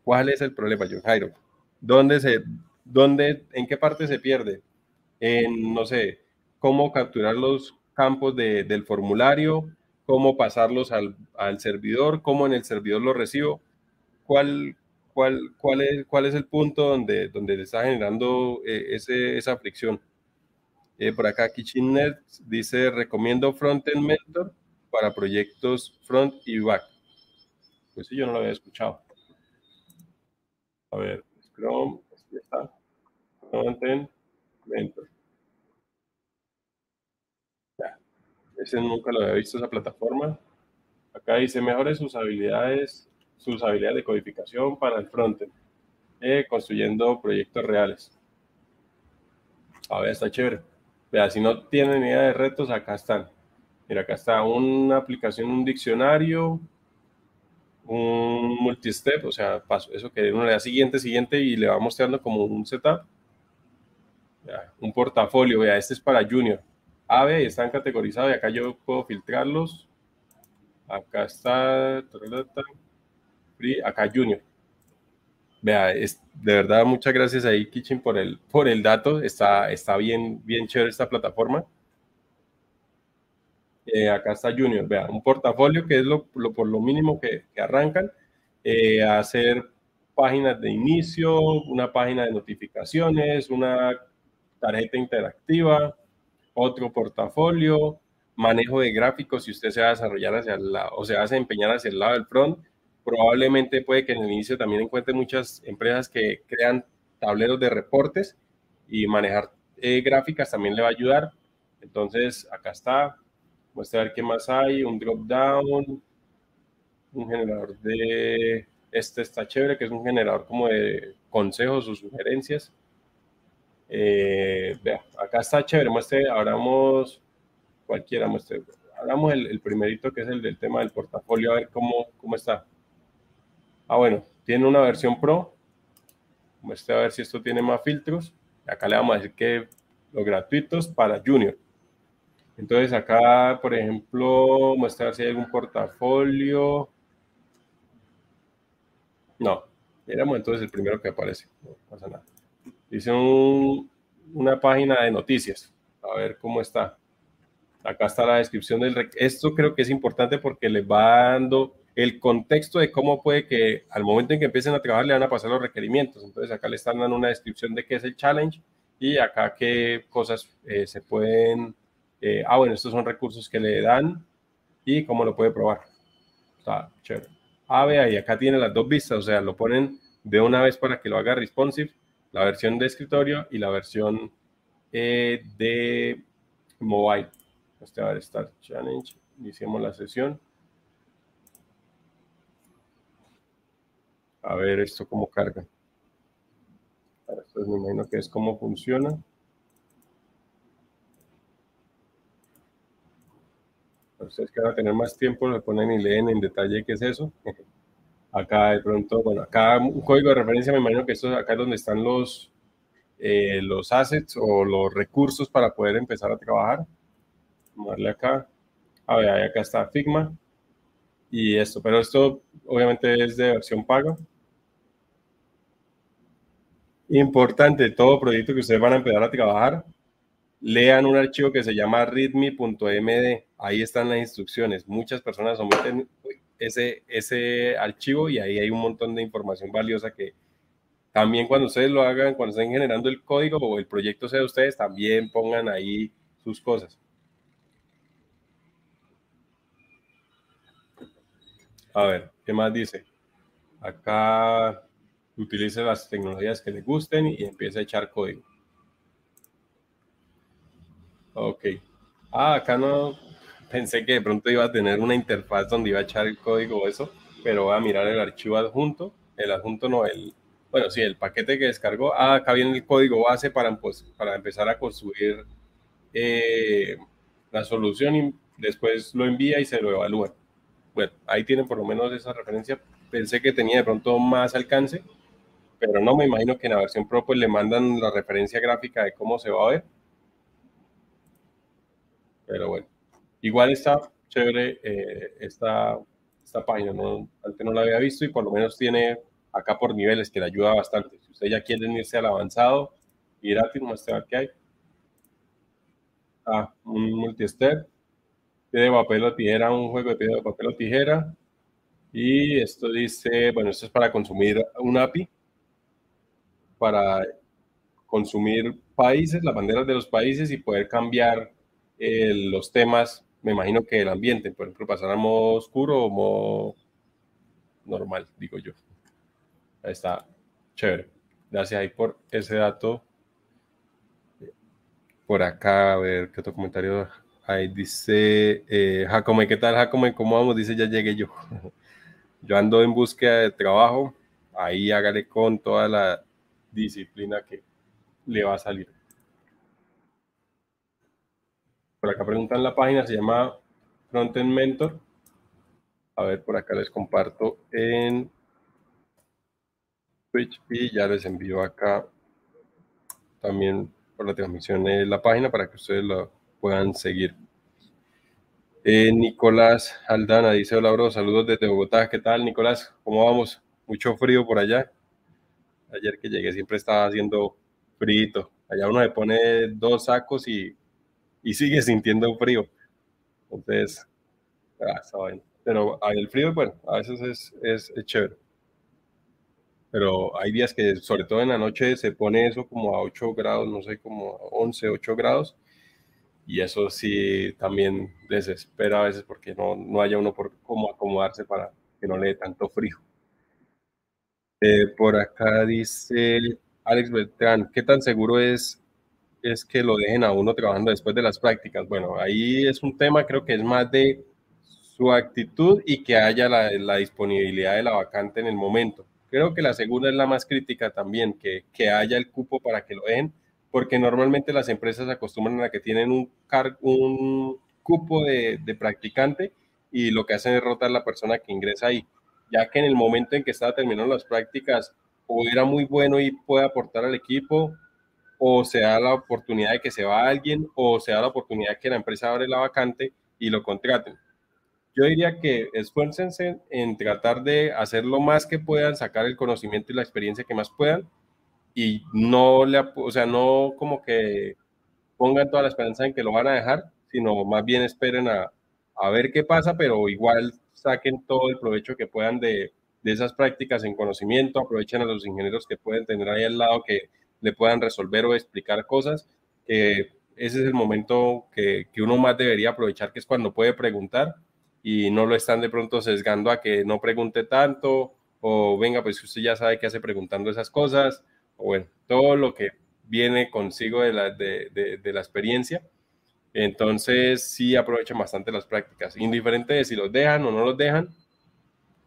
¿Cuál es el problema, John Jairo? ¿Dónde se, dónde, en qué parte se pierde? En, no sé, cómo capturar los campos del formulario, cómo pasarlos al, servidor, cómo en el servidor lo recibo, cuál, cuál, cuál, es, cuál es el punto donde, donde está generando eh, esa fricción. Eh, por acá KitchenNet dice, recomiendo Frontend Mentor para proyectos front y back. Pues sí, yo no lo había escuchado. A ver, Chrome, aquí está. Frontend Mentor. Ya, ese nunca lo había visto esa plataforma. Acá dice, mejore sus habilidades, sus habilidades de codificación para el frontend, eh, construyendo proyectos reales. A ver, está chévere. Vea, si no tienen idea de retos, acá están. Mira, acá está una aplicación, un diccionario, un multistep, o sea, paso, eso que uno le da siguiente, siguiente y le va mostrando como un setup. un portafolio, vea, este es para junior. A, B, están categorizados y acá yo puedo filtrarlos. Acá está, acá junior. Vea, es, de verdad, muchas gracias ahí, Kitchen, por el, por el dato. Está, está bien, bien chévere esta plataforma. Eh, acá está Junior, vea, un portafolio que es lo, por lo mínimo que, arrancan, eh, hacer páginas de inicio, una página de notificaciones, una tarjeta interactiva, otro portafolio, manejo de gráficos si usted se va a desarrollar hacia el lado, o se va a desempeñar hacia el lado del front, probablemente puede que en el inicio también encuentre muchas empresas que crean tableros de reportes y manejar eh, gráficas también le va a ayudar. Entonces, acá está, Vamos a ver qué más hay. Un drop down. Un generador de. Este está chévere, que es un generador como de consejos o sugerencias. Eh, vea, acá está chévere. Muestre, abramos cualquiera. Muestre, abramos el, el, primerito que es el del tema del portafolio, a ver cómo, cómo está. Ah, bueno, tiene una versión pro. Muestre a ver si esto tiene más filtros. Acá le vamos a decir que los gratuitos para Junior. Entonces acá, por ejemplo, mostrar si hay algún portafolio. No, éramos entonces el primero que aparece. No pasa nada. Dice una página de noticias. A ver cómo está. Acá está la descripción del... Esto creo que es importante porque le va dando el contexto de cómo puede que al momento en que empiecen a trabajar le van a pasar los requerimientos. Entonces acá le están dando una descripción de qué es el challenge y acá qué cosas eh, se pueden... Eh, ah, bueno, estos son recursos que le dan y cómo lo puede probar. Está chévere. Ah, vea, y acá tiene las dos vistas, o sea, lo ponen de una vez para que lo haga responsive, la versión de escritorio y la versión eh, de mobile. Este va a estar challenge. Iniciamos la sesión. A ver esto cómo carga. Esto me imagino que es cómo funciona. Ustedes que van a tener más tiempo, le ponen y leen en detalle qué es eso. Acá de pronto, bueno, acá un código de referencia, me imagino que esto acá es donde están los, eh, los assets o los recursos para poder empezar a trabajar. Vamos a darle acá. A ver, acá está Figma. Y esto, pero esto obviamente es de versión paga. Importante, todo proyecto que ustedes van a empezar a trabajar, lean un archivo que se llama readme.md. Ahí están las instrucciones. Muchas personas omiten ese, ese archivo y ahí hay un montón de información valiosa que también cuando ustedes lo hagan, cuando estén generando el código o el proyecto sea de ustedes, también pongan ahí sus cosas. A ver, ¿qué más dice? Acá utilice las tecnologías que le gusten y empiece a echar código. Ok. Ah, acá no, pensé que de pronto iba a tener una interfaz donde iba a echar el código o eso, pero voy a mirar el archivo adjunto, el adjunto no, el, bueno, sí, el paquete que descargó, ah, acá viene el código base para, pues, para empezar a construir eh, la solución y después lo envía y se lo evalúa. Bueno, ahí tienen por lo menos esa referencia. Pensé que tenía de pronto más alcance, pero no, me imagino que en la versión Pro pues le mandan la referencia gráfica de cómo se va a ver. Pero bueno. Igual está chévere eh, esta, esta página, ¿no? antes no la había visto y por lo menos tiene acá por niveles que le ayuda bastante. Si usted ya quiere irse al avanzado y gratis, muestra ver qué hay. Ah, un multi-step, de papel o tijera, un juego de de papel o tijera. Y esto dice, bueno, esto es para consumir un API, para consumir países, las banderas de los países y poder cambiar eh, los temas me imagino que el ambiente, por ejemplo, pasar a modo oscuro o modo normal, digo yo. Ahí está, chévere. Gracias ahí por ese dato. Por acá, a ver qué otro comentario. Ahí dice eh, Jacome, ¿qué tal Jacome? ¿Cómo vamos? Dice, ya llegué yo. Yo ando en búsqueda de trabajo. Ahí hágale con toda la disciplina que le va a salir. Por acá preguntan la página, se llama Frontend Mentor. A ver, por acá les comparto en Twitch y ya les envío acá también por la transmisión de la página para que ustedes lo puedan seguir. Eh, Nicolás Aldana dice, hola bro, saludos desde Bogotá. ¿Qué tal, Nicolás? ¿Cómo vamos? Mucho frío por allá. Ayer que llegué siempre estaba haciendo frío. Allá uno le pone dos sacos y y sigue sintiendo frío. Entonces, ah, Pero el frío, bueno, a veces es, es, chévere. Pero hay días que, sobre todo en la noche, se pone eso como a 8 grados, no sé, como a 11, 8 grados. Y eso sí también desespera a veces porque no, no haya uno por cómo acomodarse para que no le dé tanto frío. Eh, por acá dice Alex Beltrán, ¿qué tan seguro es es que lo dejen a uno trabajando después de las prácticas. Bueno, ahí es un tema, creo que es más de su actitud y que haya la, disponibilidad de la vacante en el momento. Creo que la segunda es la más crítica también, que, que haya el cupo para que lo dejen, porque normalmente las empresas acostumbran a que tienen un, cupo de, de practicante y lo que hacen es rotar la persona que ingresa ahí, ya que en el momento en que estaba terminando las prácticas o era muy bueno y puede aportar al equipo o se da la oportunidad de que se va alguien, o se da la oportunidad de que la empresa abre la vacante y lo contraten. Yo diría que esfuércense en tratar de hacer lo más que puedan, sacar el conocimiento y la experiencia que más puedan, y no le, o sea, no como que pongan toda la esperanza en que lo van a dejar, sino más bien esperen a, a ver qué pasa, pero igual saquen todo el provecho que puedan de, de esas prácticas en conocimiento, aprovechen a los ingenieros que pueden tener ahí al lado que le puedan resolver o explicar cosas, que ese es el momento que, que uno más debería aprovechar, que es cuando puede preguntar y no lo están de pronto sesgando a que no pregunte tanto o venga, pues usted ya sabe qué hace preguntando esas cosas, o bueno, todo lo que viene consigo de la, de, de, la experiencia. Entonces, sí aprovechen bastante las prácticas, indiferente de si los dejan o no los dejan,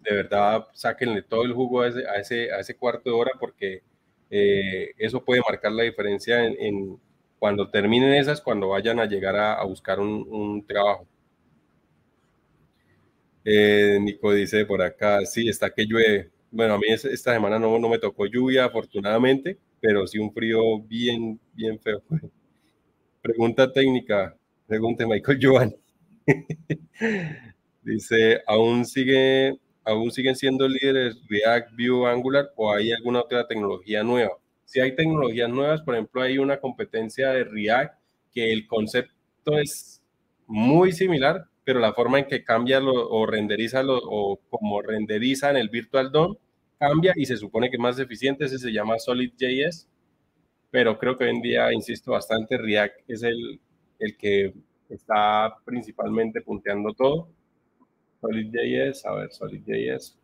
de verdad sáquenle todo el jugo a ese, a ese, a ese cuarto de hora porque eh, eso puede marcar la diferencia en, en, cuando terminen esas, cuando vayan a llegar a, a buscar un, un trabajo. Eh, Nico dice por acá, sí, está que llueve. Bueno, a mí esta semana no, no me tocó lluvia, afortunadamente, pero sí un frío bien, bien feo. Pregunta técnica, pregunte Michael Joan. dice, ¿aún sigue aún siguen siendo líderes React, Vue, Angular o hay alguna otra tecnología nueva? Si hay tecnologías nuevas, por ejemplo, hay una competencia de React que el concepto es muy similar, pero la forma en que cambia lo, o renderiza lo, o como renderiza en el Virtual DOM cambia y se supone que es más eficiente, ese se llama SolidJS, pero creo que hoy en día, insisto bastante, React es el, el que está principalmente punteando todo SolidJS, a ver, SolidJS.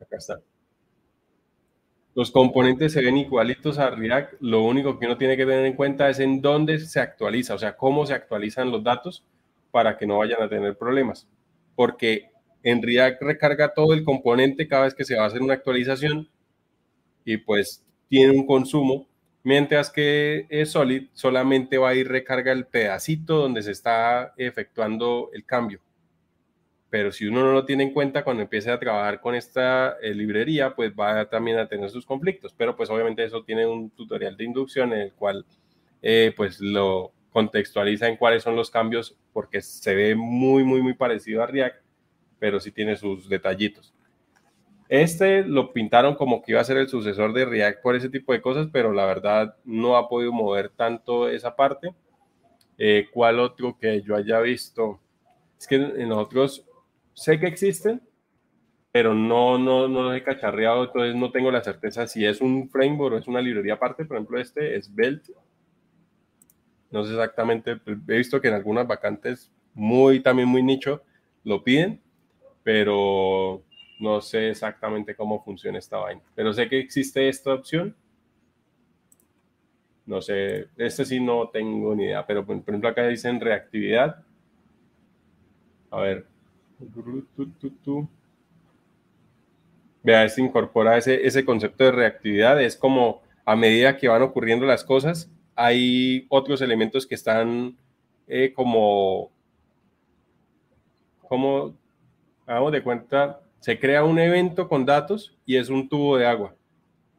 Acá está. Los componentes se ven igualitos a React, lo único que uno tiene que tener en cuenta es en dónde se actualiza, o sea, cómo se actualizan los datos para que no vayan a tener problemas. Porque en React recarga todo el componente cada vez que se va a hacer una actualización y pues tiene un consumo mientras que Solid solamente va ir recarga el pedacito donde se está efectuando el cambio. Pero si uno no lo tiene en cuenta cuando empiece a trabajar con esta eh, librería, pues va también a tener sus conflictos. Pero pues obviamente eso tiene un tutorial de inducción en el cual eh, pues lo contextualiza en cuáles son los cambios porque se ve muy, muy, muy parecido a React, pero sí tiene sus detallitos. Este lo pintaron como que iba a ser el sucesor de React por ese tipo de cosas, pero la verdad no ha podido mover tanto esa parte. Eh, ¿Cuál otro que yo haya visto? Es que en nosotros sé que existen, pero no, no, no los he cacharreado, entonces no tengo la certeza si es un framework o es una librería aparte. Por ejemplo, este es Belt. No sé exactamente, he visto que en algunas vacantes muy, también muy nicho, lo piden, pero no sé exactamente cómo funciona esta vaina, pero sé que existe esta opción. No sé, este sí no tengo ni idea, pero por ejemplo acá dicen reactividad. A ver. Vea, este incorpora ese, ese concepto de reactividad. Es como a medida que van ocurriendo las cosas, hay otros elementos que están eh, como, como, hagamos de cuenta, se crea un evento con datos y es un tubo de agua.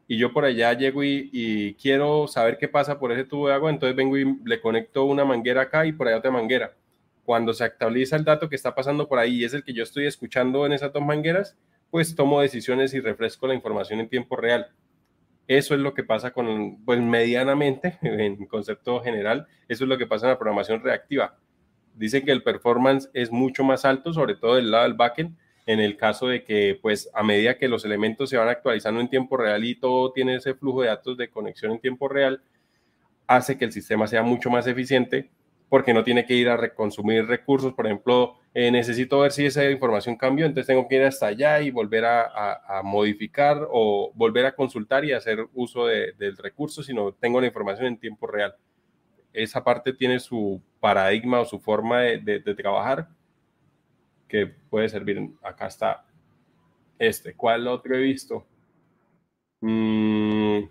Y yo por allá llego y, quiero saber qué pasa por ese tubo de agua, entonces vengo y le conecto una manguera acá y por allá otra manguera. Cuando se actualiza el dato que está pasando por ahí y es el que yo estoy escuchando en esas dos mangueras, pues tomo decisiones y refresco la información en tiempo real. Eso es lo que pasa con, pues medianamente, en concepto general, eso es lo que pasa en la programación reactiva. Dicen que el performance es mucho más alto, sobre todo del lado del backend, en el caso de que, pues, a medida que los elementos se van actualizando en tiempo real y todo tiene ese flujo de datos de conexión en tiempo real, hace que el sistema sea mucho más eficiente porque no tiene que ir a reconsumir recursos. Por ejemplo, eh, necesito ver si esa información cambió, entonces tengo que ir hasta allá y volver a, modificar o volver a consultar y hacer uso de, del recurso, sino tengo la información en tiempo real. Esa parte tiene su paradigma o su forma de trabajar que puede servir. Acá está este. ¿Cuál otro he visto? Mm,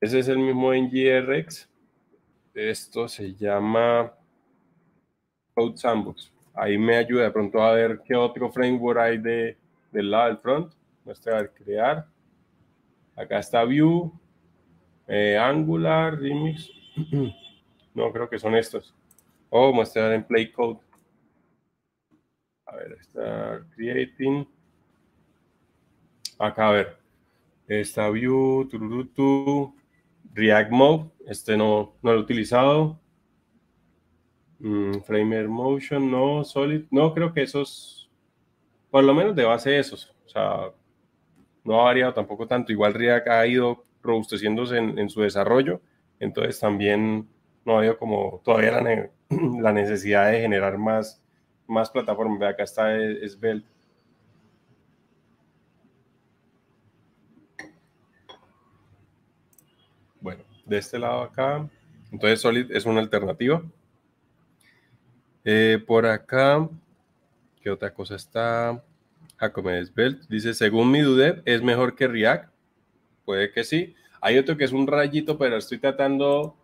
ese es el mismo en GRX. Esto se llama Code Sandbox. Ahí me ayuda de pronto a ver qué otro framework hay de, del lado del front. Muestra crear. Acá está Vue, eh, Angular, Remix. no, creo que son estos. Oh, mostrar en Play Code. A ver, está creating. Acá, a ver. Está view, tururutu, React Mode. Este no, no lo he utilizado. Mm, Framer Motion, no, Solid, no, creo que esos, por lo menos de base esos, o sea, no ha variado tampoco tanto, igual React ha ido robusteciéndose en, su desarrollo, entonces también no ha habido como todavía la, necesidad de generar más, más plataformas, acá está Svelte. Bueno, de este lado acá, entonces Solid es una alternativa. Eh, por acá, ¿qué otra cosa está? Jacob Belt dice, según mi duda, ¿es mejor que React? Puede que sí. Hay otro que es un rayito, pero estoy tratando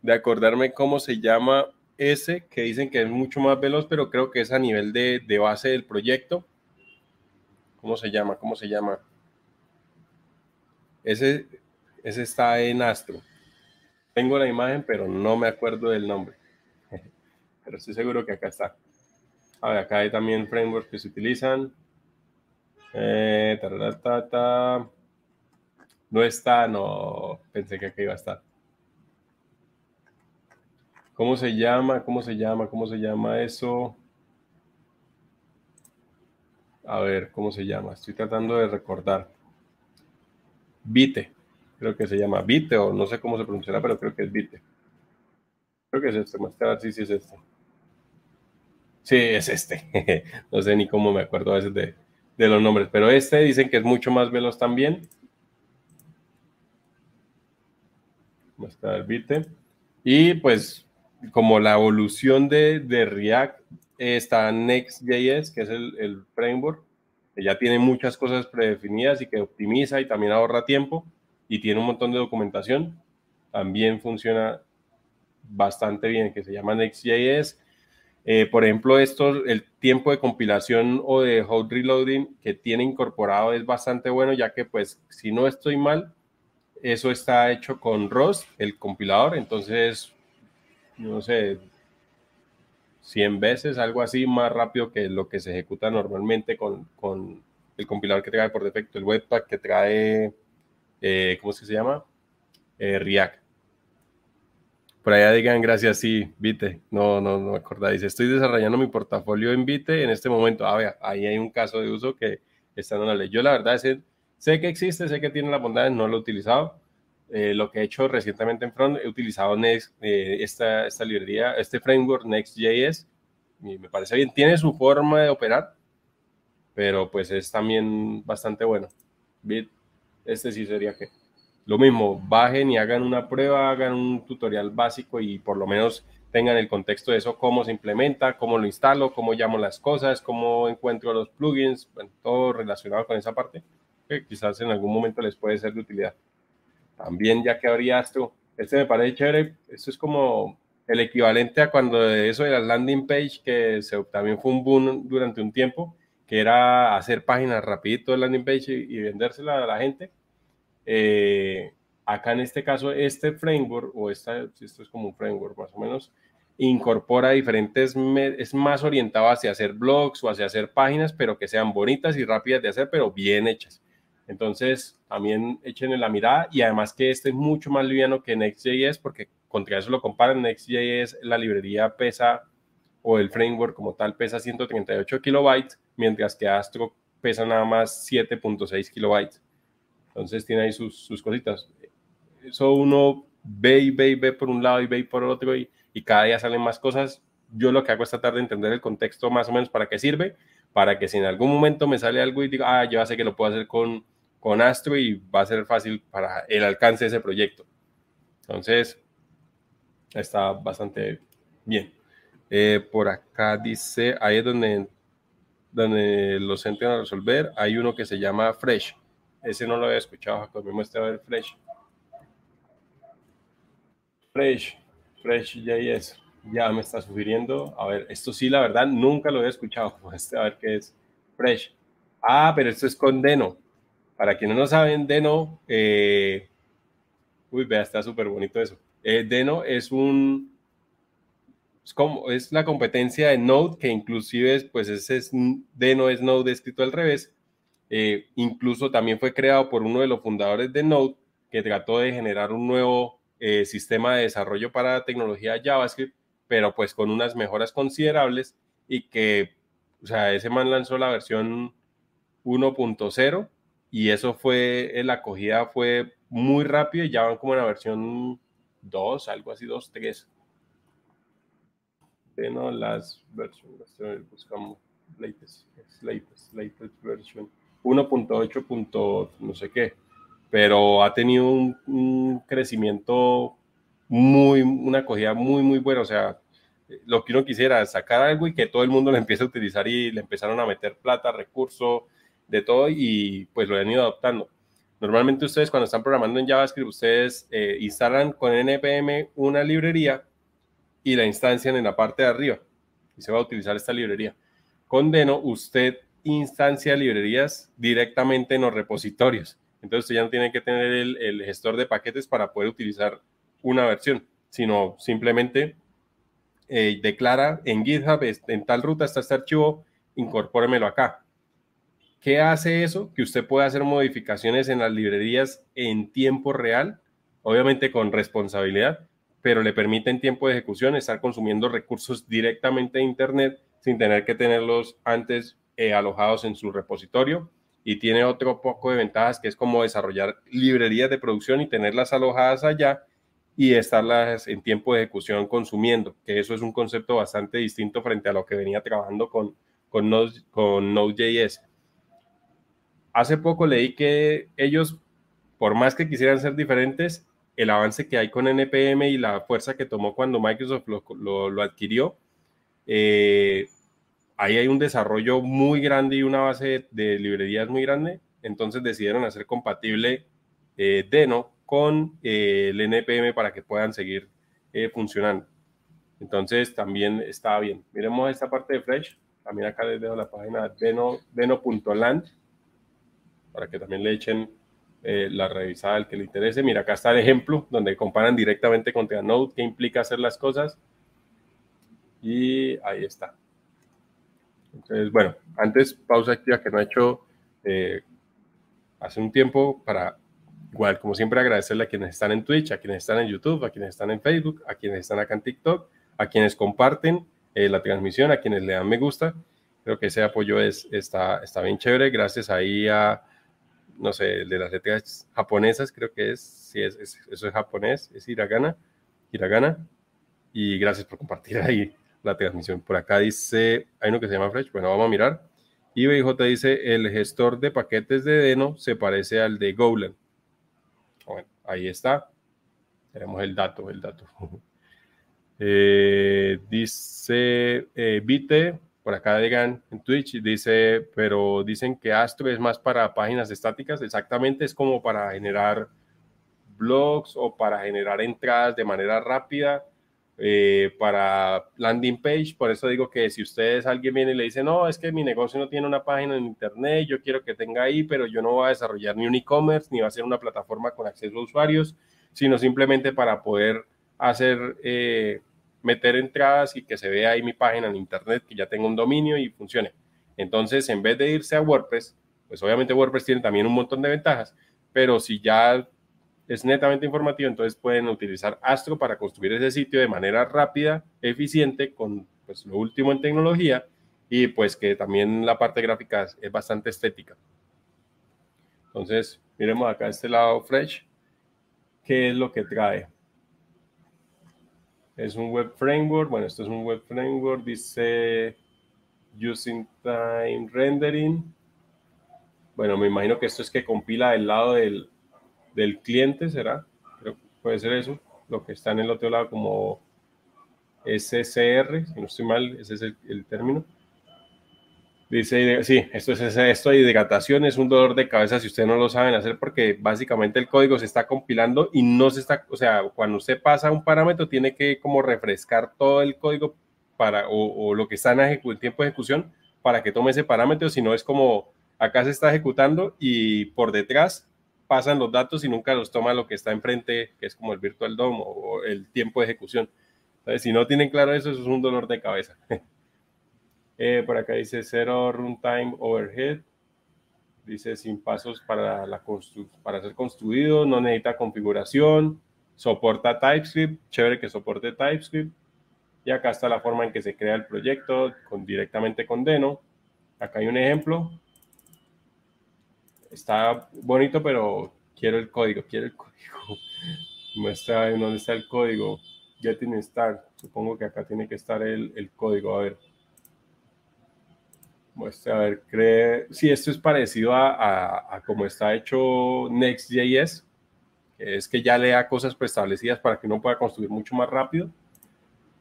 de acordarme cómo se llama ese, que dicen que es mucho más veloz, pero creo que es a nivel de, de base del proyecto. ¿Cómo se llama? ¿Cómo se llama? Ese, ese está en Astro. Tengo la imagen, pero no me acuerdo del nombre pero estoy seguro que acá está. A ver, acá hay también frameworks que se utilizan. Eh, no está, no, pensé que acá iba a estar. ¿Cómo se llama? ¿Cómo se llama? ¿Cómo se llama eso? A ver, ¿cómo se llama? Estoy tratando de recordar. Vite, creo que se llama Vite o no sé cómo se pronunciará, pero creo que es Vite. Creo que es este, más que sí, sí es este. Sí, es este. no sé ni cómo me acuerdo a veces de, los nombres, pero este dicen que es mucho más veloz también. Muestra el bite. Y pues como la evolución de, React está Next.js, que es el, el, framework, que ya tiene muchas cosas predefinidas y que optimiza y también ahorra tiempo y tiene un montón de documentación. También funciona bastante bien, que se llama Next.js eh, por ejemplo, esto, el tiempo de compilación o de hot reloading que tiene incorporado es bastante bueno, ya que pues si no estoy mal, eso está hecho con ROS, el compilador, entonces, no sé, 100 veces, algo así, más rápido que lo que se ejecuta normalmente con, el compilador que trae por defecto, el Webpack que trae, eh, ¿cómo es que se llama? Eh, React. Por allá digan gracias, sí, Vite. No, no, no me acordáis. Estoy desarrollando mi portafolio en Vite en este momento. Ah, vea, ahí hay un caso de uso que está en la ley. Yo la verdad sé, sé que existe, sé que tiene la bondad, no lo he utilizado. Eh, lo que he hecho recientemente en Front, he utilizado eh, esta, esta librería, este framework Next.js. Y me parece bien. Tiene su forma de operar, pero pues es también bastante bueno. Bit, este sí sería que lo mismo, bajen y hagan una prueba, hagan un tutorial básico y por lo menos tengan el contexto de eso, cómo se implementa, cómo lo instalo, cómo llamo las cosas, cómo encuentro los plugins, todo relacionado con esa parte, que quizás en algún momento les puede ser de utilidad. También ya que habría esto, este me parece chévere, esto es como el equivalente a cuando de eso de la landing page, que se, también fue un boom durante un tiempo, que era hacer páginas rapidito de landing page y, y vendérsela a la gente. Eh, acá en este caso, este framework, o esta, esto es como un framework más o menos, incorpora diferentes, es más orientado hacia hacer blogs o hacia hacer páginas, pero que sean bonitas y rápidas de hacer, pero bien hechas. Entonces, también echen la mirada y además que este es mucho más liviano que Next.js, porque contra eso lo comparan, Next.js, la librería pesa, o el framework como tal, pesa 138 kilobytes, mientras que Astro pesa nada más 7.6 kilobytes. Entonces tiene ahí sus, sus cositas. Eso uno ve y ve y ve por un lado y ve y por el otro y, y cada día salen más cosas. Yo lo que hago es tratar de entender el contexto más o menos para qué sirve, para que si en algún momento me sale algo y digo, ah, yo sé que lo puedo hacer con, con Astro y va a ser fácil para el alcance de ese proyecto. Entonces, está bastante bien. Eh, por acá dice, ahí es donde, donde los entran a resolver. Hay uno que se llama Fresh. Ese no lo había escuchado, Jacob. Me muestra a ver Fresh. Fresh, Fresh JS. Ya me está sugiriendo. A ver, esto sí, la verdad, nunca lo había escuchado. Este, a ver qué es. Fresh. Ah, pero esto es con Deno. Para quienes no saben, Deno. Eh, uy, vea, está súper bonito eso. Eh, Deno es un. Es, como, es la competencia de Node, que inclusive pues ese es, Deno es Node escrito al revés eh, incluso también fue creado por uno de los fundadores de Node, que trató de generar un nuevo eh, sistema de desarrollo para tecnología JavaScript pero pues con unas mejoras considerables y que, o sea, ese man lanzó la versión 1.0 y eso fue, la acogida fue muy rápido y ya van como en la versión 2, algo así, 2, 3. no las versiones, buscamos latest, latest, latest version 1.8. no sé qué, pero ha tenido un, un, crecimiento muy, una acogida muy, muy buena, o sea, lo que uno quisiera sacar algo y que todo el mundo lo empiece a utilizar y le empezaron a meter plata, recursos, de todo y pues lo han ido adoptando. Normalmente ustedes cuando están programando en JavaScript, ustedes eh, instalan con NPM una librería y la instancian en la parte de arriba y se va a utilizar esta librería. Con Deno, usted instancia librerías directamente en los repositorios. Entonces usted ya no tiene que tener el, gestor de paquetes para poder utilizar una versión, sino simplemente eh, declara en GitHub, en tal ruta está este archivo, incorpóremelo acá. ¿Qué hace eso? Que usted pueda hacer modificaciones en las librerías en tiempo real, obviamente con responsabilidad, pero le permite en tiempo de ejecución estar consumiendo recursos directamente de Internet sin tener que tenerlos antes eh, alojados en su repositorio. Y tiene otro poco de ventajas que es como desarrollar librerías de producción y tenerlas alojadas allá y estarlas en tiempo de ejecución consumiendo, que eso es un concepto bastante distinto frente a lo que venía trabajando con, con, con Node.js hace poco leí que ellos, por más que quisieran ser diferentes, el avance que hay con NPM y la fuerza que tomó cuando Microsoft lo, adquirió, eh, ahí hay un desarrollo muy grande y una base de, librerías muy grande, entonces decidieron hacer compatible eh, Deno con eh, el NPM para que puedan seguir funcionando. Entonces también está bien. Miremos esta parte de Fresh. También acá les dejo la página deno.land. Deno para que también le echen eh, la revisada al que le interese. Mira, acá está el ejemplo donde comparan directamente con Node qué implica hacer las cosas. Y ahí está. Entonces, bueno, antes pausa activa que no he hecho eh, hace un tiempo para, igual, como siempre, agradecerle a quienes están en Twitch, a quienes están en YouTube, a quienes están en Facebook, a quienes están acá en TikTok, a quienes comparten eh, la transmisión, a quienes le dan me gusta. Creo que ese apoyo es, está, está bien chévere. Gracias ahí a no sé, de las letras japonesas, creo que es, sí, es, eso es japonés, es hiragana, hiragana. Y gracias por compartir ahí la transmisión. Por acá dice, hay uno que se llama Fresh, bueno, vamos a mirar. Y BJ dice, el gestor de paquetes de Deno se parece al de Golan. Bueno, ahí está. Tenemos el dato, el dato. Eh, dice eh, Vite, por acá digan en Twitch, dice, pero dicen que Astro es más para páginas estáticas, exactamente es como para generar blogs o para generar entradas de manera rápida, eh, para landing page, por eso digo que si ustedes, alguien viene y le dice, no, es que mi negocio no tiene una página en internet, yo quiero que tenga ahí, pero yo no voy a desarrollar ni un e-commerce, ni va a ser una plataforma con acceso a usuarios, sino simplemente para poder hacer... Eh, meter entradas y que se vea ahí mi página en internet, que ya tenga un dominio y funcione. Entonces, en vez de irse a WordPress, pues obviamente WordPress tiene también un montón de ventajas, pero si ya es netamente informativo, entonces pueden utilizar Astro para construir ese sitio de manera rápida, eficiente, con pues, lo último en tecnología y pues que también la parte gráfica es, bastante estética. Entonces, miremos acá este lado Fresh, ¿qué es lo que trae? Es un web framework. Bueno, esto es un web framework. Dice Using Time Rendering. Bueno, me imagino que esto es que compila del lado del, del cliente, ¿será? Que puede ser eso. Lo que está en el otro lado como SCR, si no estoy mal, ese es el término. Dice, sí, esto es esto de hidratación, es un dolor de cabeza si ustedes no lo saben hacer porque básicamente el código se está compilando y no se está, o sea, cuando usted pasa un parámetro tiene que como refrescar todo el código para, o, lo que está en, en tiempo de ejecución para que tome ese parámetro, si no es como acá se está ejecutando y por detrás pasan los datos y nunca los toma lo que está enfrente, que es como el Virtual DOM o el tiempo de ejecución. Entonces, si no tienen claro eso, eso es un dolor de cabeza. Eh, por acá dice cero runtime overhead. Dice sin pasos para, la para ser construido, no necesita configuración, soporta TypeScript, chévere que soporte TypeScript. Y acá está la forma en que se crea el proyecto con, directamente con Deno. Acá hay un ejemplo. Está bonito, pero quiero el código, quiero el código. Muestra dónde está el código. Getting Start. Supongo que acá tiene que estar el, el código. A ver. Muestra, a ver, cree. Sí, esto es parecido a, a, como está hecho Next.js, que es que ya le da cosas preestablecidas para que uno pueda construir mucho más rápido.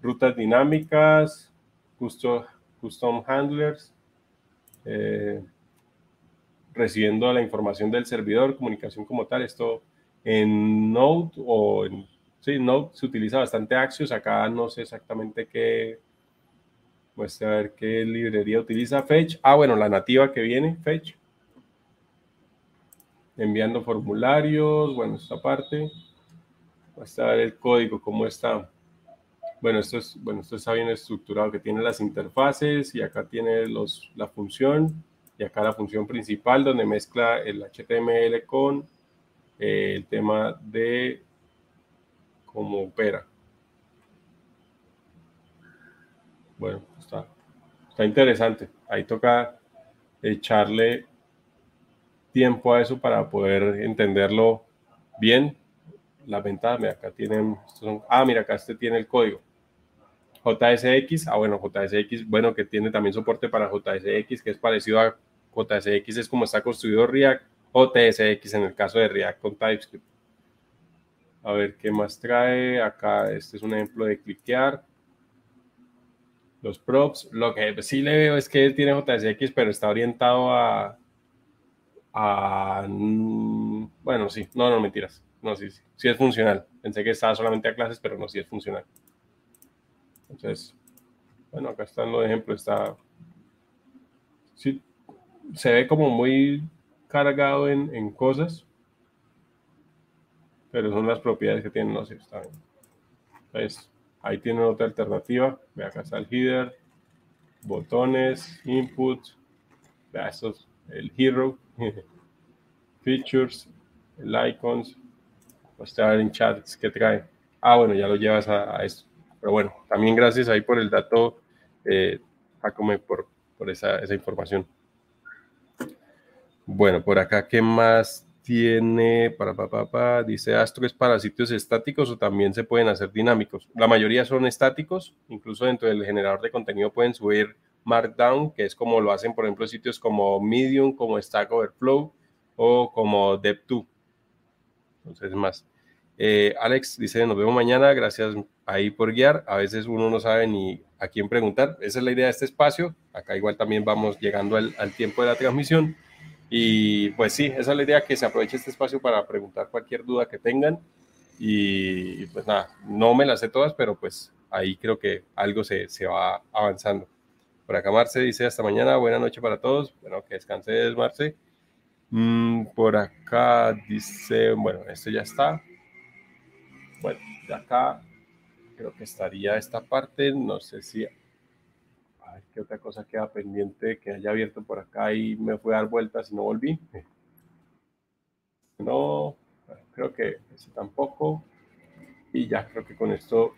Rutas dinámicas, custom, custom handlers, eh, recibiendo la información del servidor, comunicación como tal. Esto en Node o en sí, Node se utiliza bastante Axios. Acá no sé exactamente qué. Muestra a ver qué librería utiliza Fetch. Ah, bueno, la nativa que viene, Fetch. Enviando formularios. Bueno, esta parte. Muestra a ver el código, cómo está. Bueno, esto, es, bueno, esto está bien estructurado, que tiene las interfaces y acá tiene los, la función y acá la función principal donde mezcla el HTML con eh, el tema de cómo opera. Bueno, está, interesante. Ahí toca echarle tiempo a eso para poder entenderlo bien. La ventaja, acá tienen, ah, mira, acá este tiene el código. JSX, ah bueno, JSX, bueno, que tiene también soporte para JSX, que es parecido a JSX, es como está construido React, o TSX en el caso de React con TypeScript. A ver qué más trae. Acá este es un ejemplo de cliquear. Los props. Lo que sí le veo es que él tiene JSX, pero está orientado a. a bueno, sí. No, no, mentiras. No, sí, sí. Sí es funcional. Pensé que estaba solamente a clases, pero no, sí es funcional. Entonces, bueno, acá están los ejemplos. Está. Sí, se ve como muy cargado en, en cosas, pero son las propiedades que tienen, no sé, está bien. Entonces, ahí tienen otra alternativa. Ve acá está el header, botones, input, vea estos, el hero, features, el icons, mostrar en chats que trae. Ah, bueno, ya lo llevas a, esto. Pero bueno, también gracias ahí por el dato, eh, Jacome, por, esa información. Bueno, por acá, ¿qué más tiene? Para, papá, dice Astro es para sitios estáticos o también se pueden hacer dinámicos. La mayoría son estáticos, incluso dentro del generador de contenido pueden subir Markdown, que es como lo hacen, por ejemplo, sitios como Medium, como Stack Overflow o como Dev2. Entonces, más. Eh, Alex dice, nos vemos mañana, gracias ahí por guiar. A veces uno no sabe ni a quién preguntar. Esa es la idea de este espacio. Acá igual también vamos llegando al, al tiempo de la transmisión. Y pues sí, esa es la idea, que se aproveche este espacio para preguntar cualquier duda que tengan. Y pues nada, no me las sé todas, pero pues ahí creo que algo se, se va avanzando. Por acá Marce dice hasta mañana, buena noche para todos. Bueno, que descanses Marce. Mm, por acá dice, bueno, esto ya está. Bueno, de acá creo que estaría esta parte. No sé si ¿qué otra cosa queda pendiente que haya abierto por acá y me fue a dar vueltas y no volví? No, creo que ese tampoco. Y ya creo que con esto,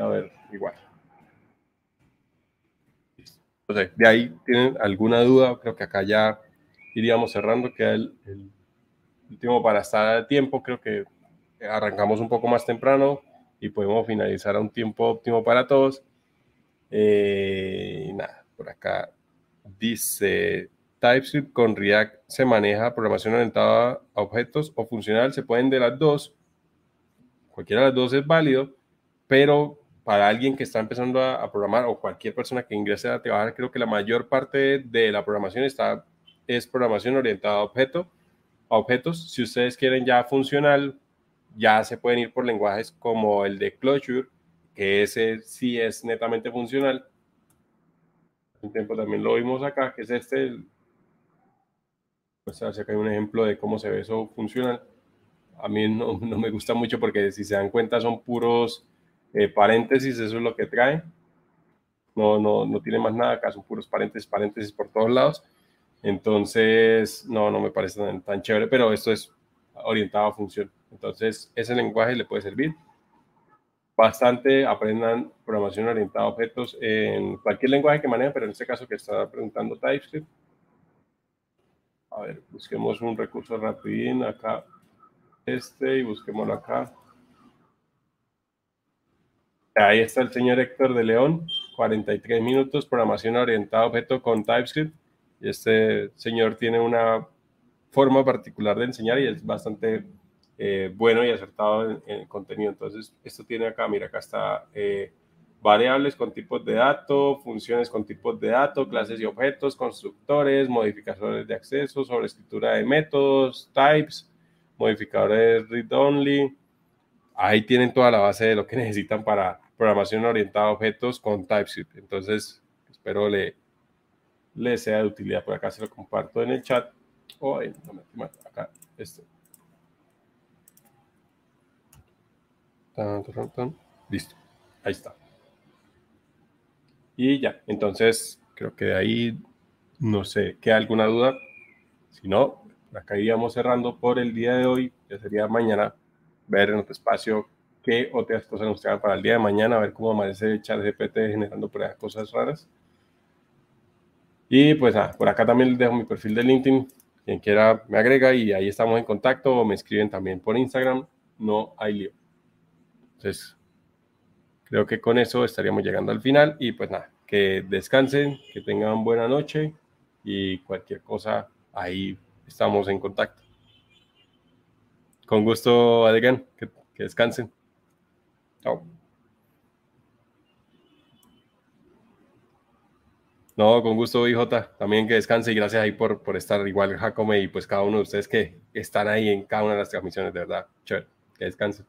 a ver, igual. Entonces, de ahí tienen alguna duda, creo que acá ya iríamos cerrando, queda el, el último para estar a tiempo, creo que arrancamos un poco más temprano y podemos finalizar a un tiempo óptimo para todos. Eh, nada, por acá dice TypeScript con React se maneja programación orientada a objetos o funcional, se pueden de las dos. Cualquiera de las dos es válido, pero para alguien que está empezando a, programar o cualquier persona que ingrese a trabajar, creo que la mayor parte de la programación está, es programación orientada a, objeto, a objetos. Si ustedes quieren ya funcional, ya se pueden ir por lenguajes como el de Clojure que ese sí es netamente funcional. Un tiempo también lo vimos acá, que es este. Pues acá hay un ejemplo de cómo se ve eso funcional. A mí no, no me gusta mucho porque si se dan cuenta son puros eh, paréntesis, eso es lo que trae. No, no, no tiene más nada, acá son puros paréntesis, paréntesis por todos lados. Entonces, no, no me parece tan, tan chévere, pero esto es orientado a función. Entonces, ese lenguaje le puede servir. Bastante, aprendan programación orientada a objetos en cualquier lenguaje que manejen, pero en este caso que está preguntando TypeScript. A ver, busquemos un recurso rapidín acá, este, y busquémoslo acá. Ahí está el señor Héctor de León, 43 minutos, programación orientada a objeto con TypeScript. Y este señor tiene una forma particular de enseñar y es bastante eh, bueno y acertado en, el contenido. Entonces, esto tiene acá, mira, acá está eh, variables con tipos de datos, funciones con tipos de datos, clases y objetos, constructores, modificadores de acceso, sobre escritura de métodos, types, modificadores read-only. Ahí tienen toda la base de lo que necesitan para programación orientada a objetos con TypeScript. Entonces, espero le, le sea de utilidad. Por acá se lo comparto en el chat. O en, acá, Listo. Ahí está. Y ya, entonces creo que de ahí no sé, ¿queda alguna duda? Si no, acá iríamos cerrando por el día de hoy. Ya sería mañana ver en otro espacio qué otras cosas nos quedan para el día de mañana, ver cómo amanece el chat GPT generando por cosas raras. Y pues nada, por acá también les dejo mi perfil de LinkedIn. Quien quiera me agrega y ahí estamos en contacto o me escriben también por Instagram. No hay lío. Entonces, creo que con eso estaríamos llegando al final y pues nada, que descansen, que tengan buena noche y cualquier cosa ahí estamos en contacto. Con gusto, Adrián, que descansen. No, con gusto, IJ. También que descanse y gracias ahí por, por estar igual, Jacome, y pues cada uno de ustedes que están ahí en cada una de las transmisiones, de verdad. Chévere, que descansen.